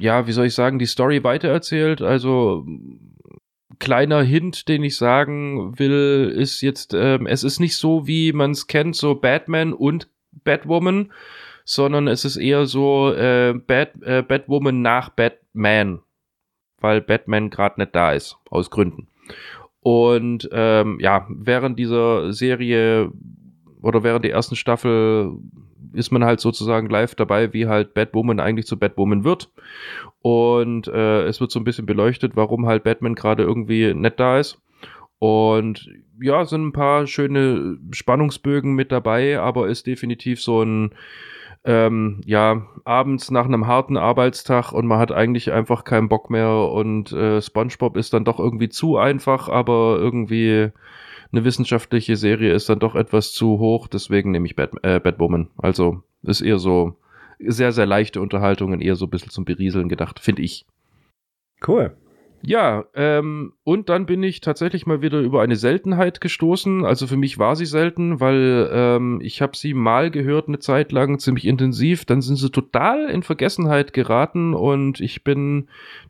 ja, wie soll ich sagen, die Story weitererzählt. Also kleiner Hint, den ich sagen will, ist jetzt, ähm, es ist nicht so, wie man es kennt, so Batman und Batwoman, sondern es ist eher so äh, Bat, äh, Batwoman nach Batman, weil Batman gerade nicht da ist, aus Gründen. Und ähm, ja, während dieser Serie oder während der ersten Staffel ist man halt sozusagen live dabei, wie halt Batwoman eigentlich zu Batwoman wird. Und äh, es wird so ein bisschen beleuchtet, warum halt Batman gerade irgendwie nicht da ist. Und ja, sind ein paar schöne Spannungsbögen mit dabei, aber ist definitiv so ein, ähm, ja, abends nach einem harten Arbeitstag und man hat eigentlich einfach keinen Bock mehr und äh, SpongeBob ist dann doch irgendwie zu einfach, aber irgendwie eine wissenschaftliche Serie ist dann doch etwas zu hoch, deswegen nehme ich Bad, äh, Batwoman. Also ist eher so sehr, sehr leichte Unterhaltungen, eher so ein bisschen zum Berieseln gedacht, finde ich. Cool. Ja, ähm, und dann bin ich tatsächlich mal wieder über eine Seltenheit gestoßen. Also für mich war sie selten, weil ähm, ich habe sie mal gehört eine Zeit lang, ziemlich intensiv. Dann sind sie total in Vergessenheit geraten und ich bin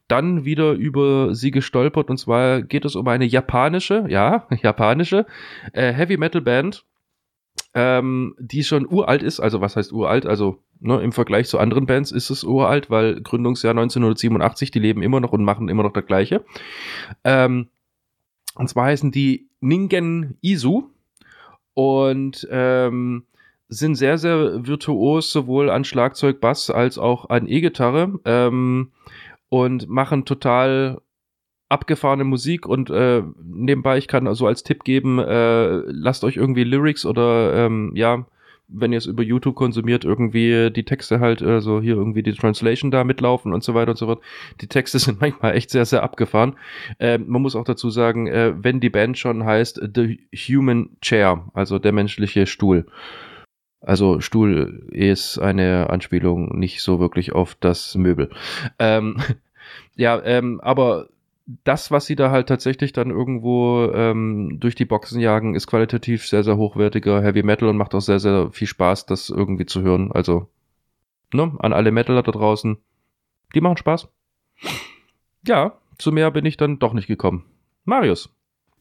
dann wieder über sie gestolpert. Und zwar geht es um eine japanische, ja, japanische äh, Heavy Metal Band, ähm, die schon uralt ist. Also was heißt uralt? Also Ne, Im Vergleich zu anderen Bands ist es uralt, weil Gründungsjahr 1987, die leben immer noch und machen immer noch das Gleiche. Ähm, und zwar heißen die Ningen Isu und ähm, sind sehr, sehr virtuos, sowohl an Schlagzeug, Bass als auch an E-Gitarre ähm, und machen total abgefahrene Musik und äh, nebenbei, ich kann also als Tipp geben, äh, lasst euch irgendwie Lyrics oder ähm, ja, wenn ihr es über YouTube konsumiert, irgendwie die Texte halt, äh, so hier irgendwie die Translation da mitlaufen und so weiter und so fort. Die Texte sind manchmal echt sehr, sehr abgefahren. Äh, man muss auch dazu sagen, äh, wenn die Band schon heißt The Human Chair, also der menschliche Stuhl. Also Stuhl ist eine Anspielung nicht so wirklich auf das Möbel. Ähm, ja, ähm, aber das, was sie da halt tatsächlich dann irgendwo ähm, durch die Boxen jagen, ist qualitativ sehr, sehr hochwertiger Heavy Metal und macht auch sehr, sehr viel Spaß, das irgendwie zu hören. Also, ne, an alle Metaler da draußen, die machen Spaß. Ja, zu mehr bin ich dann doch nicht gekommen. Marius.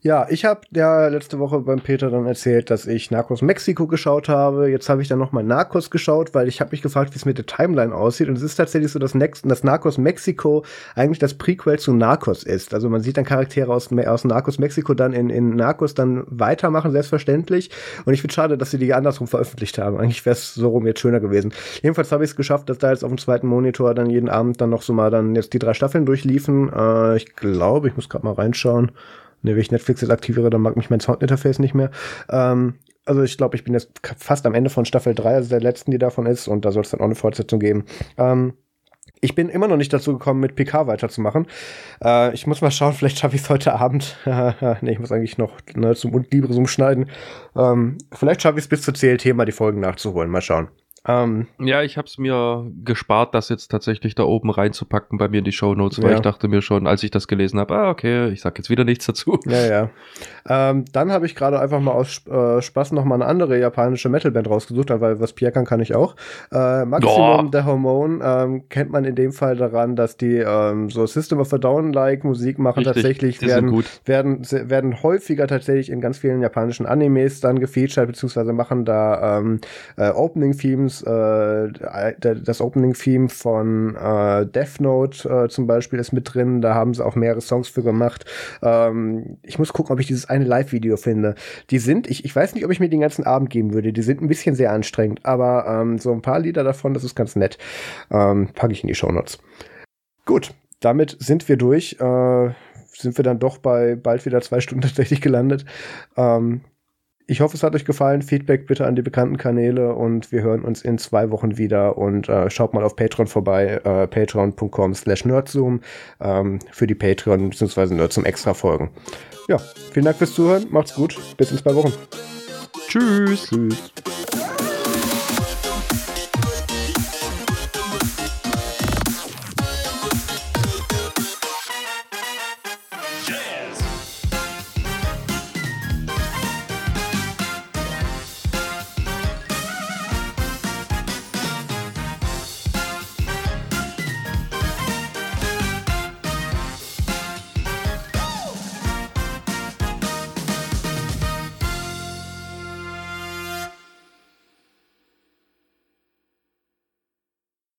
Ja, ich habe ja letzte Woche beim Peter dann erzählt, dass ich Narcos Mexiko geschaut habe. Jetzt habe ich dann nochmal Narcos geschaut, weil ich habe mich gefragt, wie es mit der Timeline aussieht. Und es ist tatsächlich so, dass, Next, dass Narcos Mexiko eigentlich das Prequel zu Narcos ist. Also man sieht dann Charaktere aus, aus Narcos Mexiko dann in, in Narcos dann weitermachen, selbstverständlich. Und ich finde schade, dass sie die andersrum veröffentlicht haben. Eigentlich wäre es so rum jetzt schöner gewesen. Jedenfalls habe ich es geschafft, dass da jetzt auf dem zweiten Monitor dann jeden Abend dann noch so mal dann jetzt die drei Staffeln durchliefen. Äh, ich glaube, ich muss gerade mal reinschauen. Ne, wenn ich Netflix jetzt aktiviere, dann mag mich mein Soundinterface nicht mehr. Ähm, also ich glaube, ich bin jetzt fast am Ende von Staffel 3, also der letzten, die davon ist, und da soll es dann auch eine Fortsetzung geben. Ähm, ich bin immer noch nicht dazu gekommen, mit PK weiterzumachen. Äh, ich muss mal schauen, vielleicht schaffe ich es heute Abend. ne, ich muss eigentlich noch ne, zum Libresum schneiden. Ähm, vielleicht schaffe ich es bis zur CLT mal die Folgen nachzuholen. Mal schauen. Ähm, ja, ich habe es mir gespart, das jetzt tatsächlich da oben reinzupacken bei mir in die Show Notes, weil ja. ich dachte mir schon, als ich das gelesen habe, ah, okay, ich sag jetzt wieder nichts dazu. Ja, ja. Ähm, dann habe ich gerade einfach mal aus äh, Spaß noch mal eine andere japanische Metalband rausgesucht, weil was Pierre kann, kann ich auch. Äh, Maximum oh. the Hormone ähm, kennt man in dem Fall daran, dass die ähm, so System of a Down-like Musik machen. Richtig, tatsächlich werden, werden, werden häufiger tatsächlich in ganz vielen japanischen Animes dann gefeatured, beziehungsweise machen da ähm, äh, Opening-Themes Themes, äh, das Opening-Theme von äh, Death Note äh, zum Beispiel ist mit drin, da haben sie auch mehrere Songs für gemacht. Ähm, ich muss gucken, ob ich dieses eine Live-Video finde. Die sind, ich, ich weiß nicht, ob ich mir den ganzen Abend geben würde, die sind ein bisschen sehr anstrengend, aber ähm, so ein paar Lieder davon, das ist ganz nett. Ähm, packe ich in die Show Notes. Gut, damit sind wir durch. Äh, sind wir dann doch bei bald wieder zwei Stunden tatsächlich gelandet. Ähm, ich hoffe, es hat euch gefallen. Feedback bitte an die bekannten Kanäle und wir hören uns in zwei Wochen wieder und äh, schaut mal auf Patreon vorbei, äh, patreon.com slash nerdzoom ähm, für die Patreon bzw. Nerdzoom extra Folgen. Ja, vielen Dank fürs Zuhören, macht's gut, bis in zwei Wochen. Tschüss. Tschüss.